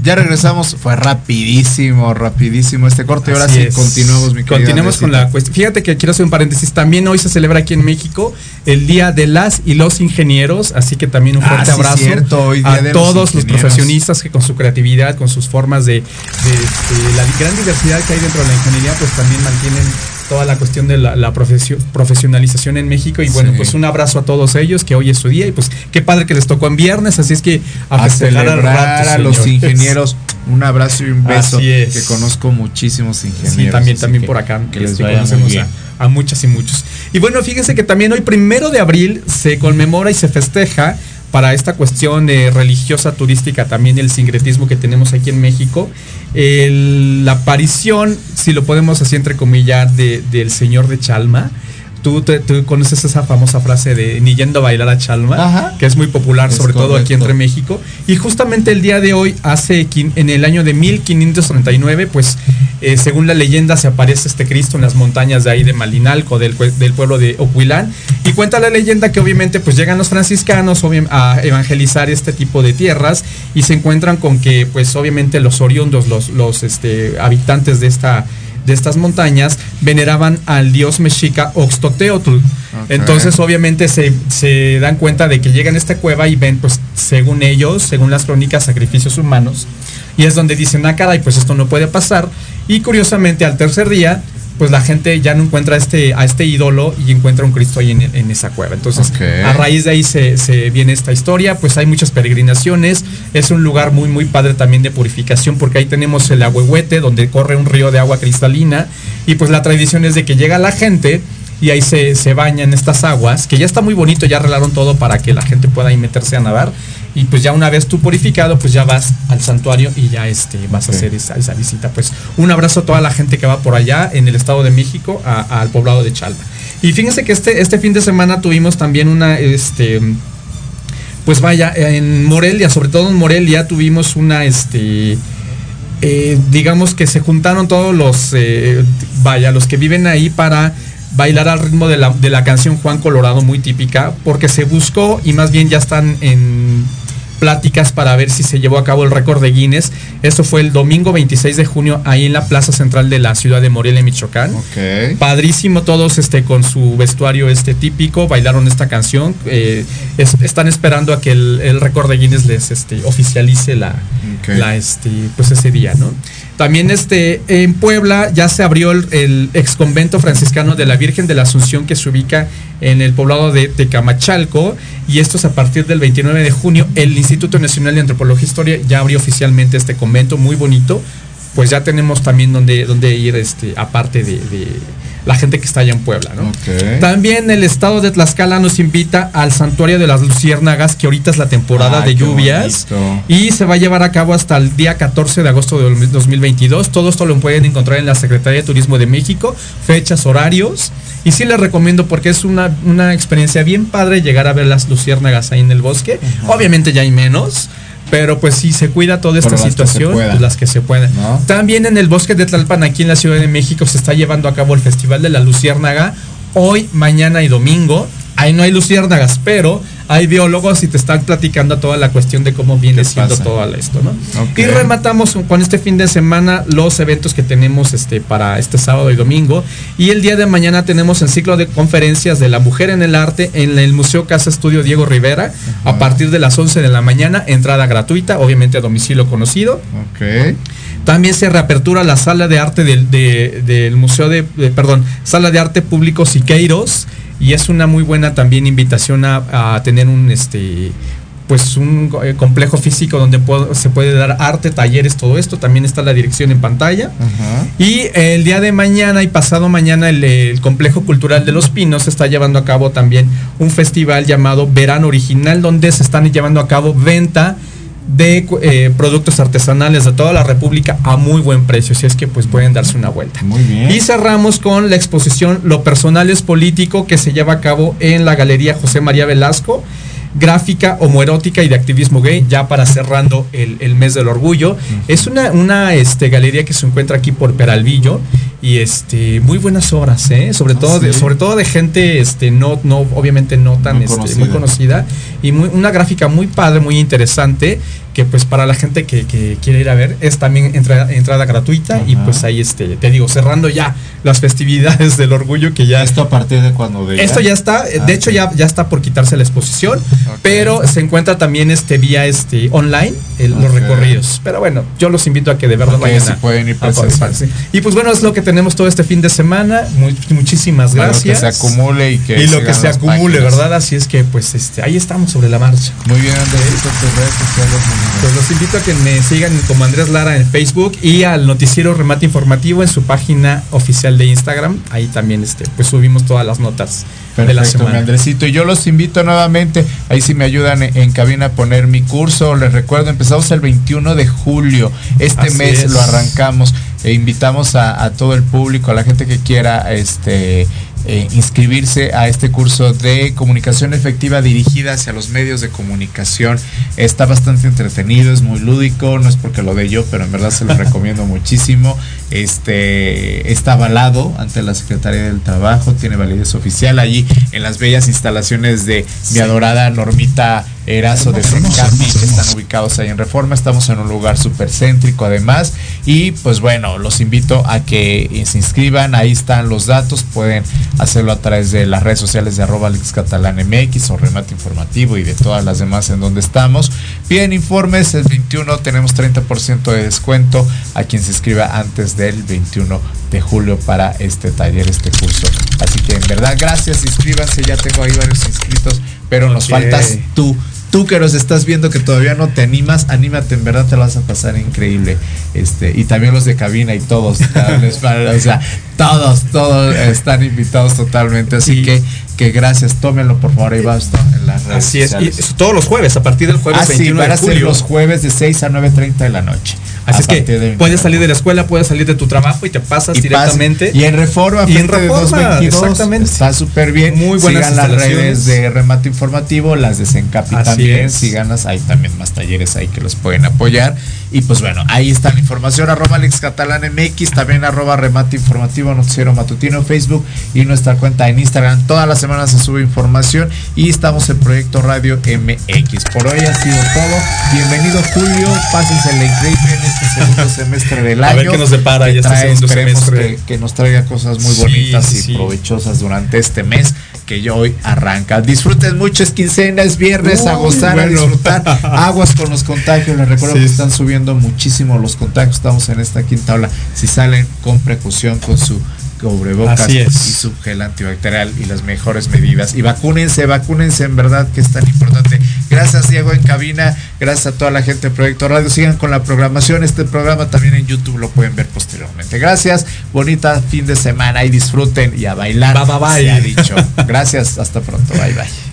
Ya regresamos, fue rapidísimo, rapidísimo este corte. Ahora Así sí, es. continuamos, mi Continuemos con la cuestión. Fíjate que quiero hacer un paréntesis. También hoy se celebra aquí en México el Día de las y los ingenieros. Así que también un Ah, fuerte sí, abrazo cierto, hoy a los todos los, ingenieros. profesionistas que con su creatividad, con sus formas de, de- de la gran diversidad que hay dentro de la ingeniería, pues también mantienen toda la cuestión de la, la profesio- profesionalización en México. Y bueno, Sí. pues un abrazo a todos ellos, que hoy es su día. Y pues qué padre que les tocó en viernes. Así es que a al celebrar rato, a los ingenieros. Un abrazo y un beso. Así es. Que conozco muchísimos ingenieros. Sí, también, también por acá. Que les este, conocemos a, a muchas y muchos. Y bueno, fíjense que también hoy, primero de abril, se conmemora y se festeja para esta cuestión de religiosa turística, también el sincretismo que tenemos aquí en México, la aparición, si lo podemos así entrecomillar, de, del señor de Chalma. Tú, te- tú conoces esa famosa frase de ni yendo a bailar a Chalma, Ajá. que es muy popular, Es sobre todo aquí entre México. Y justamente el día de hoy, hace en el año de 1539, pues eh, según la leyenda se aparece este Cristo en las montañas de ahí de Malinalco, del, del pueblo de Ocuilán. Y cuenta la leyenda que obviamente pues llegan los franciscanos a evangelizar este tipo de tierras y se encuentran con que pues obviamente los oriundos, los, los este, habitantes de esta de estas montañas veneraban al dios mexica Oxtoteotl. Entonces, obviamente, se, se dan cuenta de que llegan a esta cueva y ven, pues, según ellos, según las crónicas, sacrificios humanos. Y es donde dicen, ah, caray, pues esto no puede pasar. Y curiosamente, al tercer día, pues la gente ya no encuentra a este, a este ídolo y encuentra un Cristo ahí en, en esa cueva. Entonces, a raíz de ahí se, se viene esta historia, pues hay muchas peregrinaciones, es un lugar muy muy padre también de purificación porque ahí tenemos el agüehuete donde corre un río de agua cristalina y pues la tradición es de que llega la gente y ahí se, se baña en estas aguas, que ya está muy bonito, ya arreglaron todo para que la gente pueda ahí meterse a nadar y pues ya una vez tú purificado, pues ya vas al santuario y ya este vas a hacer esa, esa visita. Pues un abrazo a toda la gente que va por allá en el Estado de México a- al poblado de Chalma. Y fíjense que este, este fin de semana tuvimos también una, este, pues vaya, en Morelia, sobre todo en Morelia tuvimos una, este, eh, digamos que se juntaron todos los, eh, vaya, los que viven ahí para bailar al ritmo de la, de la canción Juan Colorado, muy típica, porque se buscó y más bien ya están en pláticas para ver si se llevó a cabo el récord de Guinness. Esto fue el domingo 26 de junio ahí en la plaza central de la ciudad de Morelia, Michoacán. Padrísimo todos este con su vestuario este típico, bailaron esta canción. eh, es- están esperando a que el, el récord de Guinness les este, oficialice la, la, este, pues ese día, ¿no? También este, en Puebla ya se abrió el, el ex convento franciscano de la Virgen de la Asunción que se ubica en el poblado de Tecamachalco y esto es a partir del 29 de junio. El Instituto Nacional de Antropología e Historia ya abrió oficialmente este convento muy bonito. Pues ya tenemos también donde, donde ir este, aparte de, de la gente que está allá en Puebla, ¿no? También el estado de Tlaxcala nos invita al santuario de las luciérnagas, que ahorita es la temporada de lluvias. Y se va a llevar a cabo hasta el día 14 de agosto de 2022. Todo esto lo pueden encontrar en la Secretaría de Turismo de México, fechas, horarios. Y sí les recomiendo porque es una, una experiencia bien padre llegar a ver las luciérnagas ahí en el bosque. Obviamente ya hay menos. Pero pues sí, se cuida toda esta las situación, las que se pueden. ¿No? También en el bosque de Tlalpan, aquí en la Ciudad de México, se está llevando a cabo el Festival de la Luciérnaga. Hoy, mañana y domingo. Ahí no hay luciérnagas, pero hay biólogos y te están platicando toda la cuestión de cómo viene ¿Qué siendo pasa? todo esto, ¿no? Y rematamos con este fin de semana los eventos que tenemos este, para este sábado y domingo. Y el día de mañana tenemos el ciclo de conferencias de la mujer en el arte en el Museo Casa Estudio Diego Rivera a partir de las 11 de la mañana, entrada gratuita, obviamente a domicilio conocido. Ok. También se reapertura la sala de arte del, de- del Museo de, de- perdón, sala de arte público Siqueiros y es una muy buena también invitación a, a tener un este pues un eh, complejo físico donde puedo- se puede dar arte, talleres, todo esto. También está la dirección en pantalla. Y el día de mañana y pasado mañana el, el Complejo Cultural de Los Pinos está llevando a cabo también un festival llamado Verano Original donde se están llevando a cabo venta de eh, productos artesanales de toda la República a muy buen precio, si es que pues pueden darse una vuelta. Muy bien. Y cerramos con la exposición Lo personal es político que se lleva a cabo en la Galería José María Velasco, gráfica homoerótica y de activismo gay, ya para cerrando el, el mes del orgullo. Es una, una este, galería que se encuentra aquí por Peralvillo y este muy buenas obras, ¿eh? sobre Ah, todo de, sobre todo de gente este no no obviamente no tan Muy este, conocida. muy conocida y muy, una gráfica muy padre, muy interesante que pues para la gente que, que quiere ir a ver es también entrada, entrada gratuita y pues ahí este te digo cerrando ya las festividades del orgullo que ya ¿Esto a partir de cuando de esto ya está, Ah, de hecho ya, ya está por quitarse la exposición, pero se encuentra también este vía este online el- los recorridos. Pero bueno, yo los invito a que de verdad vayan si a, pueden ir a sí. Y pues bueno, es lo que tenemos todo este fin de semana. Muy- muchísimas Bueno, gracias. que se acumule y que y lo que se acumule, páginas. ¿verdad? Así es que pues este ahí estamos sobre la marcha. Muy bien, niño. Pues los invito a que me sigan como Andrés Lara en Facebook y al noticiero Remate Informativo en su página oficial de Instagram. Ahí también este pues subimos todas las notas de la Perfecto, semana. Andresito. Y yo los invito nuevamente, ahí si me ayudan en, en cabina a poner mi curso. Les recuerdo, empezamos el 21 de julio. Este Así mes es. lo arrancamos. E invitamos a, a todo el público, a la gente que quiera este eh, inscribirse a este curso de comunicación efectiva dirigida hacia los medios de comunicación. Está bastante entretenido, es muy lúdico, no es porque lo dé yo, pero en verdad se lo recomiendo muchísimo. Este está avalado ante la Secretaría del Trabajo, tiene validez oficial allí en las bellas instalaciones de mi adorada Normita Erazo de Sencapi, que están ubicados ahí en Reforma. Estamos en un lugar súper céntrico además. Y pues bueno, los invito a que se inscriban. Ahí están los datos. Pueden hacerlo a través de las redes sociales de arroba MX o Remate Informativo y de todas las demás en donde estamos. Piden informes. El 21 tenemos 30% de descuento a quien se inscriba antes del 21 de julio para este taller, este curso. Así que en verdad, gracias. Inscríbanse. Ya tengo ahí varios inscritos. Pero nos faltas tú. Tú que nos estás viendo que todavía no te animas, anímate, en verdad te lo vas a pasar increíble. Este, y también los de cabina y todos, o sea, todos, todos están invitados totalmente. Así que, que gracias, tómenlo por favor, ahí va esto en las redes Así es, y todos los jueves, a partir del jueves Ah, sí, 21 van de ser julio. los jueves de 6 a 9.30 de la noche. Así es que de puedes salir de la escuela, puedes salir de tu trabajo y te pasas y directamente. Y en Reforma, Y en frente de Reforma, 222, exactamente. Está súper bien. Muy buenas Sigan las redes de Remate Informativo, las de Sencapi Así también. es. Si ganas, hay también más talleres ahí que los pueden apoyar. Y pues bueno, ahí está la información. Arroba Alex Catalán MX, también arroba Remate Informativo, Noticiero Matutino, Facebook y nuestra cuenta en Instagram. Todas las semanas se sube información y estamos en Proyecto Radio MX. Por hoy ha sido todo. Bienvenido Julio, pásensela increíble en este segundo semestre del A año. ver qué nos depara que ya este segundo semestre. que, que nos traiga cosas muy bonitas sí, y sí. provechosas durante este mes que ya hoy arranca. Disfruten mucho, es quincena, es viernes, a Uy, gozar, a disfrutar. Aguas con los contagios, les recuerdo Sí. que están subiendo muchísimo los contagios, estamos en esta quinta ola. Si salen con precaución con su cubrebocas y su gel antibacterial y las mejores medidas. Y vacúnense, vacúnense en verdad que es tan importante. Gracias Diego en cabina, gracias a toda la gente de Proyecto Radio. Sigan con la programación. Este programa también en YouTube lo pueden ver posteriormente. Gracias, bonita fin de semana y disfruten y a bailar. Bye, bye, bye. Se ha dicho. Gracias, hasta pronto. Bye bye.